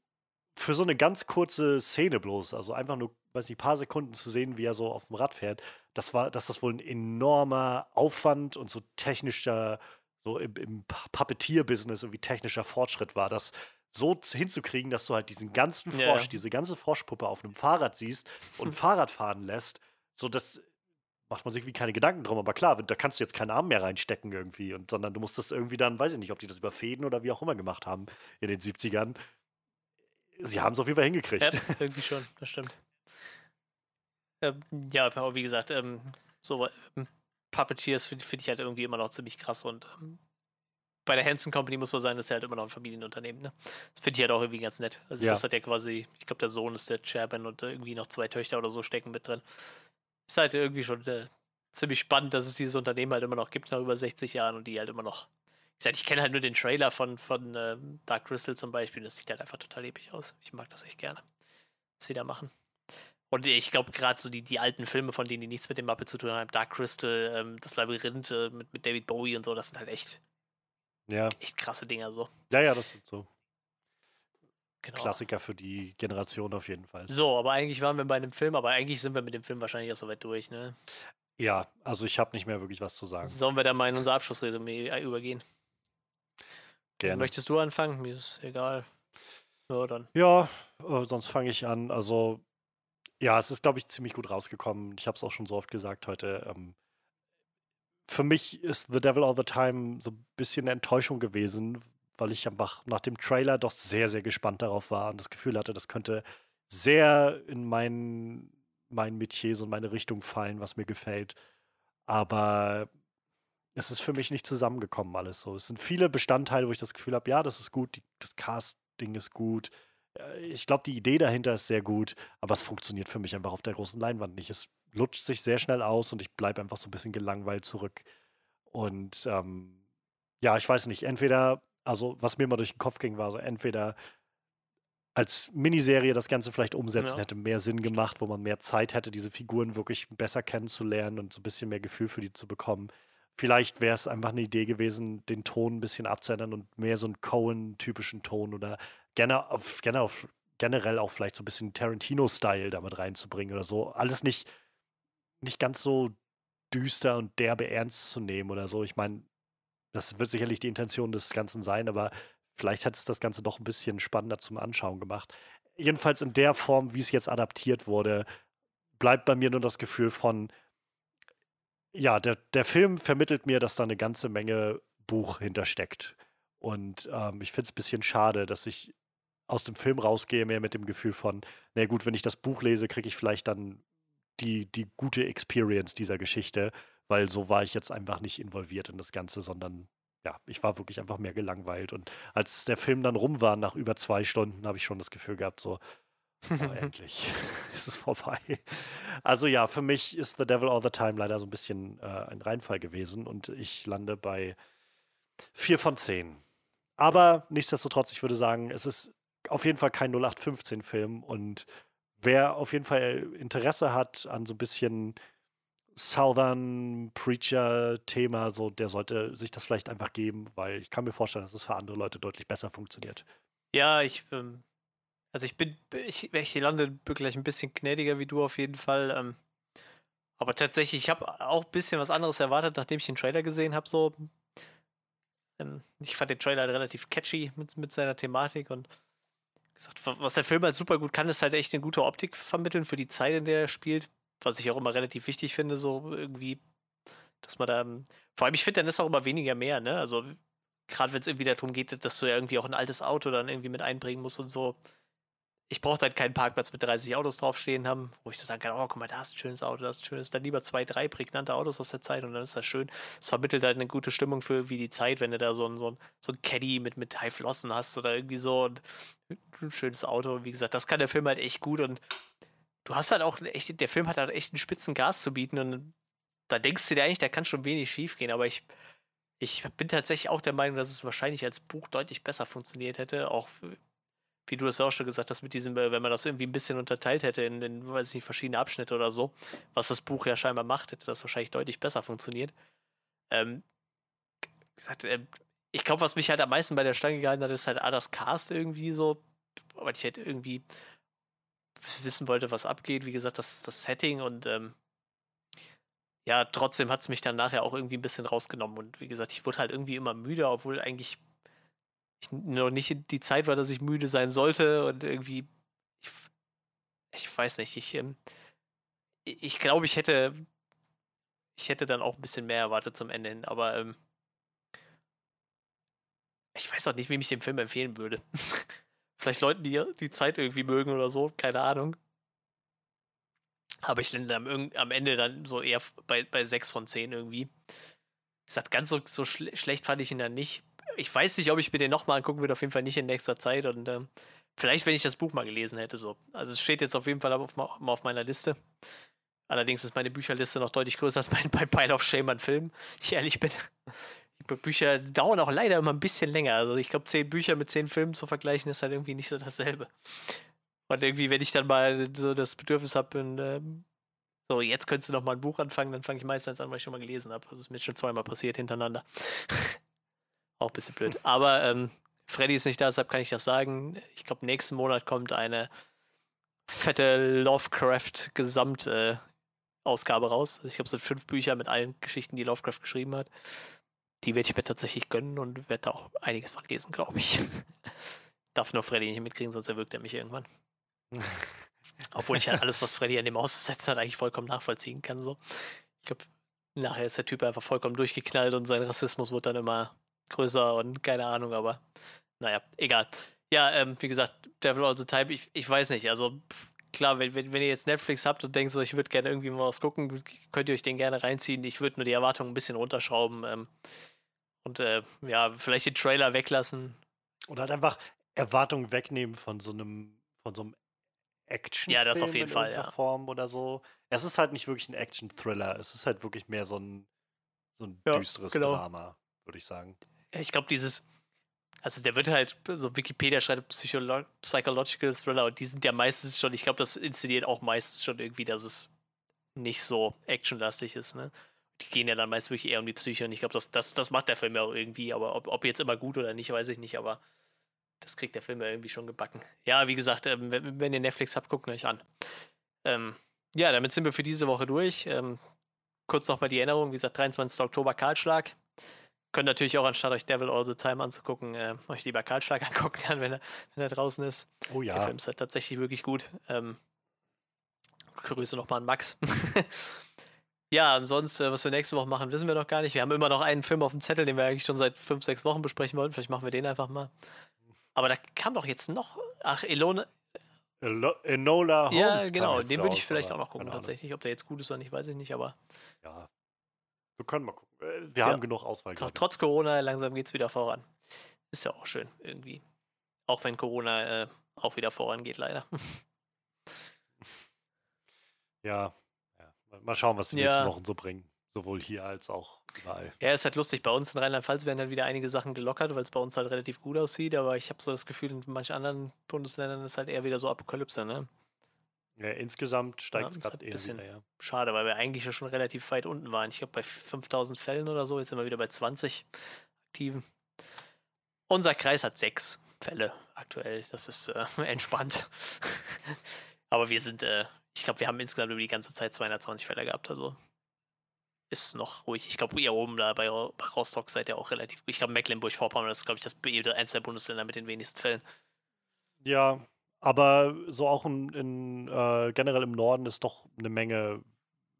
B: für so eine ganz kurze Szene bloß, also einfach nur, weiß nicht, paar Sekunden zu sehen, wie er so auf dem Rad fährt, das war, dass das wohl ein enormer Aufwand und so technischer, so im, im Puppeteer-Business irgendwie technischer Fortschritt war, das so hinzukriegen, dass du halt diesen ganzen Frosch,
A: ja.
B: diese ganze Froschpuppe auf einem Fahrrad siehst und Fahrrad fahren lässt, so das macht man sich irgendwie keine Gedanken drum. Aber klar, da kannst du jetzt keinen Arm mehr reinstecken irgendwie, und, sondern du musst das irgendwie dann, weiß ich nicht, ob die das über Fäden oder wie auch immer gemacht haben in den 70ern. Sie haben es auf jeden Fall hingekriegt.
A: Ja, [LAUGHS] irgendwie schon, das stimmt. Ähm, ja, aber wie gesagt, ähm, so ähm, Puppeteers finde find ich halt irgendwie immer noch ziemlich krass und ähm, bei der Hansen Company muss man sagen, das ist ja halt immer noch ein Familienunternehmen, ne? Das finde ich halt auch irgendwie ganz nett. Also
B: Ja.
A: das hat ja quasi, ich glaube, der Sohn ist der Chairman und äh, irgendwie noch zwei Töchter oder so stecken mit drin. Ist halt irgendwie schon äh, ziemlich spannend, dass es dieses Unternehmen halt immer noch gibt nach über 60 Jahren und die halt immer noch. Gesagt, ich kenne halt nur den Trailer von, von ähm, Dark Crystal zum Beispiel. Das sieht halt einfach total episch aus. Ich mag das echt gerne, was sie da machen. Und ich glaube, gerade so die, die alten Filme, von denen die nichts mit dem Mappe zu tun haben, Dark Crystal, ähm, das Labyrinth äh, mit, mit David Bowie und so, das sind halt echt,
B: Ja,
A: echt krasse Dinger so.
B: ja, ja, das sind so
A: Genau.
B: Klassiker für die Generation auf jeden Fall.
A: So, aber eigentlich waren wir bei einem Film, aber eigentlich sind wir mit dem Film wahrscheinlich auch soweit durch, ne?
B: Ja, also ich habe nicht mehr wirklich was zu sagen.
A: Sollen wir dann mal in unser Abschlussresümee äh, übergehen?
B: Gerne.
A: Möchtest du anfangen? Mir ist egal. Ja, dann.
B: Ja, äh, sonst fange ich an. Also, ja, es ist, glaube ich, ziemlich gut rausgekommen. Ich habe es auch schon so oft gesagt heute. Ähm, für mich ist The Devil All the Time so ein bisschen eine Enttäuschung gewesen, weil ich einfach nach dem Trailer doch sehr, sehr gespannt darauf war und das Gefühl hatte, das könnte sehr in mein, mein Metier, so in meine Richtung fallen, was mir gefällt. Aber es ist für mich nicht zusammengekommen alles so. Es sind viele Bestandteile, wo ich das Gefühl habe, ja, das ist gut, die, das Casting ist gut. Äh, ich glaube, die Idee dahinter ist sehr gut, aber es funktioniert für mich einfach auf der großen Leinwand nicht. Es lutscht sich sehr schnell aus und ich bleibe einfach so ein bisschen gelangweilt zurück. Und ähm, ja, ich weiß nicht, entweder, also was mir mal durch den Kopf ging, war so, entweder als Miniserie das Ganze vielleicht umsetzen,
A: Ja.
B: hätte mehr Sinn gemacht, wo man mehr Zeit hätte, diese Figuren wirklich besser kennenzulernen und so ein bisschen mehr Gefühl für die zu bekommen. Vielleicht wäre es einfach eine Idee gewesen, den Ton ein bisschen abzuändern und mehr so einen Cohen-typischen Ton oder gerne auf, gerne auf, generell auch vielleicht so ein bisschen Tarantino-Style damit reinzubringen oder so. Alles nicht, nicht ganz so düster und derbe ernst zu nehmen oder so. Ich meine, das wird sicherlich die Intention des Ganzen sein, aber vielleicht hat es das Ganze doch ein bisschen spannender zum Anschauen gemacht. Jedenfalls in der Form, wie es jetzt adaptiert wurde, bleibt bei mir nur das Gefühl von, ja, der, der Film vermittelt mir, dass da eine ganze Menge Buch hintersteckt. Und ähm, ich finde es ein bisschen schade, dass ich aus dem Film rausgehe, mehr mit dem Gefühl von, na gut, wenn ich das Buch lese, kriege ich vielleicht dann die, die gute Experience dieser Geschichte, weil so war ich jetzt einfach nicht involviert in das Ganze, sondern ja, ich war wirklich einfach mehr gelangweilt. Und als der Film dann rum war, nach über zwei Stunden, habe ich schon das Gefühl gehabt, so, oh, [LAUGHS] endlich [LAUGHS] ist es vorbei. Also ja, für mich ist The Devil All the Time leider so ein bisschen äh, ein Reinfall gewesen und ich lande bei vier von zehn. Aber nichtsdestotrotz, ich würde sagen, es ist auf jeden Fall kein 0815-Film und wer auf jeden Fall Interesse hat an so ein bisschen Southern Preacher-Thema, so, der sollte sich das vielleicht einfach geben, weil ich kann mir vorstellen, dass es für andere Leute deutlich besser funktioniert.
A: Ja, ich, ähm, also ich bin, ich, ich lande wirklich ein bisschen gnädiger wie du auf jeden Fall. Ähm, aber tatsächlich, ich habe auch ein bisschen was anderes erwartet, nachdem ich den Trailer gesehen habe. So, ähm, ich fand den Trailer relativ catchy mit, mit seiner Thematik und gesagt, wa- was der Film halt super gut kann, ist halt echt eine gute Optik vermitteln für die Zeit, in der er spielt. Was ich auch immer relativ wichtig finde, so irgendwie, dass man da, ähm, vor allem, ich finde, dann ist auch immer weniger mehr, ne? Also, gerade wenn es irgendwie darum geht, dass du ja irgendwie auch ein altes Auto dann irgendwie mit einbringen musst und so. Ich brauche halt keinen Parkplatz mit 30 Autos draufstehen haben, wo ich so sagen kann, oh, guck mal, da ist ein schönes Auto, das ist ein schönes. Dann lieber zwei, drei prägnante Autos aus der Zeit und dann ist das schön. Es vermittelt halt eine gute Stimmung für wie die Zeit, wenn du da so ein, so ein, so ein Caddy mit, mit High Flossen hast oder irgendwie so und ein schönes Auto. Wie gesagt, das kann der Film halt echt gut und du hast halt auch echt, der Film hat halt echt einen spitzen Gas zu bieten und da denkst du dir eigentlich, da kann schon wenig schief gehen, aber ich, ich bin tatsächlich auch der Meinung, dass es wahrscheinlich als Buch deutlich besser funktioniert hätte, auch wie du es ja auch schon gesagt hast, mit diesem, äh, wenn man das irgendwie ein bisschen unterteilt hätte in, in weiß ich nicht, verschiedene Abschnitte oder so, was das Buch ja scheinbar macht, hätte das wahrscheinlich deutlich besser funktioniert. Ähm, gesagt, ähm, ich glaube, was mich halt am meisten bei der Stange gehalten hat, ist halt ah, das Cast irgendwie so, weil ich halt irgendwie wissen wollte, was abgeht. Wie gesagt, das, das Setting und ähm, ja, trotzdem hat es mich dann nachher auch irgendwie ein bisschen rausgenommen. Und wie gesagt, ich wurde halt irgendwie immer müde, obwohl eigentlich ich noch nicht die Zeit war, dass ich müde sein sollte. Und irgendwie, ich, ich weiß nicht, ich, ähm, ich ich glaube, ich hätte, ich hätte dann auch ein bisschen mehr erwartet zum Ende hin, aber ähm, ich weiß auch nicht, wem ich den Film empfehlen würde. [LAUGHS] Vielleicht Leuten, die die Zeit irgendwie mögen oder so, keine Ahnung. Aber ich lande am, am Ende dann so eher bei, bei 6 von 10 irgendwie. Wie gesagt, ganz so, so schle schlecht fand ich ihn dann nicht. Ich weiß nicht, ob ich mir den nochmal angucken würde, auf jeden Fall nicht in nächster Zeit. Und ähm, vielleicht, wenn ich das Buch mal gelesen hätte, so. Also es steht jetzt auf jeden Fall auf, auf meiner Liste. Allerdings ist meine Bücherliste noch deutlich größer als mein, [LAUGHS] mein Pile of Shame an Filmen, ich ehrlich bin. Die Bücher dauern auch leider immer ein bisschen länger. Also ich glaube, zehn Bücher mit zehn Filmen zu vergleichen, ist halt irgendwie nicht so dasselbe. Und irgendwie, wenn ich dann mal so das Bedürfnis habe, ähm, so, jetzt könntest du noch mal ein Buch anfangen, dann fange ich meistens an, weil ich schon mal gelesen habe. Das ist mir schon zweimal passiert hintereinander. [LAUGHS] Auch ein bisschen blöd. Aber ähm, Freddy ist nicht da, deshalb kann ich das sagen. Ich glaube, nächsten Monat kommt eine fette Lovecraft-Gesamt-Ausgabe raus. Also ich glaube, es sind fünf Bücher mit allen Geschichten, die Lovecraft geschrieben hat. Die werde ich mir tatsächlich gönnen und werde da auch einiges von lesen, glaube ich. [LAUGHS] Darf nur Freddy nicht mitkriegen, sonst erwürgt er mich irgendwann. [LAUGHS] Obwohl ich halt alles, was Freddy an dem ausgesetzt hat, eigentlich vollkommen nachvollziehen kann. So. Ich glaube, nachher ist der Typ einfach vollkommen durchgeknallt und sein Rassismus wird dann immer größer und keine Ahnung, aber naja, egal. Ja, ähm, wie gesagt, Devil All the Time, ich, ich weiß nicht, also klar, wenn, wenn, wenn ihr jetzt Netflix habt und denkt so, ich würde gerne irgendwie mal was gucken, könnt ihr euch den gerne reinziehen. Ich würde nur die Erwartungen ein bisschen runterschrauben ähm, und äh, ja, vielleicht den Trailer weglassen.
B: Oder halt einfach Erwartungen wegnehmen von so einem, von so einem Action.
A: Ja, das auf jeden Fall, ja.
B: Form oder so. Es ist halt nicht wirklich ein Action-Thriller, es ist halt wirklich mehr so ein, so ein ja, düsteres genau. Drama, würde ich sagen.
A: Ich glaube, dieses, also der wird halt, so Wikipedia schreibt Psycholo Psychological Thriller und die sind ja meistens schon, ich glaube, das inszeniert auch meistens schon irgendwie, dass es nicht so actionlastig ist, ne? Die gehen ja dann meist wirklich eher um die Psyche und ich glaube, das, das, das macht der Film ja auch irgendwie, aber ob, ob jetzt immer gut oder nicht, weiß ich nicht, aber das kriegt der Film ja irgendwie schon gebacken. Ja, wie gesagt, ähm, wenn, wenn, ihr Netflix habt, guckt euch an. Ähm, ja, damit sind wir für diese Woche durch. Ähm, kurz nochmal die Erinnerung, wie gesagt, 23. Oktober Karlschlag. Könnt natürlich auch anstatt euch Devil All the Time anzugucken, äh, euch lieber Karlschlag [LAUGHS] angucken, dann, wenn er, wenn er draußen ist.
B: Oh ja.
A: Der Film ist halt tatsächlich wirklich gut. Ähm, Grüße nochmal an Max. [LAUGHS] ja, ansonsten, was wir nächste Woche machen, wissen wir noch gar nicht. Wir haben immer noch einen Film auf dem Zettel, den wir eigentlich schon seit fünf, sechs Wochen besprechen wollten. Vielleicht machen wir den einfach mal. Aber da kam doch jetzt noch. Ach, Elone.
B: Enola Holmes.
A: Ja, genau. Den würde ich vielleicht auch noch gucken, tatsächlich. Ob der jetzt gut ist oder nicht, weiß ich nicht, aber.
B: Ja. Wir können mal gucken. Äh, wir ja. haben genug Auswahl.
A: Tr trotz Corona, langsam geht es wieder voran. Ist ja auch schön, irgendwie. Auch wenn Corona äh, auch wieder vorangeht, leider. [LAUGHS]
B: Ja. ja. Mal schauen, was die ja. nächsten Wochen so bringen. Sowohl hier als auch überall.
A: Ja, ist halt lustig. Bei uns in Rheinland-Pfalz werden dann wieder einige Sachen gelockert, weil es bei uns halt relativ gut aussieht. Aber ich habe so das Gefühl, in manchen anderen Bundesländern ist halt eher wieder so Apokalypse, ne?
B: Ja, insgesamt steigt es gerade halt eher bisschen wieder, ja.
A: Schade, weil wir eigentlich ja schon relativ weit unten waren. Ich glaube bei 5000 Fällen oder so, jetzt sind wir wieder bei 20 aktiven. Unser Kreis hat sechs Fälle aktuell. Das ist äh, [LAUGHS] entspannt. [LAUGHS] Aber wir sind, äh, ich glaube, wir haben insgesamt über die ganze Zeit 220 Fälle gehabt. Also ist noch ruhig. Ich glaube, ihr oben da bei, bei Rostock seid ihr auch relativ. Ich glaube, Mecklenburg-Vorpommern ist, glaube ich, das eins der Bundesländer mit den wenigsten Fällen.
B: Ja, aber so auch in, in äh, generell im Norden ist doch eine Menge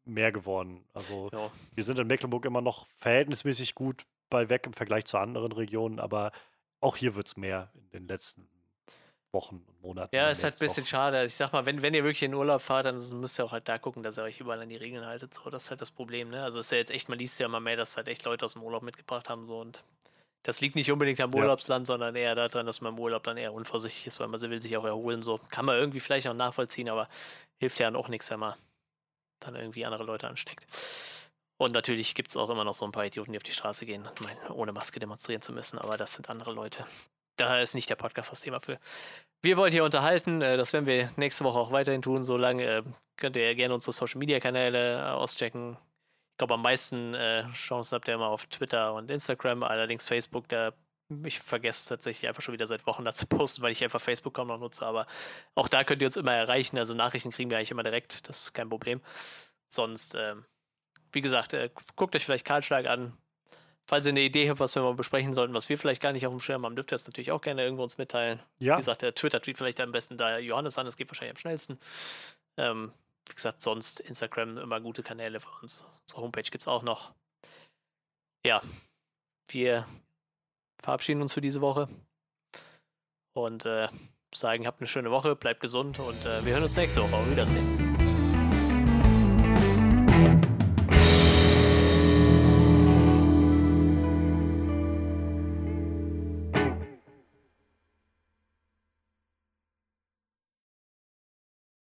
B: mehr geworden. Also ja. wir sind in Mecklenburg immer noch verhältnismäßig gut bei weg im Vergleich zu anderen Regionen, aber auch hier wird es mehr in den letzten Wochen und Monaten.
A: Ja, ist halt ein bisschen auch. schade. Ich sag mal, wenn, wenn ihr wirklich in Urlaub fahrt, dann müsst ihr auch halt da gucken, dass ihr euch überall an die Regeln haltet. So, das ist halt das Problem, ne? Also ist ja jetzt echt, man liest ja immer mehr, dass halt echt Leute aus dem Urlaub mitgebracht haben, so und das liegt nicht unbedingt am Urlaubsland, ja. sondern eher daran, dass man im Urlaub dann eher unvorsichtig ist, weil man will sich auch erholen. So kann man irgendwie vielleicht auch nachvollziehen, aber hilft ja dann auch nichts, wenn man dann irgendwie andere Leute ansteckt. Und natürlich gibt es auch immer noch so ein paar Idioten, die auf die Straße gehen, meine, ohne Maske demonstrieren zu müssen, aber das sind andere Leute. Da ist nicht der Podcast das Thema für. Wir wollen hier unterhalten, äh, das werden wir nächste Woche auch weiterhin tun. Solange äh, könnt ihr gerne unsere Social Media Kanäle äh, auschecken. Glaube, am meisten Chancen habt ihr immer auf Twitter und Instagram, allerdings Facebook, da ich vergesse tatsächlich einfach schon wieder seit Wochen dazu posten, weil ich einfach Facebook kaum noch nutze. Aber auch da könnt ihr uns immer erreichen. Also Nachrichten kriegen wir eigentlich immer direkt. Das ist kein Problem. Sonst, ähm, wie gesagt, äh, guckt euch vielleicht Karlschlag an. Falls ihr eine Idee habt, was wir mal besprechen sollten, was wir vielleicht gar nicht auf dem Schirm haben, dürft ihr das natürlich auch gerne irgendwo uns mitteilen. Ja. Wie gesagt, der Twitter-Tweet vielleicht am besten da Johannes an, das geht wahrscheinlich am schnellsten. Ähm, wie gesagt, sonst Instagram immer gute Kanäle für uns. Unsere Homepage gibt es auch noch. Ja, wir verabschieden uns für diese Woche und äh, sagen, habt eine schöne Woche, bleibt gesund und äh, wir hören uns nächste Woche. Auf Wiedersehen.